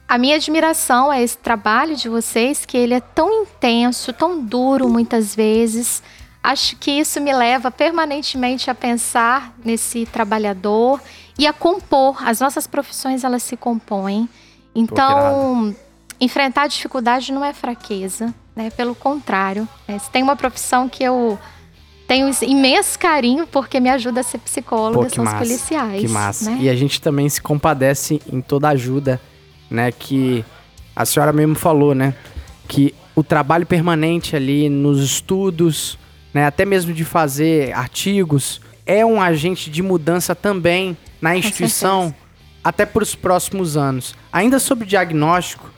a minha admiração é esse trabalho de vocês, que ele é tão intenso, tão duro muitas vezes. Acho que isso me leva permanentemente a pensar nesse trabalhador e a compor. As nossas profissões elas se compõem. Então, enfrentar dificuldade não é fraqueza, né? Pelo contrário, né? se tem uma profissão que eu tenho imenso carinho porque me ajuda a ser psicóloga, Pô, são massa, os policiais. Que massa. né? E a gente também se compadece em toda ajuda, né? Que a senhora mesmo falou, né? Que o trabalho permanente ali nos estudos, né? Até mesmo de fazer artigos, é um agente de mudança também na instituição, até para os próximos anos. Ainda sobre diagnóstico,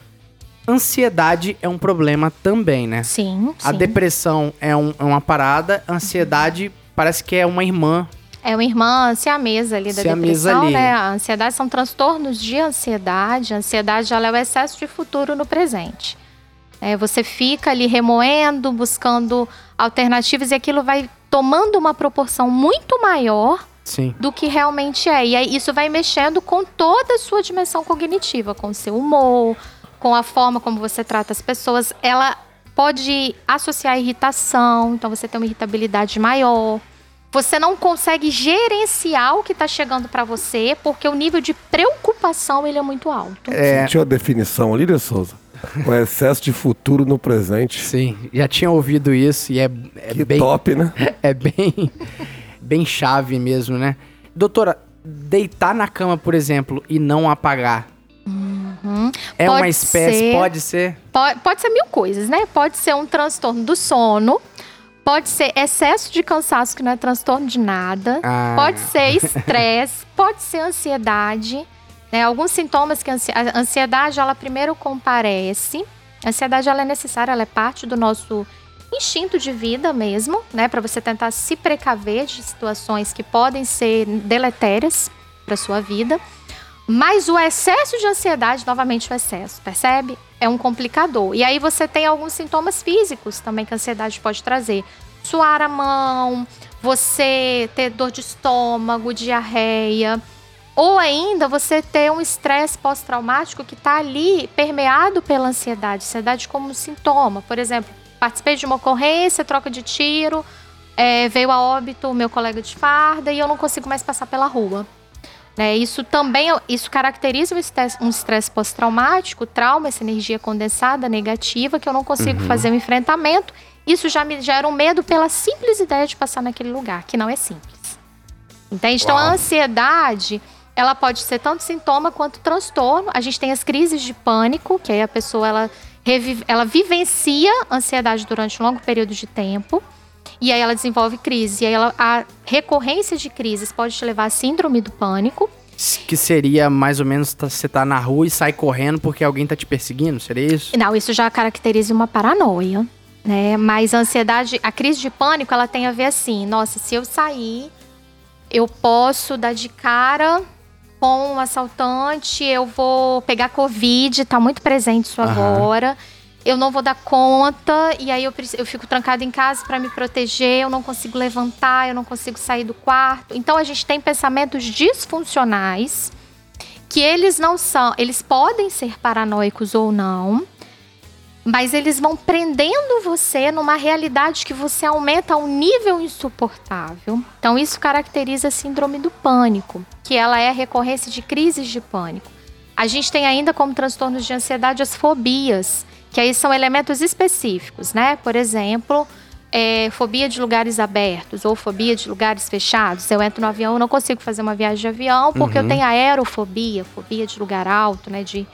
ansiedade é um problema também, né? Sim, A sim. depressão é, um- é uma parada, a ansiedade parece que é uma irmã. É uma irmã siamesa ali da Siamesa depressão, ali. né? A ansiedade são transtornos de ansiedade. A ansiedade ela é o excesso de futuro no presente. É, você fica ali remoendo, buscando alternativas e aquilo vai tomando uma proporção muito maior Sim. do que realmente é. E aí isso vai mexendo com toda a sua dimensão cognitiva, com o seu humor, com a forma como você trata as pessoas. Ela pode associar a irritação, então você tem uma irritabilidade maior. Você não consegue gerenciar o que está chegando para você, porque o nível de preocupação ele é muito alto. É, Tinha uma definição ali, né, Souza? O excesso de futuro no presente. sim, já tinha ouvido isso e é, é que bem top, né? é bem bem chave mesmo, né? Doutora, deitar na cama, por exemplo, e não apagar. É Pode uma espécie, ser. pode ser. Pode, pode ser mil coisas, né? Pode ser um transtorno do sono, pode ser excesso de cansaço, que não é transtorno de nada, Ah. pode ser estresse, pode ser ansiedade. Né? Alguns sintomas que a ansiedade, ela primeiro comparece. A ansiedade, ela é necessária, ela é parte do nosso instinto de vida mesmo, né? Para você tentar se precaver de situações que podem ser deletérias para sua vida. Mas o excesso de ansiedade, novamente o excesso, percebe? É um complicador. E aí você tem alguns sintomas físicos também que a ansiedade pode trazer. Suar a mão, você ter dor de estômago, diarreia. Ou ainda você ter um estresse pós-traumático que está ali permeado pela ansiedade. Ansiedade como sintoma. Por exemplo, participei de uma ocorrência, troca de tiro, é, veio a óbito o meu colega de farda e eu não consigo mais passar pela rua. Né, isso também isso caracteriza um estresse, um pós-traumático, trauma, essa energia condensada negativa que eu não consigo fazer o enfrentamento. Isso já me gera um medo pela simples ideia de passar naquele lugar, que não é simples. Entende? Então a ansiedade, ela pode ser tanto sintoma quanto transtorno. A gente tem as crises de pânico, que aí a pessoa ela, ela vivencia a ansiedade durante um longo período de tempo. E aí ela desenvolve crise. E aí ela, a recorrência de crises pode te levar à síndrome do pânico. Que seria mais ou menos tá- você tá na rua e sai correndo porque alguém tá te perseguindo, seria isso? Não, isso já caracteriza uma paranoia, né? Mas a ansiedade, a crise de pânico, ela tem a ver assim, nossa, se eu sair, eu posso dar de cara com um assaltante, eu vou pegar covid, tá muito presente isso agora. Eu não vou dar conta e aí eu, eu fico trancada em casa para me proteger, eu não consigo levantar, eu não consigo sair do quarto. Então a gente tem pensamentos disfuncionais que eles não são, eles podem ser paranoicos ou não, mas eles vão prendendo você numa realidade que você aumenta a um nível insuportável. Então isso caracteriza a síndrome do pânico, que ela é a recorrência de crises de pânico. A gente tem ainda como transtornos de ansiedade as fobias, que aí são elementos específicos, né? Por exemplo, é, fobia de lugares abertos ou fobia de lugares fechados. Eu entro no avião, não consigo fazer uma viagem de avião porque eu tenho aerofobia, fobia de lugar alto, né? De,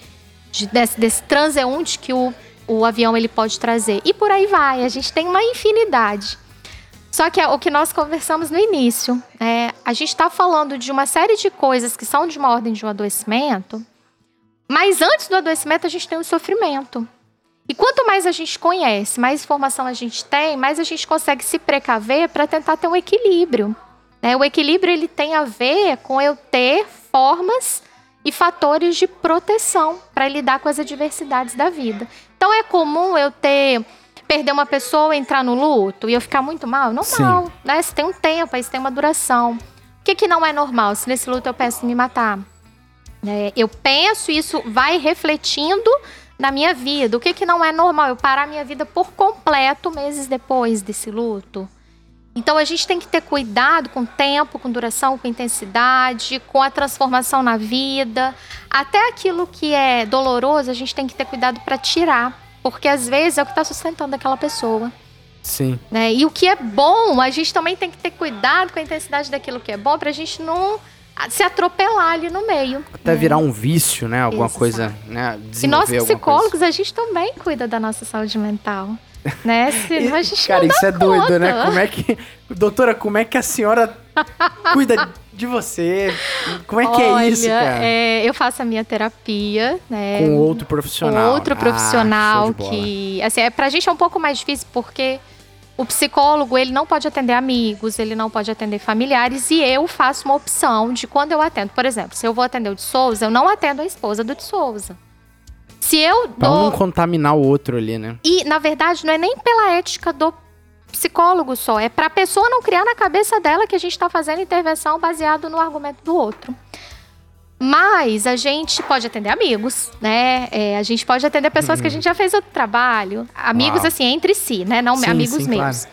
de- desse, desse transeunte que o, o avião ele pode trazer. E por aí vai, a gente tem uma infinidade. Só que é o que nós conversamos no início, é, a gente está falando de uma série de coisas que são de uma ordem de um adoecimento, mas antes do adoecimento a gente tem o sofrimento. E quanto mais a gente conhece, mais informação a gente tem, mais a gente consegue se precaver para tentar ter um equilíbrio. né? O equilíbrio ele tem a ver com eu ter formas e fatores de proteção para lidar com as adversidades da vida. Então é comum eu ter perder uma pessoa, entrar no luto e eu ficar muito mal, normal, né? Isso tem um tempo, isso tem uma duração. O que, que não é normal? Se nesse luto eu em me matar, né? Eu penso isso vai refletindo na minha vida. O que, que não é normal? Eu parar minha vida por completo meses depois desse luto. Então a gente tem que ter cuidado com o tempo, com duração, com intensidade, com a transformação na vida. Até aquilo que é doloroso, a gente tem que ter cuidado para tirar. Porque às vezes é o que está sustentando aquela pessoa. Sim. Né? E o que é bom, a gente também tem que ter cuidado com a intensidade daquilo que é bom pra gente não se atropelar ali no meio. Até virar um vício, né? Alguma Exato. coisa, né? E nós psicólogos, coisa. a gente também cuida da nossa saúde mental. Né? Senão a gente Cara, isso é doido, conta. né? Como é que. Doutora, como é que a senhora cuida de você? Como é que é isso, Olha, cara? é, eu faço a minha terapia, né? Com outro profissional. outro Ah, profissional bola. que, assim, é, pra gente é um pouco mais difícil porque o psicólogo, ele não pode atender amigos, ele não pode atender familiares e eu faço uma opção de quando eu atendo. Por exemplo, se eu vou atender o de Souza, eu não atendo a esposa do de Souza. Se eu Pra dou... não contaminar o outro ali, né? E, na verdade, não é nem pela ética do psicólogo só, é pra pessoa não criar na cabeça dela que a gente tá fazendo intervenção baseado no argumento do outro. Mas a gente pode atender amigos, né? É, a gente pode atender pessoas que a gente já fez outro trabalho. Amigos, Uau. assim, entre si, né? Não Sim, amigos sim, meus.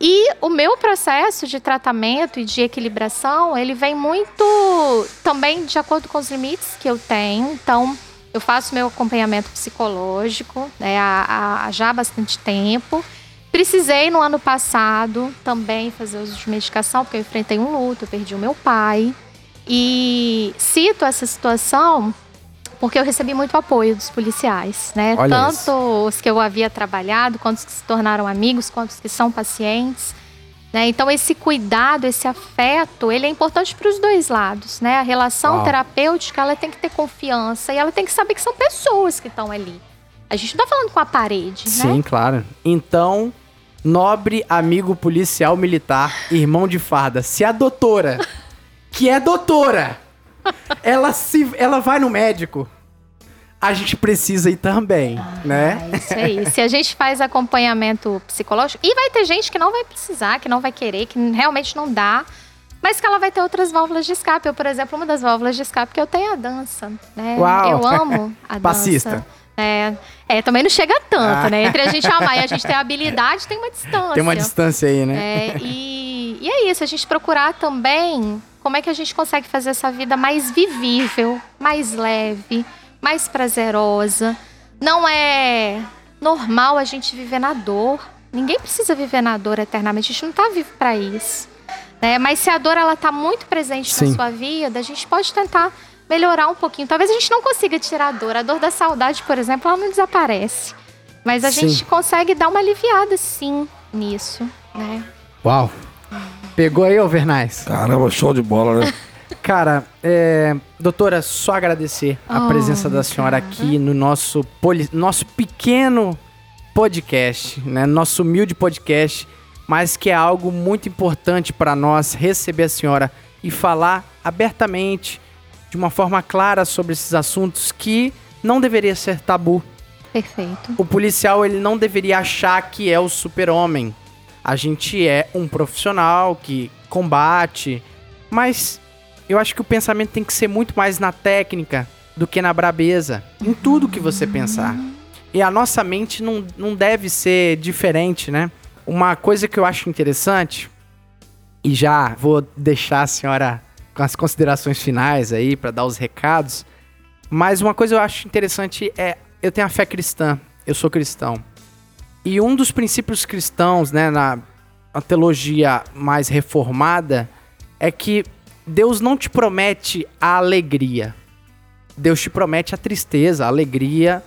E o meu processo de tratamento e de equilibração, ele vem muito também de acordo com os limites que eu tenho. Então, eu faço meu acompanhamento psicológico né, há, há já há bastante tempo. Precisei no ano passado também fazer uso de medicação, porque eu enfrentei um luto, eu perdi o meu pai. E cito essa situação porque eu recebi muito apoio dos policiais, né? Olha Tanto isso. os que eu havia trabalhado, quanto os que se tornaram amigos, quanto os que são pacientes. Né? Então, esse cuidado, esse afeto, ele é importante para os dois lados, né? A relação Uau. terapêutica, ela tem que ter confiança e ela tem que saber que são pessoas que estão ali. A gente não tá falando com a parede, Sim, né? claro. Então, nobre amigo policial militar, irmão de farda, se a doutora, que é doutora, ela se ela vai no médico, a gente precisa ir também, né? É isso aí. Se a gente faz acompanhamento psicológico, e vai ter gente que não vai precisar, que não vai querer, que realmente não dá, mas que ela vai ter outras válvulas de escape. Eu, por exemplo, uma das válvulas de escape que eu tenho é a dança, né? Uau. Eu amo a dança. Passista. É, é, também não chega tanto, Ah. né? Entre a gente amar e a gente ter habilidade, tem uma distância. Tem uma distância aí, né? É, e, e é isso, a gente procurar também como é que a gente consegue fazer essa vida mais vivível, mais leve, mais prazerosa. Não é normal a gente viver na dor. Ninguém precisa viver na dor eternamente, a gente não tá vivo para isso. Né? Mas se a dor ela tá muito presente Sim. na sua vida, a gente pode tentar melhorar um pouquinho. Talvez a gente não consiga tirar a dor. A dor da saudade, por exemplo, ela não desaparece. Mas a Sim. gente consegue dar uma aliviada sim nisso, né? Uau. Pegou aí, Overnais? Caramba, show de bola, né? Cara, é, doutora, só agradecer a Oh, presença da senhora aqui no nosso, poli- nosso pequeno podcast, né? Nosso humilde podcast, mas que é algo muito importante para nós receber a senhora e falar abertamente, de uma forma clara sobre esses assuntos que não deveria ser tabu. Perfeito. O policial ele não deveria achar que é o super-homem. A gente é um profissional que combate, mas eu acho que o pensamento tem que ser muito mais na técnica do que na brabeza, em tudo que você pensar. E a nossa mente não, não deve ser diferente, né? Uma coisa que eu acho interessante, e já vou deixar a senhora com as considerações finais aí para dar os recados, mas uma coisa eu acho interessante é eu tenho a fé cristã, eu sou cristão. E um dos princípios cristãos, né, na na teologia mais reformada, é que Deus não te promete a alegria. Deus te promete a tristeza, a alegria,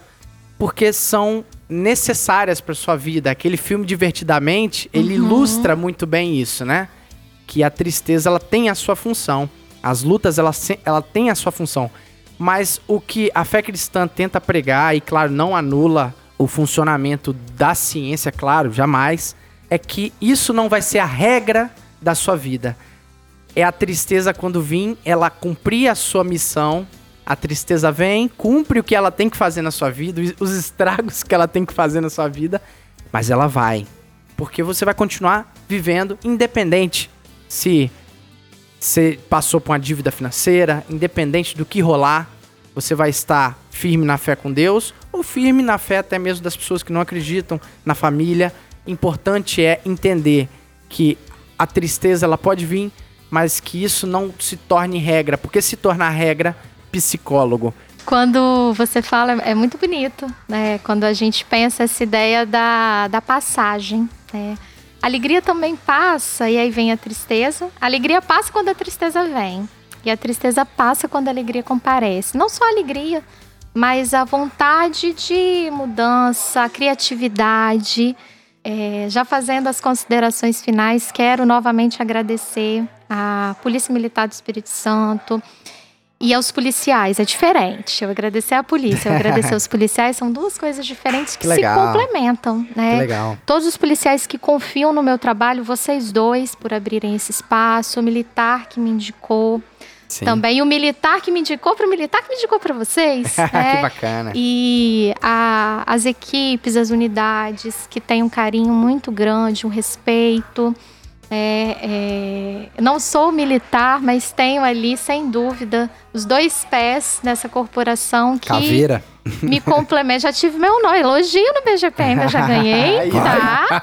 porque são necessárias para sua vida. Aquele filme Divertidamente, ele ilustra muito bem isso, né? Que a tristeza ela tem a sua função. As lutas ela, ela tem a sua função. Mas o que a fé cristã tenta pregar, e claro, não anula o funcionamento da ciência, claro, jamais, é que isso não vai ser a regra da sua vida. É a tristeza quando vir, ela cumprir a sua missão. A tristeza vem, cumpre o que ela tem que fazer na sua vida, os- os estragos que ela tem que fazer na sua vida, mas ela vai. Porque você vai continuar vivendo independente se você passou por uma dívida financeira, independente do que rolar, você vai estar firme na fé com Deus ou firme na fé até mesmo das pessoas que não acreditam, na família. Importante é entender que a tristeza ela pode vir, mas que isso não se torne regra, porque se tornar regra, psicólogo. Quando você fala, é muito bonito, né? Quando a gente pensa essa ideia da, da passagem, né? Alegria também passa e aí vem a tristeza. A alegria passa quando a tristeza vem. E a tristeza passa quando a alegria comparece. Não só a alegria, mas a vontade de mudança, a criatividade. É, já fazendo as considerações finais, quero novamente agradecer à Polícia Militar do Espírito Santo, e aos policiais é diferente. Eu agradecer à polícia, eu agradecer aos policiais são duas coisas diferentes que, Que se complementam, né? Que legal. Todos os policiais que confiam no meu trabalho, vocês dois por abrirem esse espaço, o militar que me indicou Sim. também, o militar que me indicou para o militar que me indicou para vocês, né? que bacana. E a- as equipes, as unidades que têm um carinho muito grande, um respeito. É, é, não sou militar, mas tenho ali, sem dúvida, os dois pés nessa corporação que Caveira. me complementa. Já tive meu nome, elogio no BGPM, eu já ganhei, tá?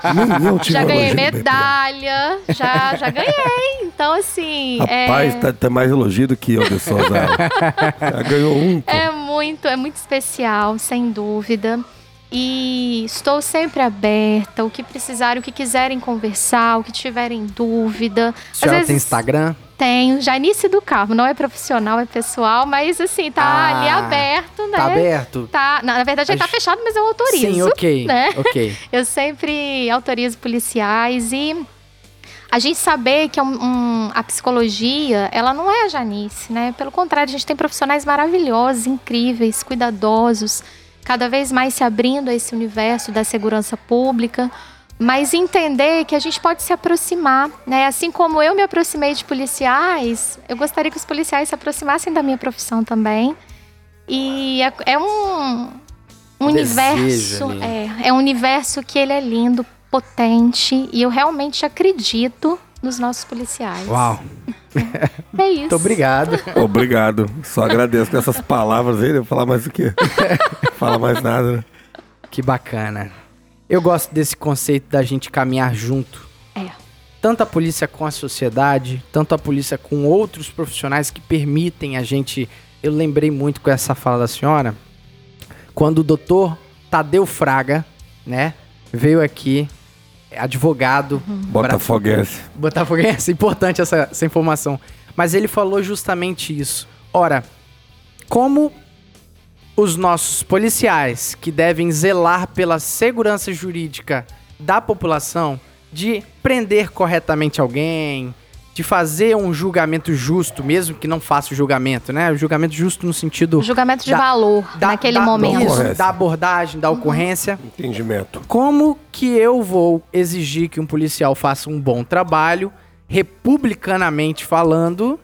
Já ganhei medalha, já, já ganhei. Então, assim. Rapaz, é... tá, tá mais elogio do que eu, Souza. Já ganhou um, pô. É muito, é muito especial, sem dúvida. E estou sempre aberta, o que precisarem, o que quiserem conversar, o que tiverem dúvida. Senhora tem vezes- Instagram? Tenho, Janice do Carmo, não é profissional, é pessoal, mas assim, tá Ah, ali aberto, né? Tá aberto? Tá, na na verdade, ele tá fechado, mas eu autorizo. Sim, ok. né? Ok. Eu sempre autorizo policiais e a gente saber que é um- um- a psicologia, ela não é a Janice, né? Pelo contrário, a gente tem profissionais maravilhosos, incríveis, cuidadosos, cada vez mais se abrindo a esse universo da segurança pública, mas entender que a gente pode se aproximar, né? Assim como eu me aproximei de policiais, eu gostaria que os policiais se aproximassem da minha profissão também. E é, é um, um universo, ali. é, é um universo que ele é lindo, potente, e eu realmente acredito nos nossos policiais. Uau. É isso. Muito obrigado. Obrigado. Só agradeço com essas palavras aí. Eu vou falar mais o quê? Fala mais nada, né? Que bacana. Eu gosto desse conceito da gente caminhar junto. É. Tanto a polícia com a sociedade, tanto a polícia com outros profissionais que permitem a gente. Eu lembrei muito com essa fala da senhora, quando o doutor Tadeu Fraga, né, veio aqui, advogado. Botafoguense. Botafoguense, importante essa, essa informação. Mas ele falou justamente isso. Ora, como os nossos policiais que devem zelar pela segurança jurídica da população de prender corretamente alguém, de fazer um julgamento justo, mesmo que não faça o julgamento, né? O julgamento justo no sentido Julgamento de Da- valor da, naquele da- momento. isso, da abordagem, da ocorrência. Entendimento. Como que eu vou exigir que um policial faça um bom trabalho, republicanamente falando,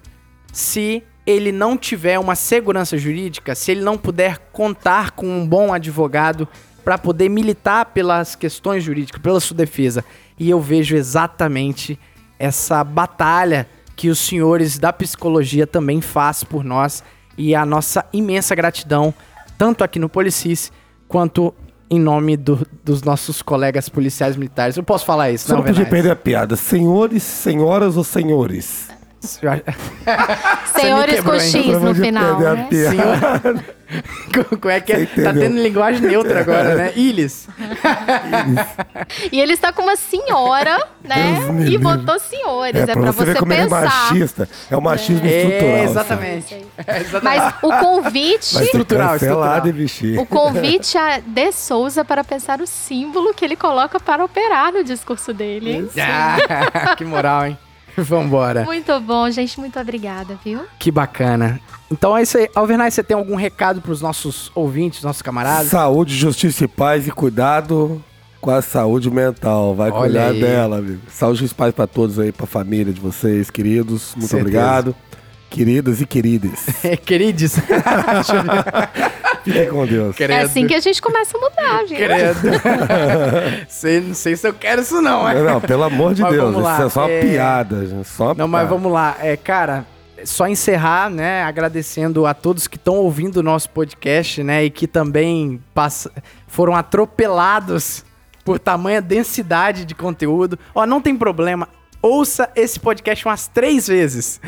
se ele não tiver uma segurança jurídica, se ele não puder contar com um bom advogado para poder militar pelas questões jurídicas, pela sua defesa? E eu vejo exatamente essa batalha que os senhores da psicologia também fazem por nós e a nossa imensa gratidão, tanto aqui no Policis quanto em nome do- dos nossos colegas policiais militares. Eu posso falar isso, Você não, podia Venaz? perder a piada. Senhores, senhoras ou senhores? Senhores com? X no final, né? Como é que é? Tá tendo linguagem neutra agora, né? Ilis. E ele está com uma senhora, né? Deus E botou senhores. É, pra pra você você ver como ele é pensar. machista. É o machismo estrutural. É, sabe? exatamente. É, exatamente. Mas o convite. Ser Estrutural, estrutural. e vestir. O convite a De Souza para pensar o símbolo que ele coloca para operar no discurso dele. hein? Ah, que moral, hein? Vambora. Muito bom, gente. Muito obrigada, viu? Que bacana. Então é isso aí. Alvernay, você tem algum recado pros nossos ouvintes, nossos camaradas? Saúde, justiça e paz e cuidado com a saúde mental. Vai Olha cuidar aí. dela, amigo. Saúde, justiça e paz pra todos aí, pra família de vocês, queridos. Muito Certeza. obrigado. Queridas e queridas. Queridos. Fiquem com Deus. É assim que a gente começa a mudar, viu? Credo. sei, não sei se eu quero isso não, é. Não, pelo amor de Mas Deus. Isso é só uma é- piada. gente. Só uma Não, mas piada. vamos lá. É, cara, só encerrar, né? Agradecendo a todos que estão ouvindo o nosso podcast, né? E que também pass- foram atropelados por tamanha densidade de conteúdo. Ó, não tem problema. Ouça esse podcast umas três vezes.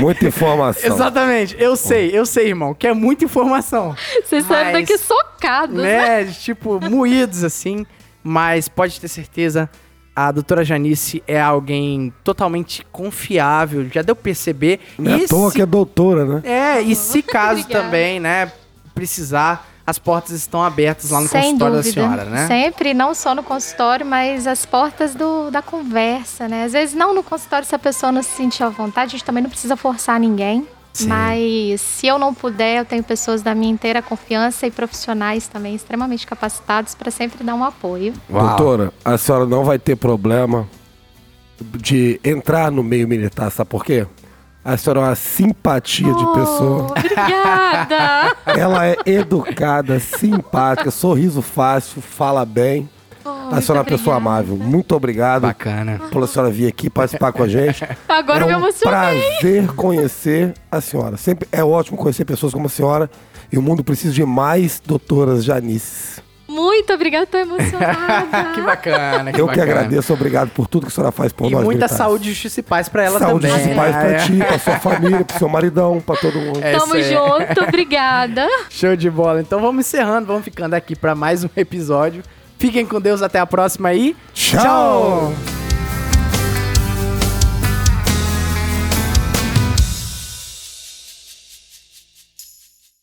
Muita informação. Exatamente. Eu sei, eu sei, irmão, que é muita informação. Vocês saem daqui socados, né? né? Tipo, moídos assim. Mas pode ter certeza, a doutora Janice é alguém totalmente confiável. Já deu pra perceber. Não é E à toa se- que é doutora, né? É, e se caso Obrigada. também, né, precisar, as portas estão abertas lá no Sem consultório dúvida. da senhora, né? Sempre, não só no consultório, mas as portas do, da conversa, né? Às vezes não no consultório, se a pessoa não se sentir à vontade, a gente também não precisa forçar ninguém. Sim. Mas se eu não puder, eu tenho pessoas da minha inteira confiança e profissionais também extremamente capacitados para sempre dar um apoio. Doutora, a senhora não vai ter problema de entrar no meio militar, sabe por quê? A senhora é uma simpatia de pessoa. Oh, Obrigada! Ela é educada, simpática, sorriso fácil, fala bem. a senhora é uma pessoa amável. Muito obrigado Bacana. pela senhora vir aqui participar com a gente. Agora eu é me um emocionei. prazer conhecer a senhora. Sempre é ótimo conhecer pessoas como a senhora. E o mundo precisa de mais doutoras Janices. Muito obrigada, tô emocionada. que bacana, que Eu que bacana. agradeço, obrigado por tudo que a senhora faz por E nós. muita militares. saúde, justiça e paz pra ela Saúde também. e paz né? pra ti, pra sua família, pro seu maridão, pra todo mundo. É Tamo junto, obrigada. Show de bola. Então vamos encerrando, vamos ficando aqui pra mais um episódio. Fiquem com Deus, até a próxima aí. Tchau!